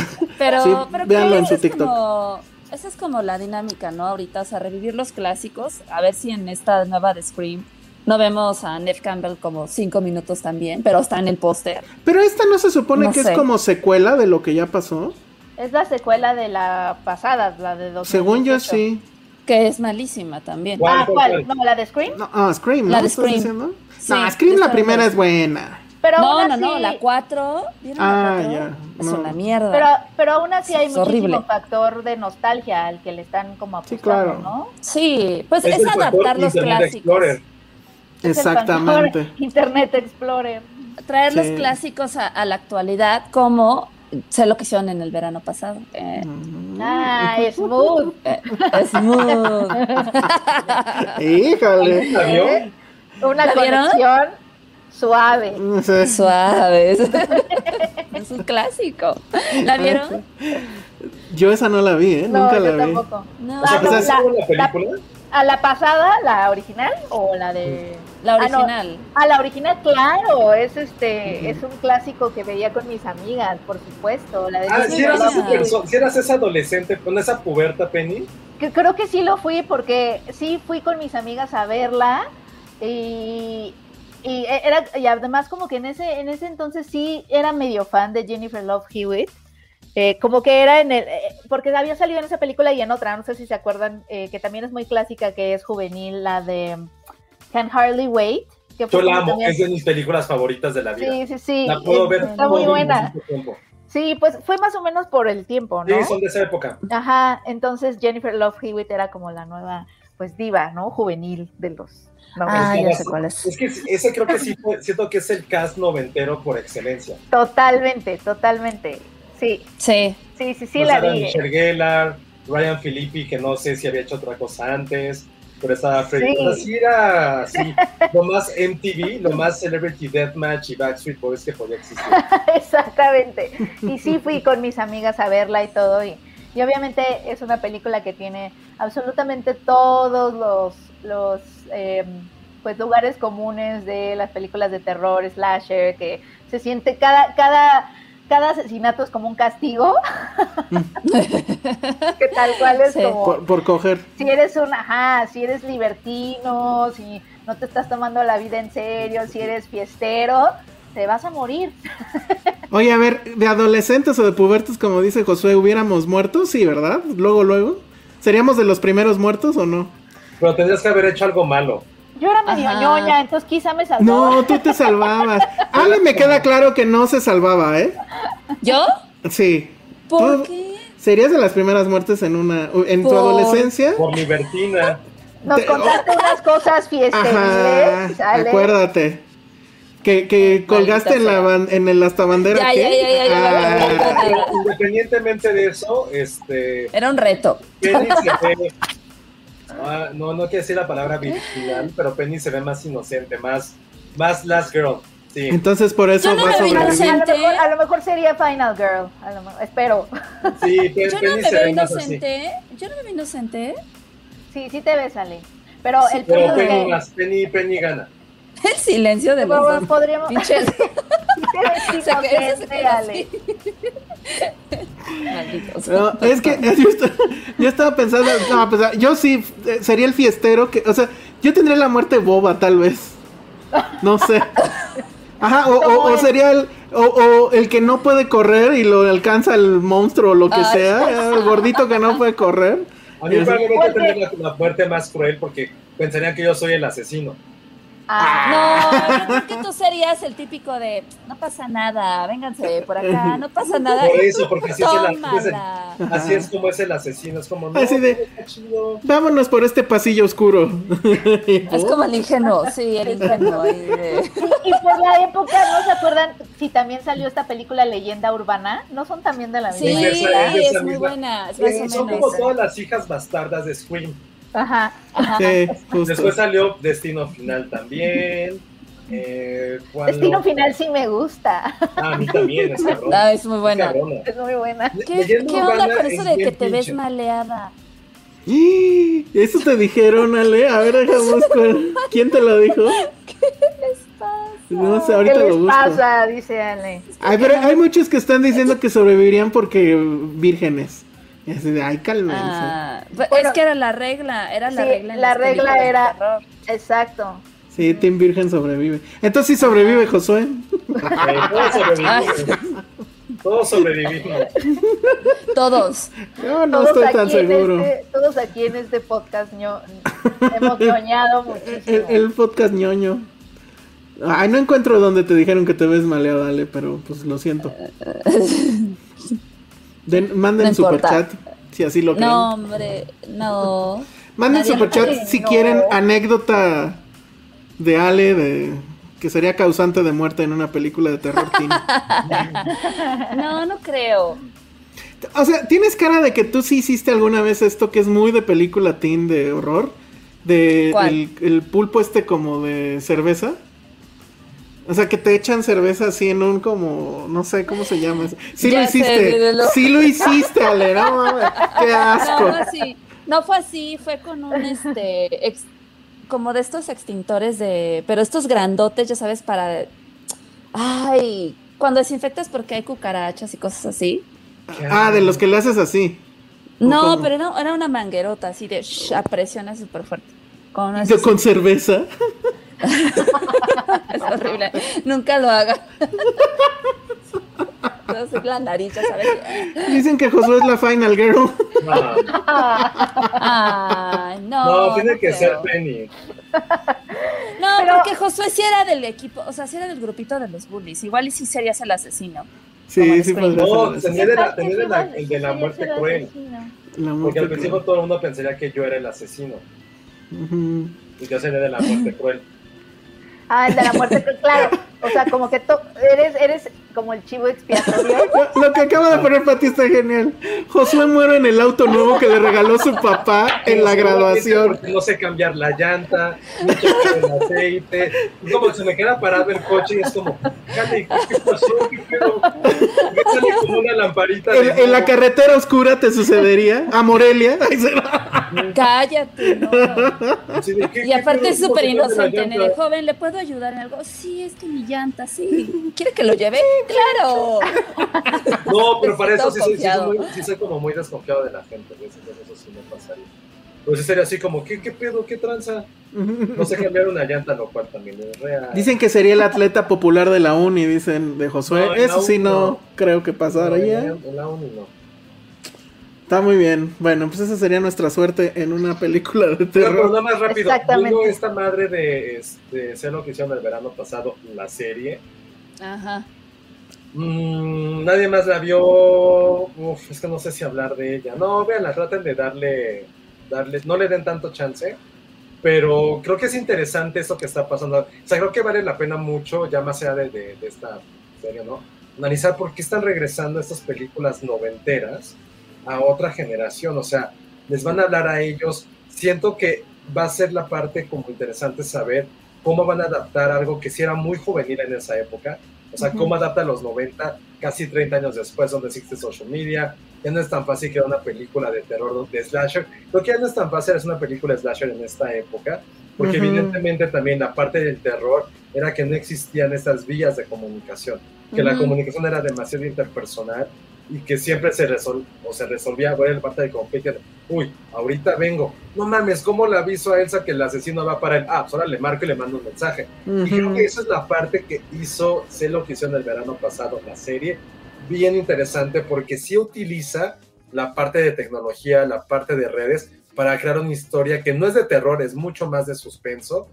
Pero, Sí, pero véanlo en su es TikTok. como- esa es como la dinámica, ¿no? Ahorita, o sea, revivir los clásicos, a ver si en esta nueva de Scream no vemos a Nev Campbell como cinco minutos también, pero está en el póster. Pero esta no se supone No que sé. es como secuela de lo que ya pasó. Es la secuela de la pasada, la de 2018. Según yo sí. Que es malísima también. ¿Cuál? Ah, ¿cuál? No, la de Scream. No, ah, Scream, ¿no? La de ¿Estás Scream. diciendo? Sí, no, Scream la primera es buena. Pero No, aún no, así, no, la 4. Ah, la ya, Es no. una mierda. Pero, pero aún así hay Es muchísimo horrible. factor de nostalgia al que le están como apostando, claro. ¿no? sí, pues Es adaptar los Internet clásicos. Explorer. Exactamente. factor Internet Explorer. Traer los Sí. clásicos a, a la actualidad como sé lo que hicieron en el verano pasado. Eh, Ah, smooth. [LAUGHS] eh, smooth. [LAUGHS] Híjole. ¿Eh? Una ¿La vieron? conexión suave. [LAUGHS] Sí. Suaves. es un clásico. ¿La vieron? Yo esa no la vi, ¿eh? No, Nunca yo la vi. tampoco. No. O sea, Ah, ¿que no, la- la, la película? ¿A la pasada, la original o la de...? La Ah, no. original. A la original, claro, es este, es un clásico que veía con mis amigas, por supuesto. La de Ah, si eras, esa si eras esa adolescente con esa puberta, Penny. Que creo que sí lo fui porque sí fui con mis amigas a verla y, y era y además como que en ese en ese entonces sí era medio fan de Jennifer Love Hewitt. Eh, como que era en el eh, porque había salido en esa película y en otra, no sé si se acuerdan, eh, que también es muy clásica, que es juvenil, la de Can Hardly Wait. Que Yo la amo, también- es de mis películas favoritas de la vida. Sí, sí, sí. La puedo ver Está muy buena. Sí, pues fue más o menos por el tiempo, ¿no? Sí, son de esa época. Ajá, entonces Jennifer Love Hewitt era como la nueva, pues diva, ¿no? Juvenil de los Ah, noventas. ya sé cuál es. Es que ese creo que sí, fue- siento que es el cast noventero por excelencia. Totalmente, totalmente. Sí, Sí. sí, sí, sí Pues la vi. Michelle Gellar, Ryan Filippi, que no sé si había hecho otra cosa antes, pero estaba Freddy. Sí. O sea, sí era así, lo más MTV, lo más Celebrity Deathmatch y Backstreet Boys que podía existir. [LAUGHS] Exactamente. Y sí fui con mis amigas a verla y todo y, Y obviamente es una película que tiene absolutamente todos los, los eh, pues lugares comunes de las películas de terror, slasher, que se siente cada, cada, cada asesinato es como un castigo. [LAUGHS] que tal cual es como. Por, por, coger. Si eres un, ajá, si eres libertino, si no te estás tomando la vida en serio, si eres fiestero, te vas a morir. [LAUGHS] Oye, a ver, de adolescentes o de pubertos, como dice Josué, ¿hubiéramos muerto? Sí, ¿verdad? Luego, luego. ¿Seríamos de los primeros muertos o no? Pero tendrías que haber hecho algo malo. Yo era medio Ajá. ñoña, entonces quizá me salvaba. No, tú te salvabas. [LAUGHS] Ale me queda claro que no se salvaba, ¿eh? ¿Yo? Sí. ¿Por qué? ¿Serías de las primeras muertes en una en Por- tu adolescencia? Por libertina. Nos Te- contaste unas cosas fiesteriles, Ajá, ¿sale? acuérdate. Que, que colgaste en la en el hasta bandera. Ya, ya, ya, ya, ya, ya, ya, ya. Pero independientemente de eso, este. Era un reto. Penny se ve. Ah, no, no quiero decir la palabra virginal, pero Penny se ve más inocente, más, más Last Girl. Sí. Entonces por eso no va a lo, inocente. mejor, a lo mejor sería Final Girl, a lo mejor, espero. Sí, [LAUGHS] Pe- Yo no Penny me se veo inocente. Yo no me veo inocente. Sí, sí te ves, Ale. Pero Sí, el Pero es Penny que más, Penny, Penny gana. [LAUGHS] El silencio de los dos. podríamos... Pinches. [LAUGHS] Sí te ves Se quedó- se inocente, quedó Ale. así. Malditos. No, es que [LAUGHS] yo estaba, yo estaba pensando, no, pues, yo sí eh, sería el fiestero que, o sea, yo tendría la muerte boba tal vez. No sé. Ajá, o, o- o sería el, o, o el que no puede correr y lo alcanza el monstruo o lo que Ay. sea, el gordito que no puede correr. A mí probablemente tendría la, la muerte más cruel porque pensarían que yo soy el asesino. Ah, No, yo creo que tú serías el típico de no pasa nada, vénganse por acá, no pasa nada. Por eso, porque así es, el, así es el- Tómala. así es como es el asesino. Es como, no, Así de- está chido. Vámonos por este pasillo oscuro. [LAUGHS] Es como el ingenuo, sí, el ingenuo. de- y, y por la época, ¿no se acuerdan si también salió esta película Leyenda Urbana? ¿No son también de la Sí, misma? Es de esa- es de esa es muy buena. Es Eh, son como todas las hijas bastardas de Scream. Ajá. Ajá. Sí, justo. Después salió Destino Final también. Eh, ¿cuál Destino? Final sí me gusta. Ah, a mí también, es cabrón. Ah, es muy buena. Cabrona. Es muy buena. ¿Qué, qué onda con eso es de que te ves pinche. maleada? ¡Y! Eso te dijeron, Ale. A ver, deja busco. [LAUGHS] ¿Quién te lo dijo? No sé, ¿Qué ahorita lo les busco. pasa? Dice Ale. Ay, pero hay muchos que están diciendo que sobrevivirían porque vírgenes. Y así de, ay. Ah, pues Bueno. es que era la regla, era la Sí, regla. en la regla era- terror. Exacto. Sí, Team Virgen sobrevive. Entonces sí sobrevive Josué. Eh, todos sobrevivimos. Todos sobrevivimos. Todos. Yo no todos, estoy tan seguro. Este, todos aquí en este podcast ño- hemos ñoñado muchísimo. El, el podcast ñoño. Ay, no encuentro donde te dijeron que te ves maleado, Ale, pero pues lo siento. [LAUGHS] Den- manden No superchat si así lo creen. No, hombre, no. Manden Nadie- superchat si quieren anécdota de Ale de que sería causante de muerte en una película de terror teen. [LAUGHS] No, no creo. O sea, tienes cara de que tú sí hiciste alguna vez esto que es muy de película teen de horror. De ¿Cuál? el, el pulpo este como de cerveza. O sea, que te echan cerveza así en un como, no sé cómo se llama. Sí Ya lo sé, hiciste. dímelo. Sí lo hiciste, Ale. No, mames, qué No, asco. no, así. No fue así, fue con un este ex- como de estos extintores de, pero estos grandotes, ya sabes, para ay, cuando desinfectas porque hay cucarachas y cosas así. Ah, de los que le haces así. ¿O No, cómo? pero era, era una manguerota así de shh, a presiona súper fuerte. Con cerveza. [LAUGHS] es horrible. Nunca lo haga. [LAUGHS] No sé, la nariz, ya sabes. Dicen que Josué es la final girl. No, no. no, tiene no que creo. ser Penny. No, Pero- porque Josué sí era del equipo, o sea, sí era del grupito de los bullies. Igual y sí serías el asesino. Sí, sí, podría No, de la, tenía de la- el de la muerte cruel. La muerte Porque al principio cruel. todo el mundo pensaría que yo era el asesino. Y yo sería de la muerte cruel. Ah, el de la muerte, claro. O sea, como que to- eres, eres como el chivo expiatorio. [LAUGHS] Lo que acaba de poner Pati está genial. Josué muere en el auto nuevo que le regaló su papá en la graduación. No sé cambiar la llanta, no el aceite. Como se me queda parado el coche y es como, ¿qué pasó? ¿Qué pedo? Me sale como una lamparita. En, de en la carretera oscura te sucedería. A Morelia. Ay, será. Cállate, no. Así de, ¿qué- Y aparte es súper ¿Cómo se cambia la inocente, de joven, ¿le puedo ayudar en algo? Sí, es que mi llanta, sí. [LAUGHS] ¿Quiere que lo lleve? ¡Claro! No, pero para eso sí soy, sí, soy confiado. muy- sí soy como muy desconfiado de la gente. Eso, sí me pasaría. Pues sería así como, ¿qué, qué pedo? ¿Qué tranza? No sé cambiar una llanta, lo cual también es real. Dicen que sería el atleta popular de la uni, dicen de Josué. No, Eso sí no, no. creo que pasara No, ya. en la uni no. Está muy bien. Bueno, pues esa sería nuestra suerte en una película de Pero, pero terror. nada más rápido. Exactamente. Viendo esta madre de este, sé lo que hicieron el verano pasado, la serie. Ajá. Mm, nadie más la vio. Uf, es que no sé si hablar de ella. No, véanla, traten de darle, darle, no le den tanto chance. Pero creo que es interesante eso que está pasando. O sea, creo que vale la pena mucho, ya más allá de, de- de esta serie, ¿no? Analizar por qué están regresando estas películas noventeras a otra generación. O sea, les van a hablar a ellos. Siento que va a ser la parte como interesante saber cómo van a adaptar algo que sí era muy juvenil en esa época. O sea, cómo adapta a los 90, casi 30 años después, donde existe social media. Ya no es tan fácil crear una película de terror, de slasher. Creo que ya no es tan fácil hacer una película de slasher en esta época, porque Ujú. evidentemente también la parte del terror era que no existían estas vías de comunicación, que la Ujú. comunicación era demasiado interpersonal y que siempre se, resol o se resolvía, bueno, la parte de conflicto, uy, ahorita vengo, no mames, ¿cómo le aviso a Elsa que el asesino va para él? Ah, pues ahora le marco y le mando un mensaje. Y creo que esa es la parte que hizo, sé lo que hizo en el verano pasado, la serie, bien interesante porque sí utiliza la parte de tecnología, la parte de redes, para crear una historia que no es de terror, es mucho más de suspenso.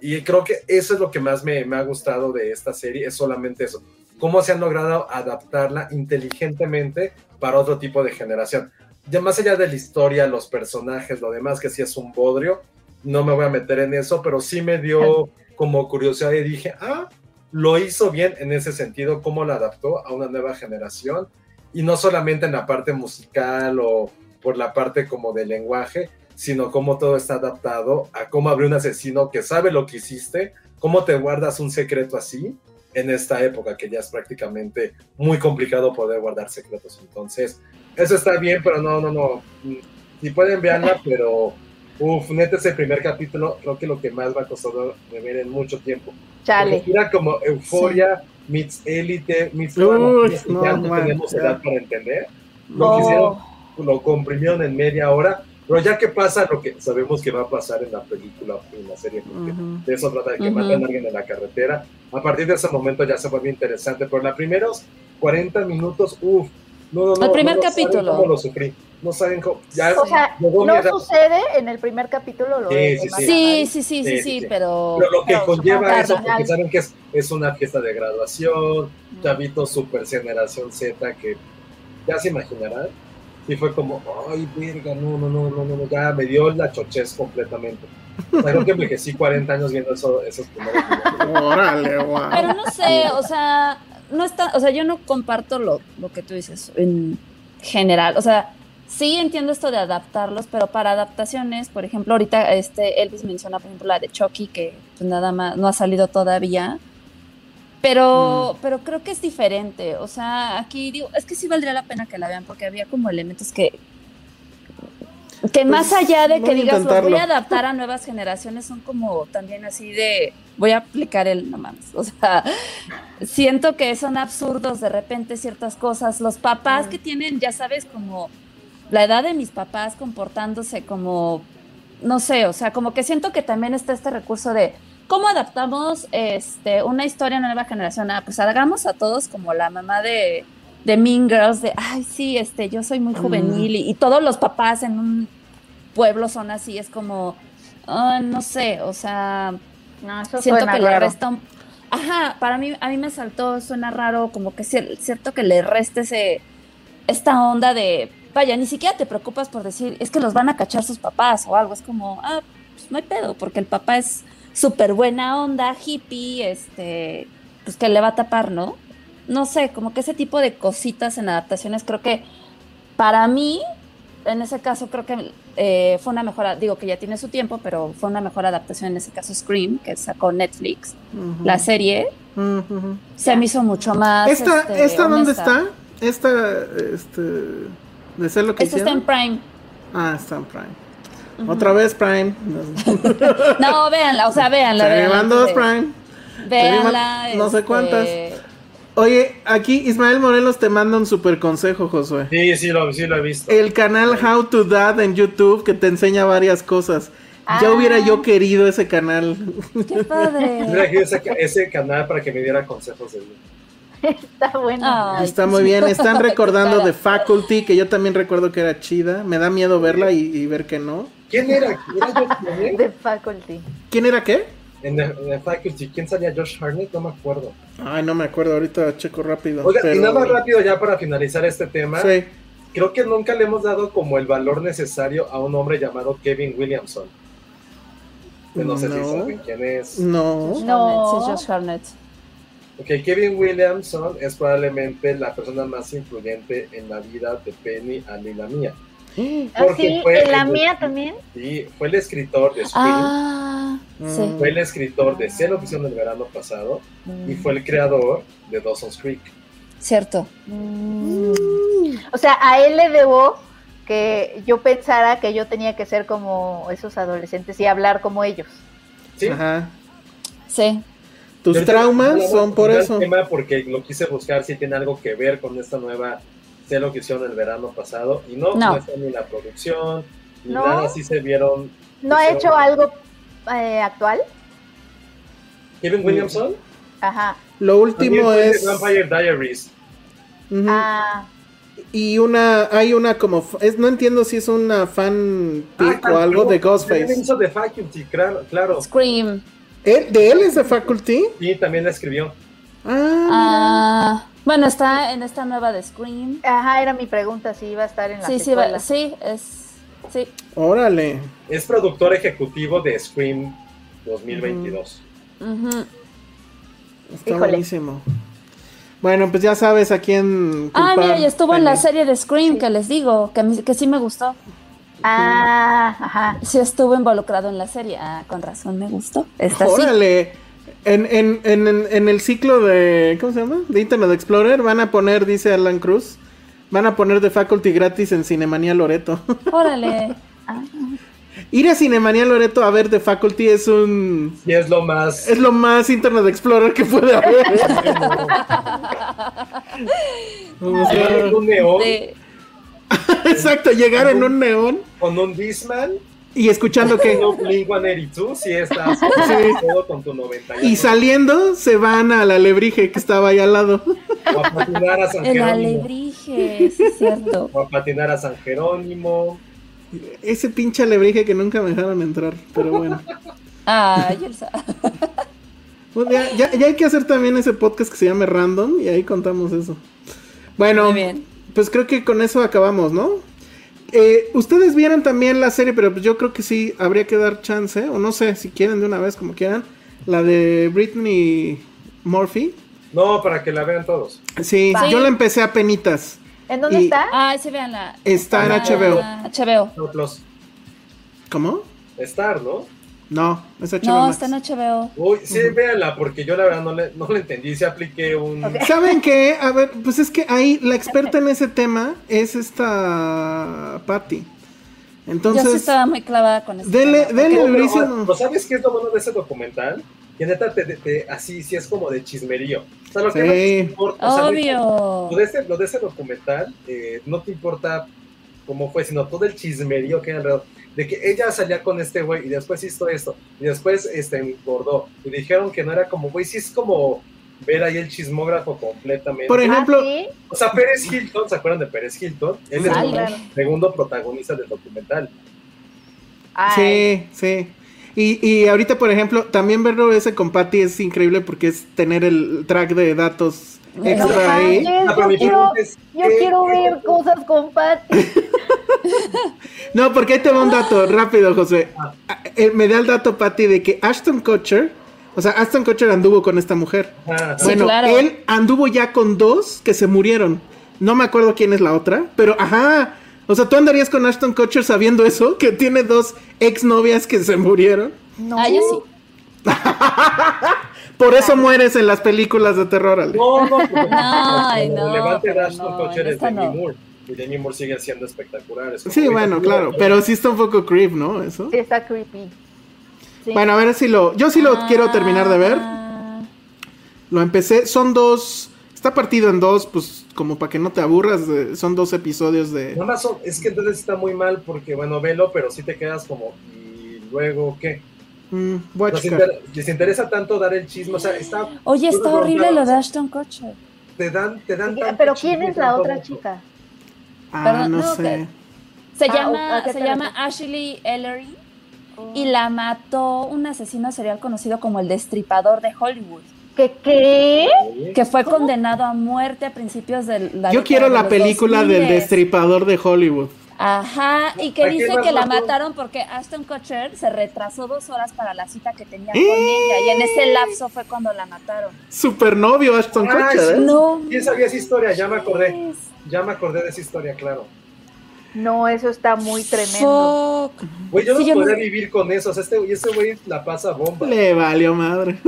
Y creo que eso es lo que más me, me ha gustado de esta serie, es solamente eso. Cómo se han logrado adaptarla inteligentemente para otro tipo de generación. Ya más allá de la historia, los personajes, lo demás, que sí es un bodrio, no me voy a meter en eso, pero sí me dio [LAUGHS] como curiosidad y dije, ah, lo hizo bien en ese sentido, cómo lo adaptó a una nueva generación y no solamente en la parte musical o por la parte como de lenguaje, sino cómo todo está adaptado a cómo abrió un asesino que sabe lo que hiciste, cómo te guardas un secreto así en esta época que ya es prácticamente muy complicado poder guardar secretos. Entonces, eso está bien, pero no, no, no. Si pueden verla, pero uff, neta ese primer capítulo, creo que lo que más va a costar de ver en mucho tiempo. Chale. Era como euforia, meets élite, meets Uy, que no, ya no man, tenemos edad para entender. Lo No. que hicieron, lo comprimieron en media hora, pero ya que pasa lo que sabemos que va a pasar en la película, en la serie, porque Ujú. de eso trata de que Ujú. matan a alguien en la carretera. A partir de ese momento ya se vuelve interesante, pero los primeros 40 minutos, uff, no, no, no. El primer no saben capítulo. cómo lo sufrí. No saben cómo. Ya O sea, no sucede en el primer capítulo lo Sí, sí, sí. Sí, sí, sí, Sí, pero... Pero lo que pero conlleva eso, que porque al saben que es, es una fiesta de graduación, chavitos super generación Z que ya se imaginarán. Y fue como, ay, verga, no, no, no, no, no, no, ya me dio la chochez completamente. O sea, creo que envejecí 40 años viendo eso, esos primeros. Órale, guau. Pero no sé, o sea, no está, o sea, yo no comparto lo, lo que tú dices en general. O sea, sí entiendo esto de adaptarlos, pero para adaptaciones, por ejemplo, ahorita este Elvis menciona, por ejemplo, la de Chucky, que pues nada más no ha salido todavía. Pero, pero creo que es diferente. O sea, aquí digo, es que sí valdría la pena que la vean, porque había como elementos que. Que más allá de que digas, los voy a adaptar a nuevas generaciones, son como también así de. Voy a aplicar el no mames. O sea, siento que son absurdos de repente ciertas cosas. Los papás que tienen, ya sabes, como la edad de mis papás comportándose como, no sé, o sea, como que siento que también está este recurso de cómo adaptamos este, una historia a una nueva generación. Ah, pues hagamos a todos como la mamá de, de Mean Girls, de, ay, sí, este, yo soy muy juvenil y, y todos los papás en un pueblo son así, es como, no sé, o sea, No, eso siento suena que le resta un... Ajá, para mí, a mí me saltó, suena raro, como que cier- cierto que le resta ese, esta onda de, vaya, ni siquiera te preocupas por decir, es que los van a cachar sus papás o algo, es como, ah, pues no hay pedo, porque el papá es súper buena onda, hippie, este, pues que le va a tapar, ¿no? no sé, como que ese tipo de cositas en adaptaciones creo que para mí, en ese caso creo que eh, fue una mejor, digo que ya tiene su tiempo, pero fue una mejor adaptación en ese caso Scream, que sacó Netflix, la serie, se me hizo mucho más... ¿Esta, este, esta dónde está? Esta, este, de ser lo que Esta está en. Prime. Ah, está en Prime. Otra vez Prime. [LAUGHS] No, véanla, o sea, véanla. Se véanla dos Prime. Véanla. no sé este, cuántas. Oye, aquí Ismael Morelos te manda un super consejo, Josué. Sí, sí lo, sí lo he visto. El canal How to Dad en YouTube que te enseña varias cosas. Ya Ah. hubiera yo querido ese canal. Qué padre. Hubiera querido ese, ese canal para que me diera consejos de vida. Está bueno. Ay, Está muy bien. Están [LAUGHS] recordando de Faculty, que yo también recuerdo que era chida. Me da miedo verla y, y ver que no. ¿Quién era? ¿Era? De faculty. ¿Quién era qué? En The, en The Faculty, ¿quién salía Josh Hartnett? No me acuerdo. Ay, no me acuerdo. Ahorita checo rápido. Oiga, y nada más rápido ya para finalizar este tema. Sí. Creo que nunca le hemos dado como el valor necesario a un hombre llamado Kevin Williamson. Que no sé si No. saben quién es. No. No. Es Josh Harnett. Ok, Kevin Williamson es probablemente la persona más influyente en la vida de Penny, Annie y la mía. Ah, Porque sí, fue en la el- mía también. Sí, fue el escritor de Scream, Ah, sí. Mm. fue el escritor de Sé lo que hicieron el verano pasado y fue el creador de Dawson's Creek. Cierto. Mm. O sea, a él le debo que yo pensara que yo tenía que ser como esos adolescentes y hablar como ellos. Sí, Ajá. Sí. Tus ahorita traumas son por eso. tema porque lo quise buscar si tiene algo que ver con esta nueva sé lo que hicieron el verano pasado y no, no, No. está ni la producción ni ¿No? nada, sí se vieron. ¿No ha hecho algo eh, actual? Kevin Williamson Ajá. Lo último es. Vampire Diaries. Ujú. Ah, Y una, hay una como, es, no entiendo si es una fan pic Ah, o algo de Ghostface. hizo de Faculty, claro, claro. Scream. ¿Él- ¿De él es de Faculty? Y también la escribió. Ah, Ah, bueno, está en esta nueva de Scream. ajá, era mi pregunta si iba a estar en la Sí, sí, va- sí, es. Sí. órale. Es productor ejecutivo de Scream 2022. Ujú. Está Híjole. buenísimo. Bueno, pues ya sabes a quién Ah, mira, y estuvo en la serie de Scream que les digo, que, que sí me gustó. Ah, ajá. Sí estuvo involucrado en la serie. Ah, con razón me gustó. Esta sí. Órale. En, en, en, en- en el ciclo de, ¿cómo se llama? De Internet Explorer van a poner, dice Alan Cruz, van a poner de Faculty gratis en Cinemanía Loreto. [LAUGHS] Órale. Ah, Ir a Cinemanía Loreto a ver de Faculty es un... Y es lo más. Es lo más Internet Explorer que puede haber. [LAUGHS] O sea, un neón de- [LAUGHS] exacto, llegar en un neón con un Disman. y escuchando que... No Blink 182, si estás [LAUGHS] todo con tu 98. Y saliendo se van a la lebrige que estaba ahí al lado. O a patinar a San el Jerónimo. alebrije, sí es cierto. O a patinar a San Jerónimo. Ese pinche alebrije que nunca me dejaron entrar, pero bueno. Ay, Elsa. [LAUGHS] Pues ya, ya- ya hay que hacer también ese podcast que se llame Random y ahí contamos eso. Bueno, Muy bien. Pues creo que con eso acabamos, ¿no? Eh, Ustedes vieron también la serie, pero pues yo creo que sí habría que dar chance, o no sé, si quieren de una vez, como quieran, la de Britney Murphy. No, para que la vean todos. Sí, yo la empecé a penitas. ¿En dónde Y- está? Ay, sí, veanla. Está en Ah, HBO. HBO. No, Plus. ¿Cómo? Star, ¿no? No, es HBO No, Max. está en HBO. Uy, sí, véanla, porque yo la verdad no le, no le entendí. Se apliqué un. [LAUGHS] ¿Saben qué? A ver, pues es que ahí la experta en ese tema es esta Patty. Yo sí Entonces, estaba muy clavada con eso. dele, dele No, durísimo. ¿pero ¿Sabes qué es lo bueno de ese documental? Que neta, te, te- te- así sí es como de chismerío. O sea, lo que Sí. no te importa. o sea, Obvio. Lo de ese, lo de ese documental eh, no te importa cómo fue, sino todo el chismerío que hay alrededor. De que ella salía con este güey y después hizo esto y después este, engordó. Y dijeron que no era como, güey, sí es como ver ahí el chismógrafo completamente. Por ejemplo, Ah, ¿sí? O sea, Pérez Hilton, ¿se acuerdan de Pérez Hilton? Él es el segundo protagonista del documental. Ay, sí, sí. Y, y ahorita, por ejemplo, también verlo ese con Patty es increíble porque es tener el track de datos extra ahí. manches, Ah, yo quiero, pregunta es, yo ¿qué- quiero ver cosas con Patty. [LAUGHS] No, porque ahí te va un dato rápido, José. Ah. Eh, Me da el dato, Patty, de que Ashton Kutcher O sea, Aston Kutcher anduvo con esta mujer. Ah, Sí, bueno, claro. él anduvo ya con dos que se murieron. No me acuerdo quién es la otra, pero ajá. O sea, ¿tú andarías con Ashton Kutcher sabiendo eso? Que tiene dos exnovias que se murieron. No. Ah, yo sí. [LAUGHS] Por eso mueres en las películas de terror, Ale. No, no, porque Ay, el no, levante de Ashton no, Kutcher esta Demi no. Moore. Y Demi Moore sigue siendo espectacular. es como Sí, bueno, [LAUGHS] claro. [LAUGHS] Pero sí está un poco creep, ¿no? Eso. Sí, está creepy. Sí. Bueno, a ver si lo. Yo sí lo quiero terminar de ver. Ah, Lo empecé. Son dos. Está partido en dos, pues como para que no te aburras. de- son dos episodios de. Nada más son- es que entonces está muy mal porque, bueno, velo, pero sí te quedas como, ¿y luego qué? Mm, voy a Nos checar. inter- les interesa tanto dar el chisme, o sea, está... Oye, está horrible lo de. Ashton Kutcher. Te dan, te dan tanto Pero ¿quién es la otra chica? Ah, Perdón, no, no, sé. Se Ah, llama, ¿a qué se llama? Ashley Ellery y la mató un asesino serial conocido como el Destripador de Hollywood, ¿Qué qué? que fue condenado a muerte a principios de la Yo quiero de la película del 2000s. destripador de Hollywood. Ajá, y que ¿A quién dice que la mataron porque Ashton Kutcher se retrasó dos horas para la cita que tenía ¡Eh! con ella y en ese lapso fue cuando la mataron. Supernovio Ashton Ah, Kutcher, ¿eh? No. ¿Quién sabía esa historia? Ya me acordé. mames. Ya me acordé de esa historia, claro. No, eso está muy tremendo. Güey, yo Sí, no yo podría no- vivir con eso. O sea, este, y ese güey la pasa bomba. Le valió madre.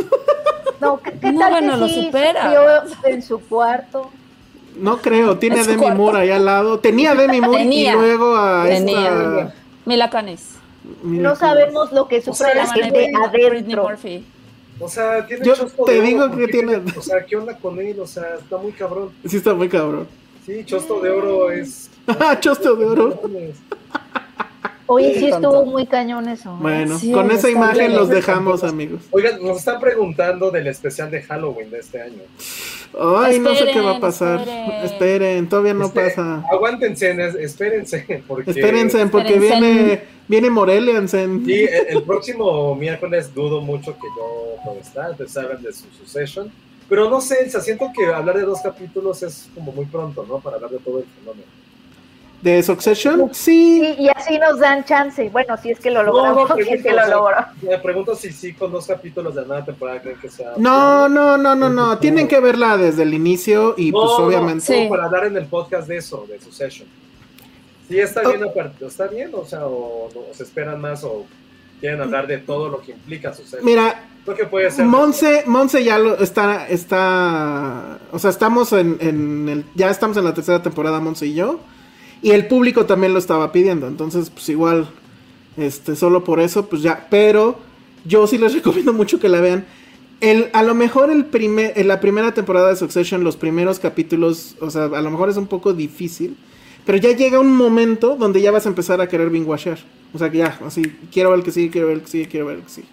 No, [LAUGHS] ¿qué, qué No, tal bueno, que lo sí supera. en su cuarto? No creo, tiene a Demi cuarto. Moore ahí al lado. Tenía a Demi Moore Tenía. y luego a Tenía. esta. Mila Kunis. Mira, No sabemos lo que sea, sufre la es Llama que gente adentro. Murphy. O sea, tiene Yo te digo ¿por que tiene- O sea, ¿qué onda con él? O sea, está muy cabrón. Sí, está muy cabrón. Sí, chosto de oro es... Ah, [LAUGHS] chosto de oro. Oye, sí estuvo muy cañón eso. ¿eh? Bueno, Sí, con esa imagen los dejamos, amigos. Oigan, nos están preguntando del especial de Halloween de este año. Ay, no sé qué va a Esperen, pasar. esperen. Esperen, todavía no Este, pasa. Aguántense, es- espérense, [LAUGHS] porque... Espérense, porque Espérense. viene viene Moreliansen. Sí, el, el próximo miércoles dudo mucho que yo pueda estar, ustedes saben de su succession. Pero no sé, o sea, siento que hablar de dos capítulos es como muy pronto, ¿no? Para hablar de todo el fenómeno. ¿De Succession? Sí. Y, y así nos dan chance. Bueno, si es que lo logramos, si es que lo logró. Me pregunto si sí con dos capítulos de nada temporada creen que sea... No, no, no, no, no. Tienen que verla desde el inicio y No, pues no, obviamente. Sí. para hablar en el podcast de eso, de Succession. Sí, está bien, aparte, está bien, o sea, o, o se esperan más o quieren hablar de todo lo que implica Succession. Mira, Creo que puede ser... Monse, Monse ya lo está, está, o sea, estamos en, en el, ya estamos en la tercera temporada, Monse y yo, y el público también lo estaba pidiendo, entonces, pues igual, este, solo por eso, pues ya, pero yo sí les [LAUGHS] recomiendo mucho que la vean. El, a lo mejor el primer, en la primera temporada de Succession, los primeros capítulos, o sea, a lo mejor es un poco difícil, pero ya llega un momento donde ya vas a empezar a querer binguachar. O sea, que ya, así, quiero ver el que sigue, quiero ver el que sigue, quiero ver el que sigue.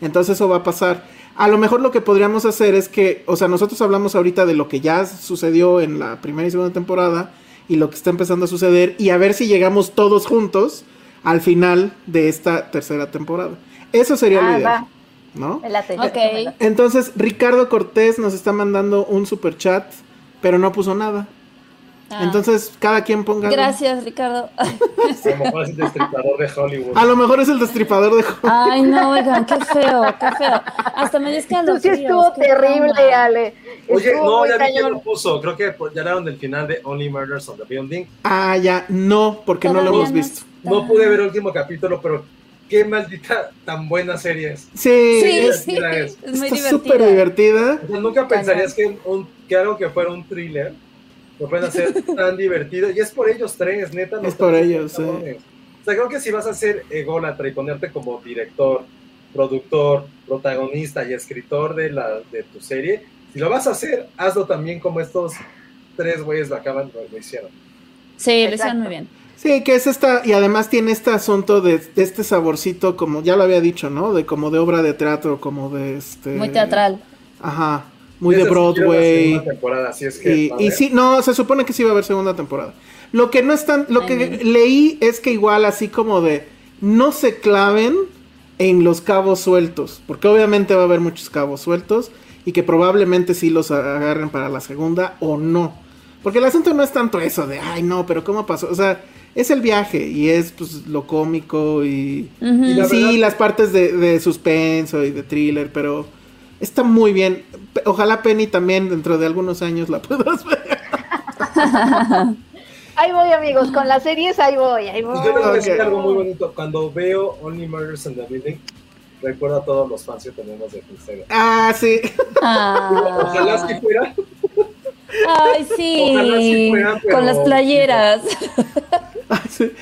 Entonces eso va a pasar. A lo mejor lo que podríamos hacer es que, o sea, nosotros hablamos ahorita de lo que ya sucedió en la primera y segunda temporada y lo que está empezando a suceder y a ver si llegamos todos juntos al final de esta tercera temporada. Eso sería lo Ah, ideal, va. ¿no? Me late, Ok. me late. Entonces, Ricardo Cortés nos está mandando un super chat, pero no puso nada. Ah. Entonces, cada quien ponga. algo. Gracias, Ricardo. A lo mejor es el destripador de Hollywood. A lo mejor es el destripador de Ay, no, oigan, qué feo, qué feo. Hasta me Tú sí estuvo terrible. Ale. Oye, Estuvo no, ya vi que lo puso. Creo que ya hablaron del final de Only Murders on the Building. Ah, ya, no, porque no lo Todavía hemos visto. está. No pude ver el último capítulo, pero qué maldita tan buena serie es. Sí, Sí, es- es es. muy está súper divertida. divertida. O sea, nunca pensarías que, un, que algo que fuera un thriller lo pueden hacer tan divertido. Y es por ellos tres, neta. Es por ellos, sí. O sea, creo que si vas a ser ególatra y ponerte como director, productor, protagonista y escritor de, la, de tu serie, si lo vas a hacer, hazlo también como estos tres güeyes lo acaban, lo, lo hicieron. Sí, lo hicieron muy bien. Sí, que es esta, y además tiene este asunto de, de este saborcito, como ya lo había dicho, ¿no? De como de obra de teatro, como de este. Muy teatral. Ajá, muy de Esa Broadway. segunda temporada, así es que Y, sí, no, se supone que sí va a haber segunda temporada. Lo que no están, lo Ay, que mira. leí es que igual así como de no se claven en los cabos sueltos, porque obviamente va a haber muchos cabos sueltos y que probablemente sí los agarren para la segunda o no. Porque el asunto no es tanto eso de, ay no, pero ¿cómo pasó? O sea, es el viaje y es pues lo cómico y, Ujú. y la sí, verdad- las partes de, de suspenso y de thriller, pero Está muy bien. Ojalá Penny también dentro de algunos años la puedas ver. [LAUGHS] Ahí voy, amigos, con las series ahí voy, ahí voy. Yo que decir algo muy bonito. Cuando veo Only Murders in the Building, recuerdo a todos los fans que tenemos de Filmsteria. Ah, sí. Ah. [LAUGHS] Ojalá si fuera. Ay, sí. Ojalá sí fuera, pero- Con las playeras. Ah, sí.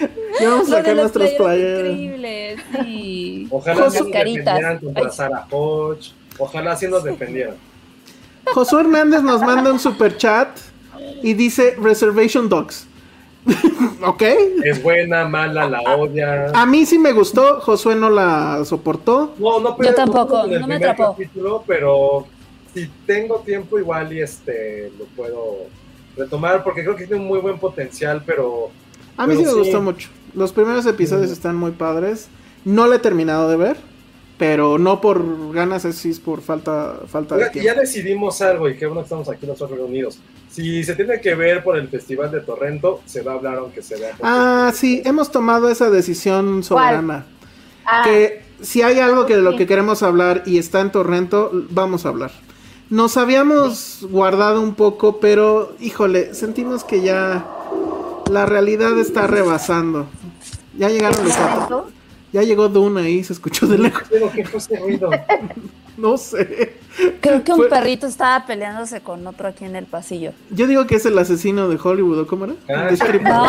Ya vamos a sacar nuestras playeras playeras. increíbles, sí. Ojalá Con sus caritas. defendieran contra Ay. Sarah Hodge. Ojalá sí nos defendieran. Josué Hernández nos manda un super chat y dice Reservation Dogs. [LAUGHS] ok. Es buena, mala, la odia. A mí sí me gustó, Josué no la soportó. No, no, pero Yo tampoco, no me primer atrapó. capítulo, pero si tengo tiempo igual y este lo puedo retomar porque creo que tiene un muy buen potencial, pero A mí sí me sí. gustó mucho. Los primeros episodios Mm. están muy padres. No la he terminado de ver, pero no por ganas, es es por falta, falta de ya decidimos algo y que bueno que estamos aquí nosotros reunidos. Si se tiene que ver por el Festival de Torrento, se va a hablar aunque se vea. Ah, sí, hemos tomado esa decisión soberana. Ah, Que si hay algo que de lo que queremos hablar y está en Torrento, vamos a hablar. Nos habíamos guardado un poco, pero híjole, sentimos que ya la realidad está rebasando. Ya llegaron los ¿momento? Ya llegó Dune ahí, se escuchó de lejos. Qué fue ese ruido. [LAUGHS] No sé. Creo que un Fue- perrito estaba peleándose con otro aquí en el pasillo. Yo digo que es el asesino de Hollywood, ¿o cómo era? Ah,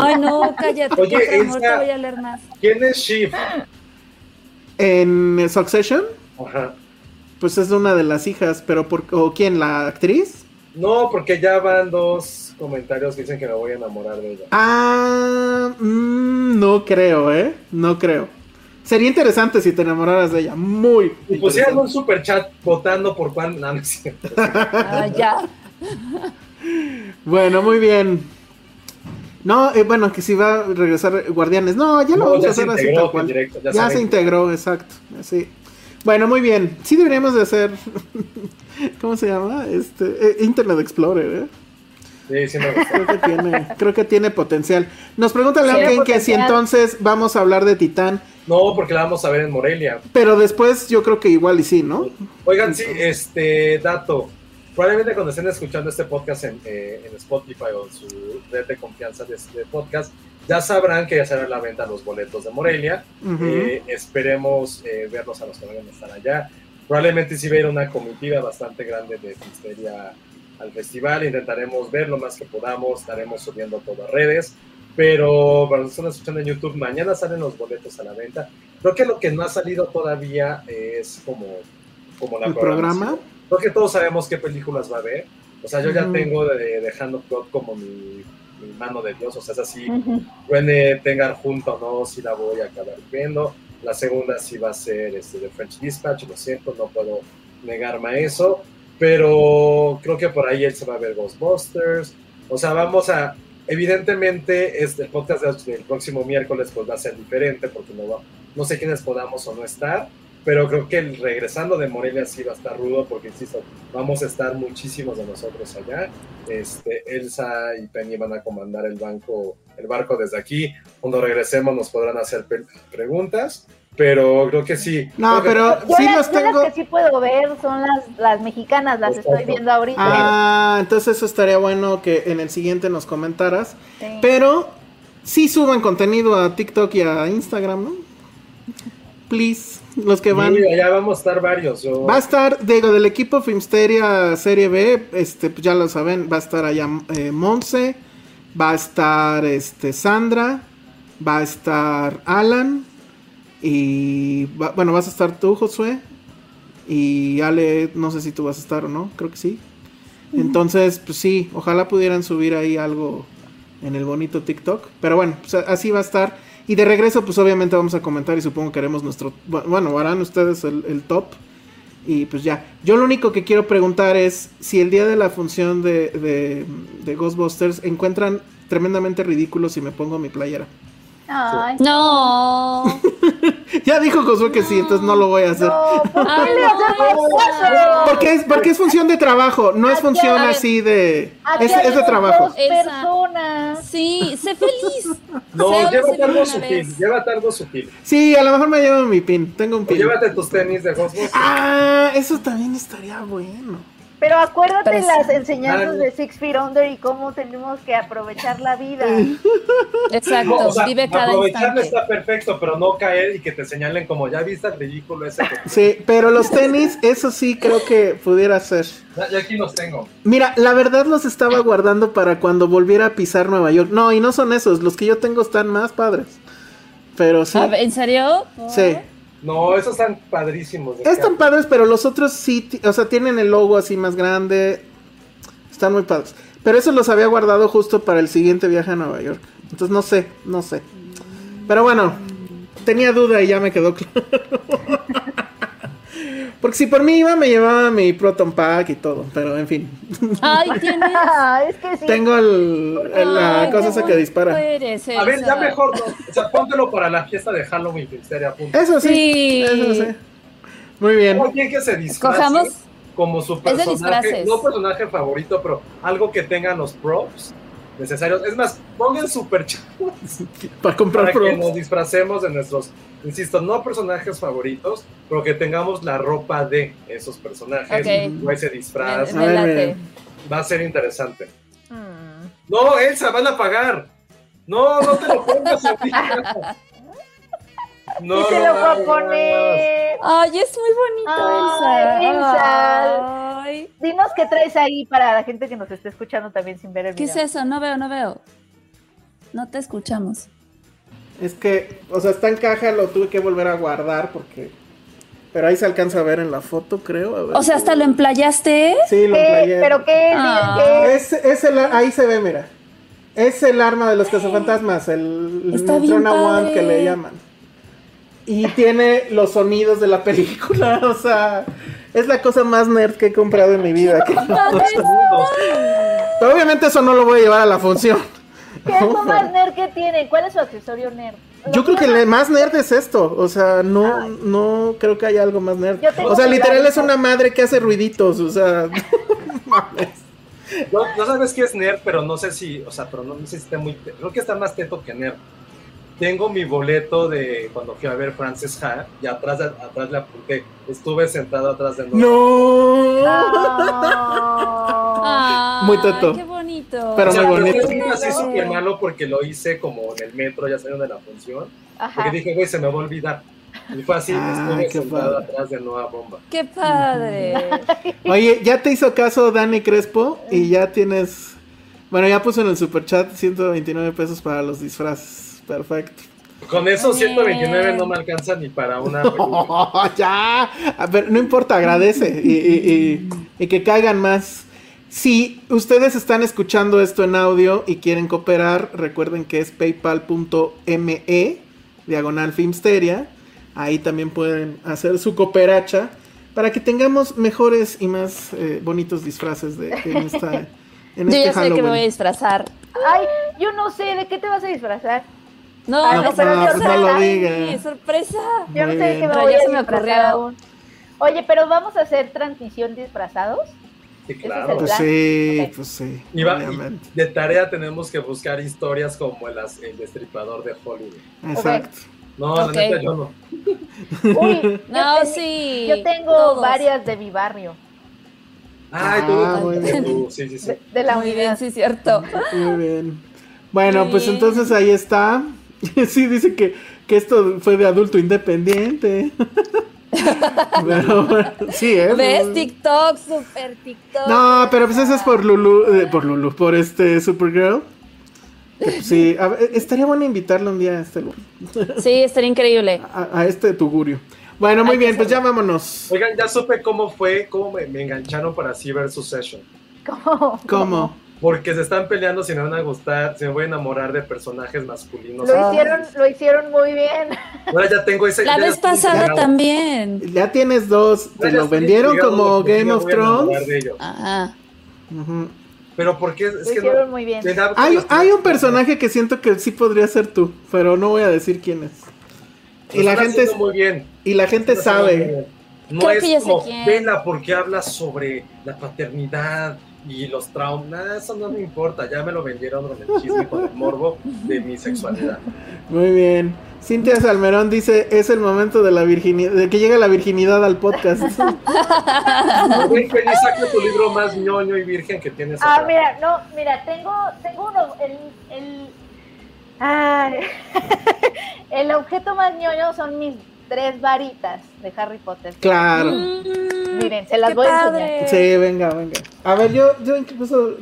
Ay, no, cállate. Oye, por favor, esa- te voy a leer más. ¿Quién es Shiv? En Succession, Ajá. pues es una de las hijas, pero por, ¿o quién? ¿La actriz? No, porque ya van dos comentarios que dicen que me voy a enamorar de ella. Ah, mm, no creo, ¿eh? No creo. Sería interesante si te enamoraras de ella. Muy. Y pusieron interesante. un super chat votando por cuál. No, no es cierto. Ah, ya. Bueno, muy bien. No, eh, bueno, que si va a regresar Guardianes. No, ya lo No, vamos ya a hacer así integró tal cual. directo, ya se integró, exacto. Así. Bueno, muy bien. Sí deberíamos de hacer. [LAUGHS] ¿Cómo se llama? Este eh, Internet Explorer, ¿eh? Sí, sí me gustó. Creo que tiene, creo que tiene potencial. Nos pregunta Leo Tiene Kane que si entonces vamos a hablar de Titán, No, porque la vamos a ver en Morelia. pero después yo creo que igual y sí, ¿no? Oigan, sí, este dato. Probablemente cuando estén escuchando este podcast en, eh, en Spotify o en su red de confianza de, de podcast, ya sabrán que ya será la venta los boletos de Morelia. Eh, esperemos eh, verlos a los que vayan a estar allá. Probablemente sí va a ir una comitiva bastante grande de Misteria al festival. Intentaremos ver lo más que podamos. Estaremos subiendo todo a redes. Pero para los que están escuchando en YouTube, mañana salen los boletos a la venta. Creo que lo que no ha salido todavía es como, como la ¿El programa? Creo que todos sabemos qué películas va a haber. O sea, yo ya tengo de, de Hand of God como mi, mi mano de Dios. O sea, es así. Ujú. Puede tengan junto o no, si la voy a acabar viendo. La segunda sí va a ser este, de French Dispatch, lo siento, no puedo negarme a eso. Pero creo que por ahí él se va a ver Ghostbusters. O sea, vamos a. Evidentemente, este, el podcast del próximo miércoles pues, va a ser diferente porque no, va, no sé quiénes podamos o no estar. Pero creo que el regresando de Morelia sí va a estar rudo porque, insisto, vamos a estar muchísimos de nosotros allá. Este, Elsa y Penny van a comandar el banco, el barco desde aquí. Cuando regresemos nos podrán hacer preguntas, pero creo que sí. No, Creo que- pero Yo, sí los yo las tengo. que sí puedo ver son las, las mexicanas, las Exacto. estoy viendo ahorita. Ah, entonces eso estaría bueno que en el siguiente nos comentaras. Sí. Pero sí suban contenido a TikTok y a Instagram, ¿no? Please, los que van. Sí, allá vamos a estar varios. Yo, Va a estar, digo, del equipo Filmsteria Serie B, este, pues ya lo saben, va a estar allá eh, Monse, va a estar este Sandra, va a estar Alan, y va- bueno, vas a estar tú, Josué, y Ale, no sé si tú vas a estar o no, creo que sí. Entonces, pues sí, ojalá pudieran subir ahí algo en el bonito TikTok, pero bueno, pues así va a estar. Y de regreso, pues obviamente vamos a comentar y supongo que haremos nuestro, bueno, harán ustedes el, el top. Y pues ya. Yo lo único que quiero preguntar es si el día de la función de, de, de Ghostbusters encuentran tremendamente ridículo si me pongo mi playera. Ay, No. [LAUGHS] Ya dijo Josué que sí, entonces no lo voy a hacer. no, [LAUGHS] ¿por qué Ay, le no, hacemos no, eso? porque es, porque es función de trabajo, no es función así de... Es, es de trabajo. personas. Sí, sé feliz. [LAUGHS] No, Sé llévate algo sutil, llévate algo sutil. Sí, a lo mejor me llevo mi pin, tengo un O pin. llévate tus tenis de Cosmos. Ah, eso también estaría bueno. Pero acuérdate Pero las enseñanzas de Six Feet Under y cómo tenemos que aprovechar la vida. [LAUGHS] Exacto, No, o sea, vive cada aprovecharlo está perfecto, pero no caer y que te señalen como ya viste el ridículo ese. que- Sí, pero los tenis, eso sí creo que pudiera ser. Ya, ya aquí los tengo. Mira, la verdad los estaba guardando para cuando volviera a pisar Nueva York. No, y no son esos, los que yo tengo están más padres. Pero sí. ¿En serio? Sí. No, esos están padrísimos. Están padres, pero los otros sí, o sea, tienen el logo así más grande. Están muy padres. Pero esos los había guardado justo para el siguiente viaje a Nueva York. Entonces no sé, no sé. Pero bueno, tenía duda y ya me quedó claro. [LAUGHS] Porque si por mí iba, me llevaba mi Proton Pack y todo. Pero en fin. Ay, tienes. Ah, [LAUGHS] es que sí. Tengo el, el- la Ay, cosa esa que dispara. eres, A ver, ya mejor, no. o sea, póntelo para la fiesta de Halloween, punto. Eso sí, Sí. Eso sí. Muy bien. Alguien que se disfrace Escojamos. como su de personaje, disfraces. no personaje favorito, pero algo que tengan los props necesarios. Es más, pongan super chat [LAUGHS] Para comprar para que nos disfracemos de nuestros, insisto, no personajes favoritos, pero que tengamos la ropa de esos personajes Ok. o ese disfraz. Me, me. Va a ser interesante. Mm. No, Elsa, van a pagar. No, no te lo pongas. [LAUGHS] No, te no lo voy a poner. Ay, es muy bonito, Ay, Elsa. Elsa. Ay, Dinos qué traes ahí para la gente que nos esté escuchando también sin ver el ¿Qué video. es eso? No veo, no veo. No te escuchamos. Es que, o sea, está en caja, lo tuve que volver a guardar porque. Pero ahí se alcanza a ver en la foto, creo. a ver. O sea, hasta lo emplayaste. Sí, lo ¿Qué? emplayé. ¿Pero qué? Ah. qué es. El, ahí se ve, mira. Es el arma de los cazafantasmas, el Neutrona One que le llaman. Y tiene los sonidos de la película, [LAUGHS] o sea, es la cosa más nerd que he comprado en mi vida. que-. Pero obviamente eso no lo voy a llevar a la función. ¿Qué es lo más nerd que tiene? ¿Cuál es su accesorio nerd? Yo creo que el más nerd es esto, o sea, no, no creo que haya algo más nerd. O sea, literal es una madre que hace ruiditos, o sea, [LAUGHS] mames. No, no sabes qué es nerd, pero no sé si, o sea, pero no, no sé si está muy, creo que está más teto que nerd. Tengo mi boleto de cuando fui a ver Frances Ha y atrás, de- atrás le apunté, estuve sentado atrás de No. Ay, Muy teto. Qué bonito. Pero O sea, muy bonito. pero fue así súper malo porque lo hice como en el metro, ya saliendo de la función. Ajá. Porque dije, güey, se me va a olvidar. Y fue así, estuve sentado padre. atrás de Nueva Bomba. Qué padre. [LAUGHS] Oye, ya te hizo caso Dani Crespo y ya tienes. Bueno, ya puso en el superchat 129 pesos para los disfraces. Perfecto. Con esos Bien. 129 no me alcanza ni para una. [LAUGHS] Oh, ya. A ver, no importa, agradece y, y- y- y que caigan más. Si ustedes están escuchando esto en audio y quieren cooperar, recuerden que es paypal.me, diagonal Filmsteria. Ahí también pueden hacer su cooperacha para que tengamos mejores y más eh, bonitos disfraces de, en, esta, en [LAUGHS] Yo este ya sé que me voy a Halloween. disfrazar. Ay, yo no sé, ¿de qué te vas a disfrazar? No, Ay, no, no, sorpresa. pues no lo sorpresa. Yo no sé bien. qué me voy a me disfrazar aún. Oye, pero vamos a hacer transmisión disfrazados. Sí, claro. Pues sí, Ok. pues sí. Y va- y de tarea tenemos que buscar historias como el, el destripador de Hollywood. Exacto. No, Ok. la neta yo no. [LAUGHS] Uy, No, yo, ten- sí. yo tengo todos. varias de mi barrio, Ay, tú, Ah, tú, muy tú, bien. sí, sí, sí. de, de la Muy bien, unidad. sí, cierto. Muy bien. Bueno, pues Bien. entonces ahí está. [LAUGHS] Sí, dice que, que esto fue de adulto independiente. [LAUGHS] pero bueno, sí, ¿eh? ¿Ves? TikTok, super TikTok. No, pero pues eso es por Lulu, eh, por Lulu, por este Supergirl. Que, pues, sí, a ver, estaría bueno invitarle un día a este, Lu- Sí, estaría increíble. a, a este Tugurio. Bueno, muy bien, pues ya vámonos. Oigan, ya supe cómo fue, cómo me, me engancharon para Cyber Succession. ¿Cómo? ¿Cómo? Porque se están peleando si me van a gustar, si me voy a enamorar de personajes masculinos. Lo hicieron, lo hicieron muy bien. Ahora ya tengo ese. La vez pasada también. Ya tienes dos. Te lo vendieron como Game me of Thrones. Ajá. Ujú. Pero porque es, Lo que hicieron no. muy bien. Hay, hay un personaje que siento que sí podría ser tú, pero no voy a decir quién es. Lo Y la gente, muy bien. y la gente Lo sabe. No Creo es que como, vela porque habla sobre la paternidad y los traumas. Nada, eso no me importa. Ya me lo vendieron con el chisme, con el morbo de mi sexualidad. Muy bien. Cintia Salmerón dice, es el momento de la virginidad, de que llega la virginidad al podcast. Ven, Penny, saca tu libro más ñoño y virgen que tienes Ah, acá. mira, no, mira, tengo, tengo uno, el, el, ay, [LAUGHS] el objeto más ñoño son mis tres varitas de Harry Potter. claro. Miren, se las voy a padre. enseñar. Sí, venga, venga. A ver, yo, yo incluso,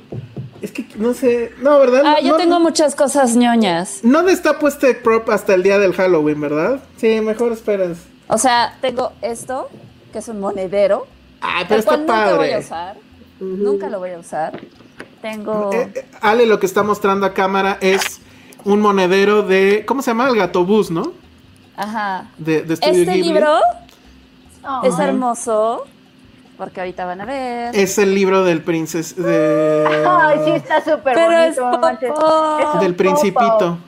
es que no sé, no, ¿verdad? Ah, yo no, tengo muchas cosas ñoñas. No destapo este prop hasta el día del Halloween, ¿verdad? Sí, mejor espérense. O sea, tengo esto, que es un monedero. Ah, pero está nunca voy a padre. usar. Nunca lo voy a usar. Tengo. Eh, eh, Ale lo que está mostrando a cámara es un monedero de, ¿cómo se llama? El gatobús, ¿no? Ajá. De, Este Ghibli. libro Ay, es hermoso. Porque ahorita van a ver. Es el libro del princes, de, Ay, sí, está súper Pero es bonito. Es un del principito.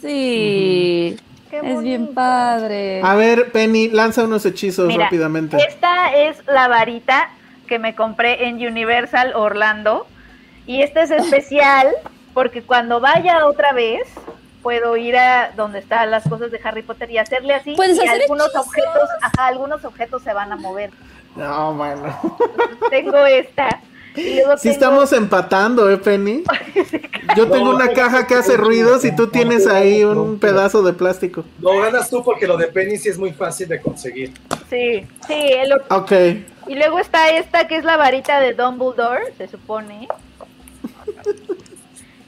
Sí. Qué Es bien padre. A ver, Penny, lanza unos hechizos Mira, rápidamente. Esta es la varita que me compré en Universal Orlando. Y esta es especial porque cuando vaya otra vez, puedo ir a donde están las cosas de Harry Potter y hacerle así. Puedes y hacer algunos hechizos. objetos, ajá, algunos objetos se van a mover. No, bueno. [LAUGHS] Tengo esta. Y luego Sí tengo- estamos empatando, ¿eh, Penny? [LAUGHS] Yo tengo una caja que hace ruidos y tú tienes ahí un pedazo de plástico. Lo ganas tú porque lo de Penny sí es muy fácil de conseguir. Sí, sí. el Ok. Y luego está esta que es la varita de Dumbledore, se supone.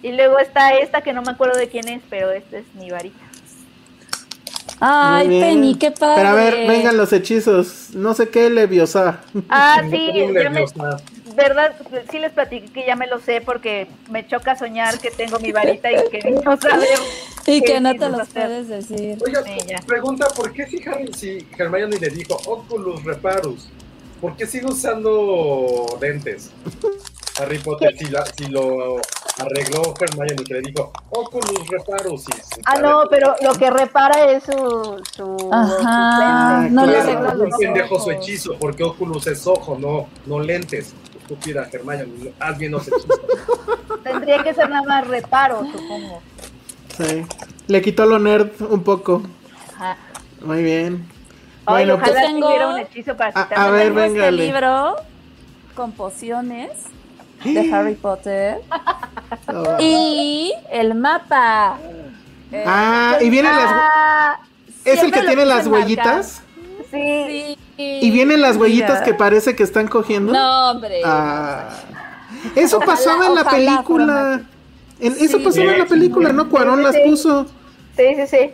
Y luego está esta que no me acuerdo de quién es, pero esta es mi varita. Ay. Penny, qué padre. Pero a ver, vengan los hechizos. No sé qué, Leviosa. Ah, [LAUGHS] sí, ya me- verdad, sí les platiqué que ya me lo sé porque me choca soñar que tengo mi varita y que no [LAUGHS] saber. Y qué que no te hacer. puedes decir. Oiga, ya. pregunta, ¿por qué si, Harry, si Hermione le dijo Oculus Reparus? ¿Por qué sigue usando lentes? Harry Potter, si, la- si lo arregló Hermione que le dijo Oculus Reparus. y su Ah, no, pero lo que repara es su. su Ajá, su no le un los pendejo su hechizo, porque Oculus es ojo, no, no lentes. Estúpida Hermione, haz bien los hechizos. [LAUGHS] Tendría que ser nada más reparo, supongo. Sí. Le quitó lo nerd un poco. Ajá. Muy bien. Ay, Bueno, ojalá pues, tengo- tuviera un hechizo para A- quitarme a ver, Tengo este libro con pociones de [GASPS] Harry Potter oh. y el mapa. Eh, Ah, y vienen las. ¿Es el que tiene las huellitas? sí. Sí. ¿Y vienen las huellitas Mira. que parece que están cogiendo? No, hombre. Ah. Eso Ojalá- pasaba en la película. eso Sí. pasaba en la película, ¿no? Cuarón las puso. Sí, sí, sí.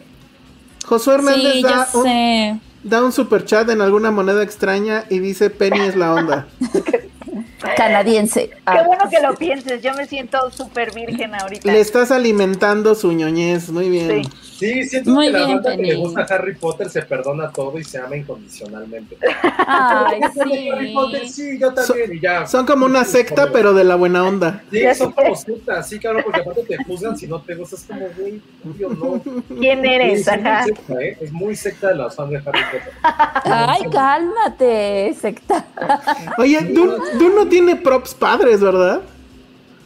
Josué Hernández Sí, da, un, da un super chat en alguna moneda extraña y dice Penny es la onda. [LAUGHS] Canadiense. Qué bueno que lo pienses. Yo me siento súper virgen ahorita. Le estás alimentando su ñoñez, muy bien. Sí. Sí, siento Muy que la bien, banda que le gusta a Harry Potter se perdona todo y se ama incondicionalmente. Ay, [LAUGHS] Harry Potter, sí. yo también, y ya. Son como una secta, pero de la buena onda. Sí, son como sectas, sí, claro, porque aparte te juzgan si no te gusta, es como, güey, no. ¿Quién eres? sí, Ajá. muy secta, ¿eh? Es muy secta de los fans de Harry Potter. Ay, cálmate, secta. Oye, Dune, Dune no tiene props padres, ¿verdad?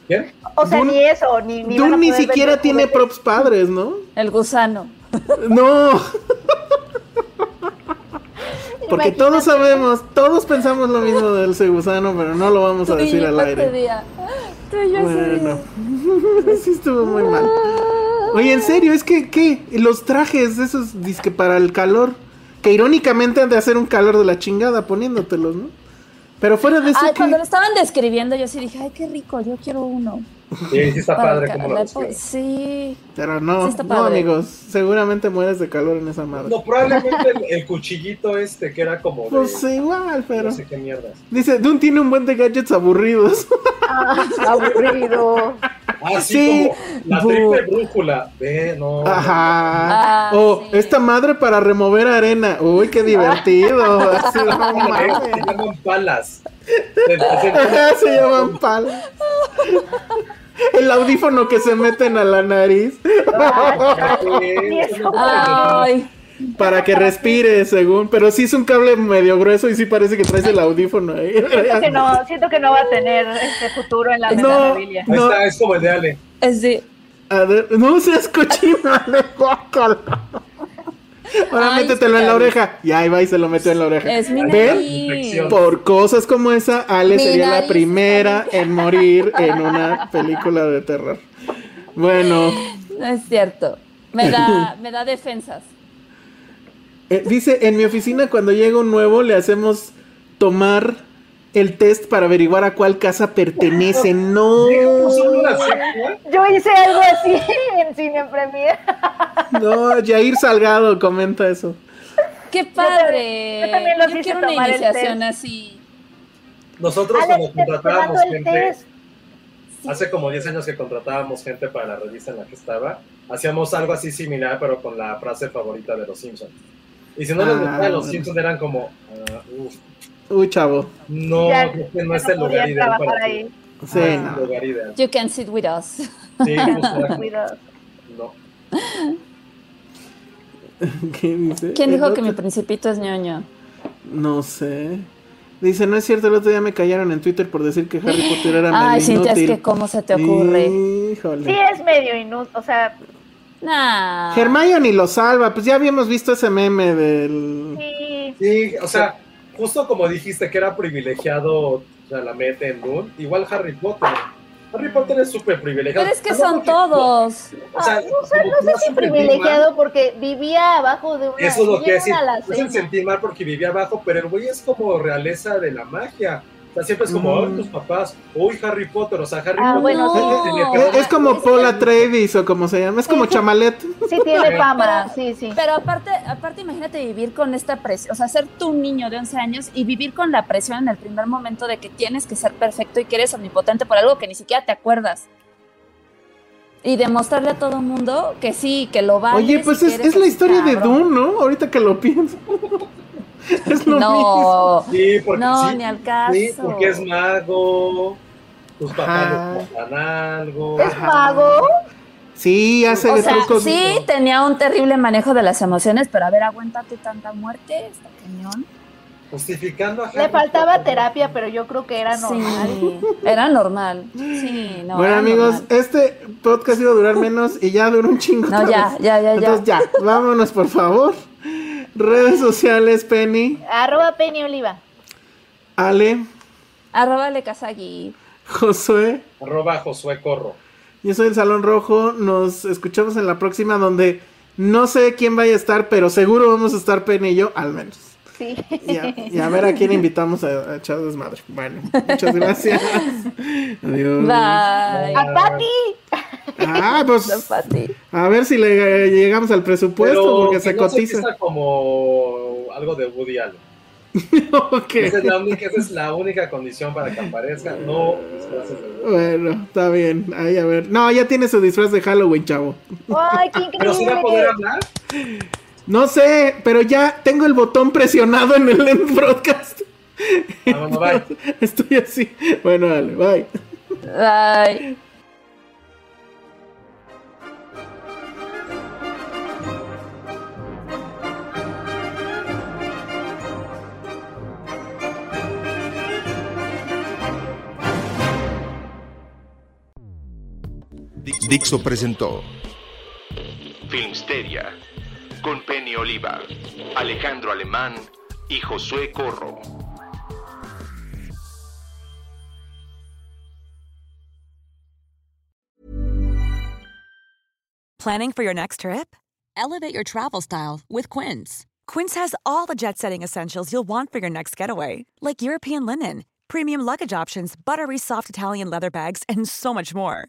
¿Quién? O sea, Dune- ni eso, ni, ni Dune ni siquiera tiene juguetes. props padres, ¿no? El gusano. No. [LAUGHS] Porque Imagínate. todos sabemos, todos pensamos lo mismo del ese gusano, pero no lo vamos a Tú decir yo al ese aire. día. Tú y yo ese Bueno, día. [LAUGHS] sí estuvo muy mal. Oye, en serio, es que, ¿qué? Los trajes, esos, disque para el calor, que irónicamente han de hacer un calor de la chingada poniéndotelos, ¿no? Pero fuera de eso, Ay, cuando lo estaban describiendo, yo sí dije, ay, qué rico, yo quiero uno. Sí, sí está Para padre como lo. Sí. Pero no, Sí no, amigos, seguramente mueres de calor en esa madre. No, probablemente el, el cuchillito este que era como de. Pues igual, pero... No sé qué mierdas. Dice, Dune tiene un buen de gadgets aburridos. Ah, aburrido. Ah, sí, como la triple brújula. Ve, no. Ajá. Ah, o sí. esta madre para remover arena. Uy, qué divertido. [LAUGHS] [LAUGHS] Así, no no. Se llaman palas. Se- [LAUGHS] se- Se llaman palas. El audífono que se meten a la nariz. Eso. Ay, para que respire, según. Pero sí es un cable medio grueso y sí parece que traes el audífono ahí. Siento que no, siento que no va a tener este futuro en la No. Ahí No. está, es como el de Ale. Es de- A ver, no seas cochina, [LAUGHS] le guácala. Ahora Ay, métetelo en la oreja. Y ahí va y se lo metió en la oreja. es mi ¿Ven? Por cosas como esa, Ale Mi sería la primera en morir en una película de terror. Bueno, No es cierto. Me da, me da defensas. Eh, dice, en mi oficina cuando llega un nuevo le hacemos tomar el test para averiguar a cuál casa pertenece. No. Yo hice algo así en Cine Premier. no, Jair Salgado comenta eso. ¡Qué padre! yo también los hice quiero una tomar iniciación test. así. Nosotros cuando contratábamos gente, hace como 10 años que contratábamos gente para la revista en la que estaba, hacíamos algo así similar, pero con la frase favorita de los Simpsons. Y si no les Ah, gustaba los bueno. Simpsons eran como, ah, uf, Uy, chavo. no, Ya, que no es el no lugar ideal para ahí. ti. Sí, No es no. lugar ideal. You can sit with us. Sí, Cuidado. [LAUGHS] no. [LAUGHS] ¿Qué dice? ¿Quién dijo que mi principito es ñoño? No sé. Dice, no es cierto, el otro día me callaron en Twitter por decir que Harry Potter era [LAUGHS] Ay, medio Cintia, es inútil. que cómo se te ocurre. Híjole. Sí, es medio inútil. O sea, Nah. Hermione lo salva, pues ya habíamos visto ese meme del... sí. Sí, o sea, justo como dijiste que era privilegiado Chalamet en Dune, igual Harry Potter. Harry Potter es súper privilegiado. Pero es que son todos. O sea, Ah, no sé, no si privilegiado porque vivía abajo de una. Eso es lo que Me hacen alacena. sentir mal porque vivía abajo, pero el güey es como realeza de la magia. O sea, siempre es como, Mm. ay, tus papás, uy, Harry Potter, o sea, Harry Ah, Potter. bueno, No. Es como Paula Travis o como se llama, es como Sí, sí. Chamalet. Sí, tiene fama. Pero- Sí, sí. Pero aparte, aparte imagínate vivir con esta presión, o sea, ser tú un niño de 11 años y vivir con la presión en el primer momento de que tienes que ser perfecto y que eres omnipotente por algo que ni siquiera te acuerdas. Y demostrarle a todo el mundo que sí, que lo vales. Oye, pues es, es la historia de. Dune, ¿no? Ahorita que lo pienso. [LAUGHS] [LAUGHS] es lo mismo. No, Sí, porque no, sí, ni al caso. sí, porque es mago, tus papás Ajá. le compran algo. ¿Es mago? Sí, hace O sea, trucos. sí, tenía un terrible manejo de las emociones, pero a ver, aguántate tanta muerte, está cañón. Justificando a Le faltaba Potter. terapia, pero yo creo que era normal. Sí, [LAUGHS] era normal. Sí, no. bueno, era amigos, normal. este podcast iba a durar menos y ya duró un chingo. No, ya, vez. ya, ya, ya. Entonces ya, vámonos por favor. Redes sociales, Penny, Arroba Penny Oliva. Ale, Arroba Lekazagi. Josué. Arroba Josué Corro. Yo soy el Salón Rojo. Nos escuchamos en la próxima donde no sé quién vaya a estar, pero seguro vamos a estar Penny y yo, al menos. Sí. Y a, y a ver a quién invitamos a, a echar desmadre. Bueno, muchas gracias. [LAUGHS] Adiós. Bye. A Pati. Ah, pues a ver si le llegamos al presupuesto Pero porque que se no cotiza. empieza como algo de Woody Allen. [LAUGHS] Ok. Esa es, la única, esa es la única condición para que aparezca. No disfraces de Woody. Bueno, está bien. Ahí a ver. No, ya tiene su disfraz de Halloween, chavo. Ay, qué [LAUGHS] Pero si va a poder increíble. hablar. No sé, pero ya tengo el botón presionado en el [LAUGHS] end broadcast. Bueno, bye. Estoy así. Bueno, dale, bye. Bye. Dixo presentó Filmsteria con Penny Oliva, Alejandro Alemán y Josué Corro. Planning for your next trip? Elevate your travel style with Quince. Quince has all the jet setting essentials you'll want for your next getaway, like European linen, premium luggage options, buttery soft Italian leather bags, and so much more.